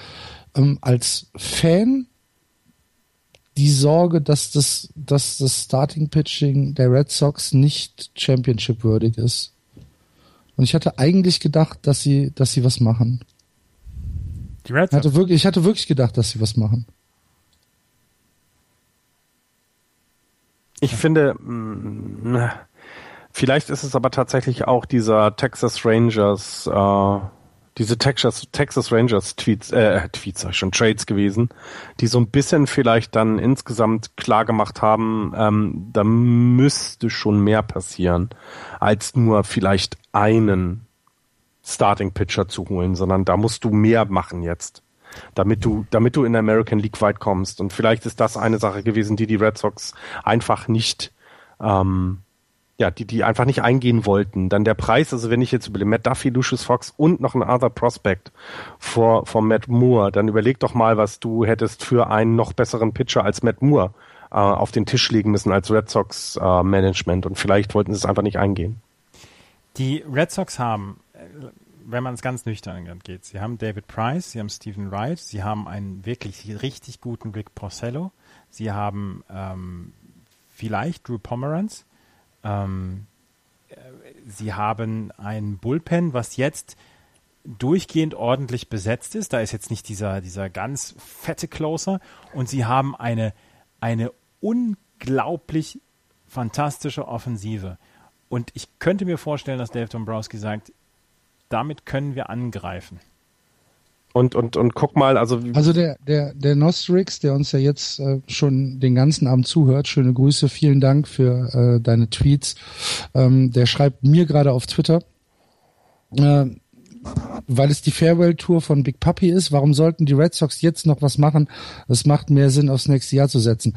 [SPEAKER 1] ähm, als Fan die Sorge, dass das, dass das Starting Pitching der Red Sox nicht Championship würdig ist. Und ich hatte eigentlich gedacht, dass sie, dass sie was machen. Die Red Sox. Hatte wirklich, ich hatte wirklich gedacht, dass sie was machen.
[SPEAKER 3] Ich ja. finde, mh, mm, vielleicht ist es aber tatsächlich auch dieser Texas Rangers, äh, diese Texas, Texas Rangers Tweets, äh, Tweets sag ich schon, Trades gewesen, die so ein bisschen vielleicht dann insgesamt klar gemacht haben, ähm, da müsste schon mehr passieren, als nur vielleicht einen Starting Pitcher zu holen, sondern da musst du mehr machen jetzt, damit du, damit du in der American League weit kommst. Und vielleicht ist das eine Sache gewesen, die die Red Sox einfach nicht, ähm, ja, die, die einfach nicht eingehen wollten. Dann der Preis, also wenn ich jetzt über den Matt Duffy, Lucius Fox und noch ein Other Prospect vor, vor Matt Moore, dann überleg doch mal, was du hättest für einen noch besseren Pitcher als Matt Moore äh, auf den Tisch legen müssen als Red Sox äh, Management. Und vielleicht wollten sie es einfach nicht eingehen.
[SPEAKER 2] Die Red Sox haben wenn man es ganz nüchtern geht, sie haben David Price, sie haben Stephen Wright, sie haben einen wirklich richtig guten Rick Porcello, sie haben ähm, vielleicht Drew Pomeranz, ähm, äh, sie haben ein Bullpen, was jetzt durchgehend ordentlich besetzt ist. Da ist jetzt nicht dieser, dieser ganz fette Closer. Und sie haben eine, eine unglaublich fantastische Offensive. Und ich könnte mir vorstellen, dass Dave Dombrowski sagt, damit können wir angreifen.
[SPEAKER 3] Und, und, und guck mal, also.
[SPEAKER 1] Also der, der, der Nostrix, der uns ja jetzt äh, schon den ganzen Abend zuhört, schöne Grüße, vielen Dank für äh, deine Tweets. Ähm, der schreibt mir gerade auf Twitter, äh, weil es die Farewell Tour von Big Puppy ist, warum sollten die Red Sox jetzt noch was machen? Es macht mehr Sinn, aufs nächste Jahr zu setzen.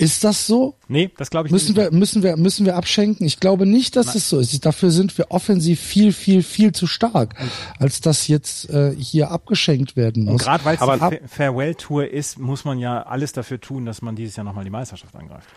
[SPEAKER 1] Ist das so?
[SPEAKER 2] Nee, das glaube ich
[SPEAKER 1] müssen nicht. Wir, müssen wir, müssen wir abschenken? Ich glaube nicht, dass Nein. es so ist. Dafür sind wir offensiv viel, viel, viel zu stark, als dass jetzt äh, hier abgeschenkt werden muss.
[SPEAKER 2] Gerade weil es die Farewell-Tour ist, muss man ja alles dafür tun, dass man dieses Jahr nochmal die Meisterschaft angreift.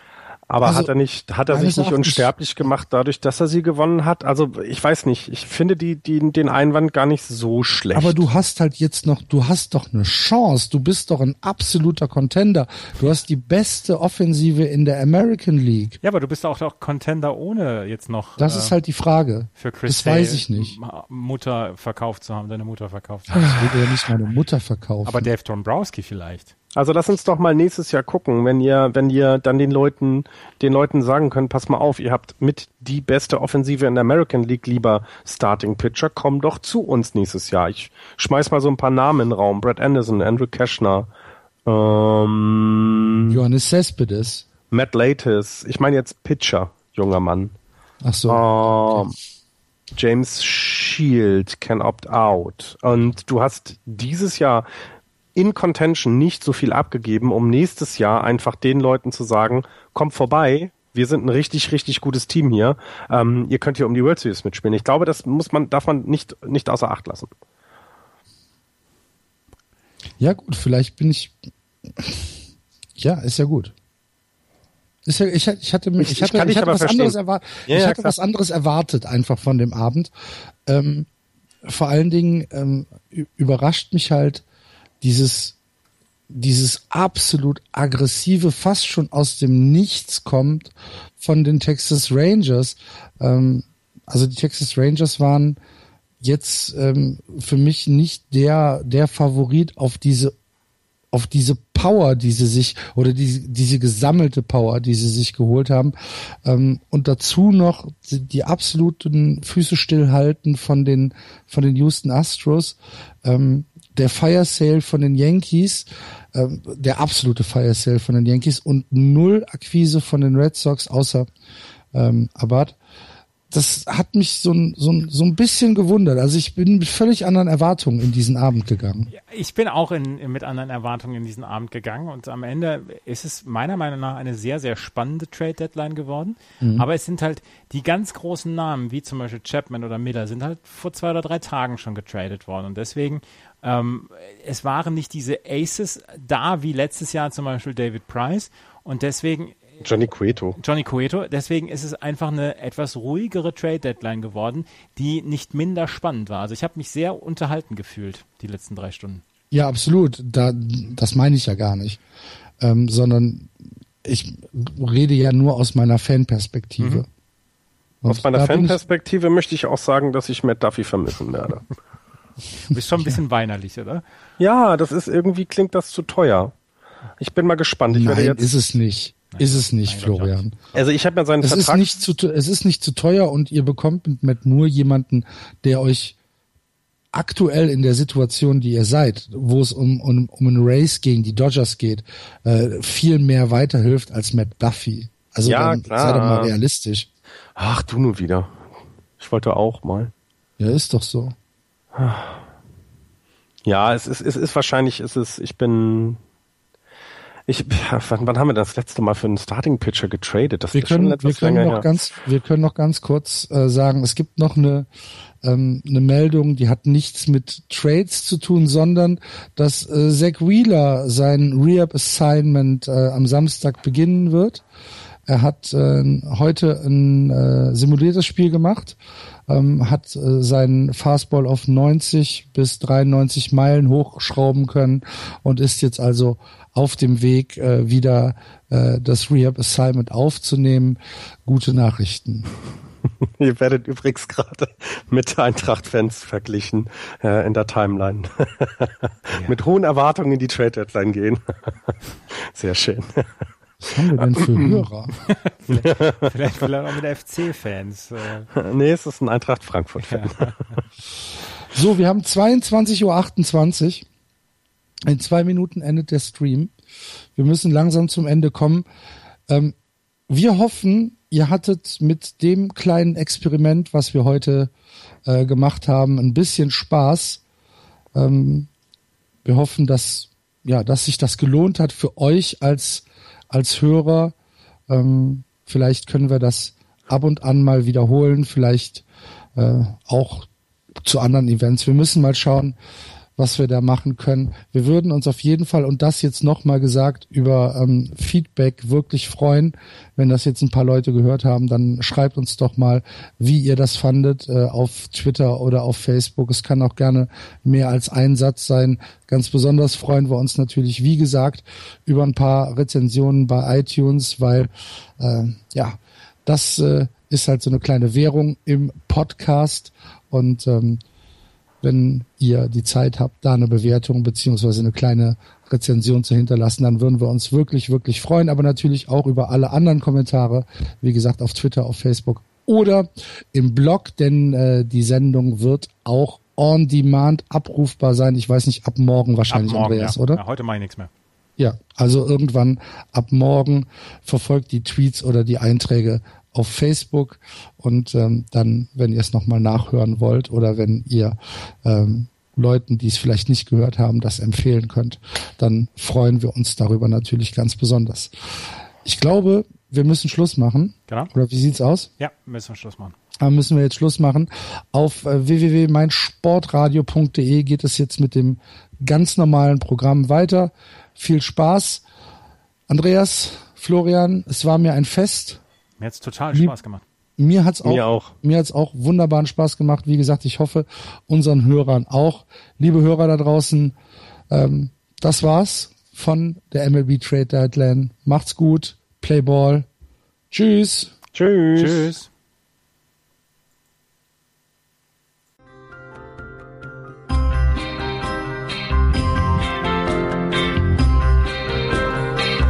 [SPEAKER 3] Aber also, hat er nicht, hat er sich nicht unsterblich gemacht dadurch, dass er sie gewonnen hat? Also ich weiß nicht. Ich finde die, die, den Einwand gar nicht so schlecht.
[SPEAKER 1] Aber du hast halt jetzt noch, du hast doch eine Chance. Du bist doch ein absoluter Contender. Du hast die beste Offensive in der American League.
[SPEAKER 2] Ja, aber du bist auch doch Contender ohne jetzt noch.
[SPEAKER 1] Das äh, ist halt die Frage.
[SPEAKER 2] Für Chris
[SPEAKER 1] das weiß ich nicht.
[SPEAKER 2] Mutter verkauft zu haben, deine Mutter verkauft zu haben.
[SPEAKER 1] Ich will ja nicht meine Mutter verkaufen.
[SPEAKER 2] Aber Dave Dombrowski vielleicht.
[SPEAKER 3] Also lass uns doch mal nächstes Jahr gucken, wenn ihr, wenn ihr dann den Leuten, den Leuten sagen könnt, pass mal auf, ihr habt mit die beste Offensive in der American League lieber Starting Pitcher, komm doch zu uns nächstes Jahr. Ich schmeiß mal so ein paar Namen in den Raum. Brad Anderson, Andrew Cashner, ähm,
[SPEAKER 1] Johannes Cespedes.
[SPEAKER 3] Matt Latis. Ich meine jetzt Pitcher, junger Mann.
[SPEAKER 1] Ach so.
[SPEAKER 3] Ähm, James Shield can opt out. Und du hast dieses Jahr in Contention nicht so viel abgegeben, um nächstes Jahr einfach den Leuten zu sagen, kommt vorbei, wir sind ein richtig, richtig gutes Team hier. Ähm, ihr könnt hier um die World Series mitspielen. Ich glaube, das muss man, darf man nicht, nicht außer Acht lassen.
[SPEAKER 1] Ja, gut, vielleicht bin ich. Ja, ist ja gut. Ist ja, ich, ich hatte, ich, ich hatte, ich, ich hatte was anderes erwartet. Ja, ich hatte was anderes erwartet einfach von dem Abend. Ähm, vor allen Dingen ähm, überrascht mich halt, dieses, dieses absolut aggressive, fast schon aus dem Nichts kommt von den Texas Rangers. Ähm, also die Texas Rangers waren jetzt ähm, für mich nicht der, der Favorit auf diese auf diese Power, die sie sich oder diese, diese gesammelte Power, die sie sich geholt haben ähm, und dazu noch die, die absoluten Füße stillhalten von den von den Houston Astros. Ähm, der Fire Sale von den Yankees, äh, der absolute Fire Sale von den Yankees und null Akquise von den Red Sox außer ähm, Abad. Das hat mich so ein, so, ein, so ein bisschen gewundert. Also ich bin mit völlig anderen Erwartungen in diesen Abend gegangen.
[SPEAKER 2] Ich bin auch in, mit anderen Erwartungen in diesen Abend gegangen und am Ende ist es meiner Meinung nach eine sehr, sehr spannende Trade-Deadline geworden. Mhm. Aber es sind halt die ganz großen Namen, wie zum Beispiel Chapman oder Miller, sind halt vor zwei oder drei Tagen schon getradet worden. Und deswegen ähm, es waren nicht diese Aces da, wie letztes Jahr zum Beispiel David Price. Und deswegen
[SPEAKER 3] Johnny Cueto.
[SPEAKER 2] Johnny Cueto. Deswegen ist es einfach eine etwas ruhigere Trade Deadline geworden, die nicht minder spannend war. Also ich habe mich sehr unterhalten gefühlt die letzten drei Stunden.
[SPEAKER 1] Ja, absolut. Da, das meine ich ja gar nicht, ähm, sondern ich rede ja nur aus meiner Fanperspektive.
[SPEAKER 3] Mhm. Aus meiner Fanperspektive möchte ich auch sagen, dass ich Matt Duffy vermissen werde.
[SPEAKER 2] Du bist schon ein bisschen weinerlich, oder?
[SPEAKER 3] Ja, das ist irgendwie klingt das zu teuer. Ich bin mal gespannt. Ich
[SPEAKER 1] Nein, werde jetzt ist es nicht. Nein, ist es nicht, Florian.
[SPEAKER 3] Also ich habe ja seinen
[SPEAKER 1] es
[SPEAKER 3] Vertrag.
[SPEAKER 1] Ist nicht zu, es ist nicht zu teuer und ihr bekommt mit Matt nur jemanden, der euch aktuell in der Situation, die ihr seid, wo es um, um, um einen Race gegen die Dodgers geht, äh, viel mehr weiterhilft als Matt Duffy. Also
[SPEAKER 3] ja,
[SPEAKER 1] dann
[SPEAKER 3] klar.
[SPEAKER 1] sei doch mal realistisch.
[SPEAKER 3] Ach, du nur wieder. Ich wollte auch mal.
[SPEAKER 1] Ja, ist doch so.
[SPEAKER 3] Ja, es ist, es ist wahrscheinlich, es ist, ich bin, ich, wann, wann haben wir das letzte Mal für einen Starting Pitcher getradet?
[SPEAKER 1] Das wir können, schon etwas wir können noch her. ganz, wir können noch ganz kurz äh, sagen, es gibt noch eine, ähm, eine Meldung, die hat nichts mit Trades zu tun, sondern dass äh, Zach Wheeler sein Rehab Assignment äh, am Samstag beginnen wird. Er hat äh, heute ein äh, simuliertes Spiel gemacht ähm, hat äh, seinen Fastball auf 90 bis 93 Meilen hochschrauben können und ist jetzt also auf dem Weg, äh, wieder äh, das Rehab Assignment aufzunehmen. Gute Nachrichten.
[SPEAKER 3] Ihr werdet übrigens gerade mit Eintracht-Fans verglichen äh, in der Timeline. ja. Mit hohen Erwartungen in die Trade-Deadline gehen. Sehr schön.
[SPEAKER 1] Was haben wir denn für Hörer?
[SPEAKER 2] vielleicht, vielleicht, vielleicht auch mit FC-Fans.
[SPEAKER 3] Nee, es ist ein Eintracht Frankfurt-Fan. Ja.
[SPEAKER 1] So, wir haben 22.28 Uhr. In zwei Minuten endet der Stream. Wir müssen langsam zum Ende kommen. Ähm, wir hoffen, ihr hattet mit dem kleinen Experiment, was wir heute äh, gemacht haben, ein bisschen Spaß. Ähm, wir hoffen, dass ja, dass sich das gelohnt hat für euch als als Hörer. Ähm, vielleicht können wir das ab und an mal wiederholen, vielleicht äh, auch zu anderen Events. Wir müssen mal schauen, was wir da machen können. Wir würden uns auf jeden Fall, und das jetzt nochmal gesagt, über ähm, Feedback wirklich freuen. Wenn das jetzt ein paar Leute gehört haben, dann schreibt uns doch mal, wie ihr das fandet äh, auf Twitter oder auf Facebook. Es kann auch gerne mehr als ein Satz sein. Ganz besonders freuen wir uns natürlich, wie gesagt, über ein paar Rezensionen bei iTunes, weil äh, ja, das äh, ist halt so eine kleine Währung im Podcast und ähm, wenn ihr die Zeit habt, da eine Bewertung beziehungsweise eine kleine Rezension zu hinterlassen, dann würden wir uns wirklich, wirklich freuen. Aber natürlich auch über alle anderen Kommentare, wie gesagt, auf Twitter, auf Facebook oder im Blog, denn äh, die Sendung wird auch on demand abrufbar sein. Ich weiß nicht, ab morgen wahrscheinlich, ab morgen, Andreas, ja. oder?
[SPEAKER 2] Ja, heute mache ich nichts mehr.
[SPEAKER 1] Ja, also irgendwann ab morgen verfolgt die Tweets oder die Einträge auf Facebook und ähm, dann, wenn ihr es nochmal nachhören wollt oder wenn ihr ähm, Leuten, die es vielleicht nicht gehört haben, das empfehlen könnt, dann freuen wir uns darüber natürlich ganz besonders. Ich glaube, wir müssen Schluss machen.
[SPEAKER 2] Genau.
[SPEAKER 1] Oder wie sieht's aus?
[SPEAKER 2] Ja, müssen wir Schluss machen.
[SPEAKER 1] Da müssen wir jetzt Schluss machen. Auf äh, www.meinsportradio.de geht es jetzt mit dem ganz normalen Programm weiter. Viel Spaß. Andreas, Florian, es war mir ein Fest.
[SPEAKER 2] Mir hat's total Spaß gemacht.
[SPEAKER 1] Mir hat's auch, mir auch. Mir hat's auch wunderbaren Spaß gemacht. Wie gesagt, ich hoffe unseren Hörern auch. Liebe Hörer da draußen, ähm, das war's von der MLB Trade Deadline. Macht's gut. Play Ball. Tschüss.
[SPEAKER 2] Tschüss. Tschüss.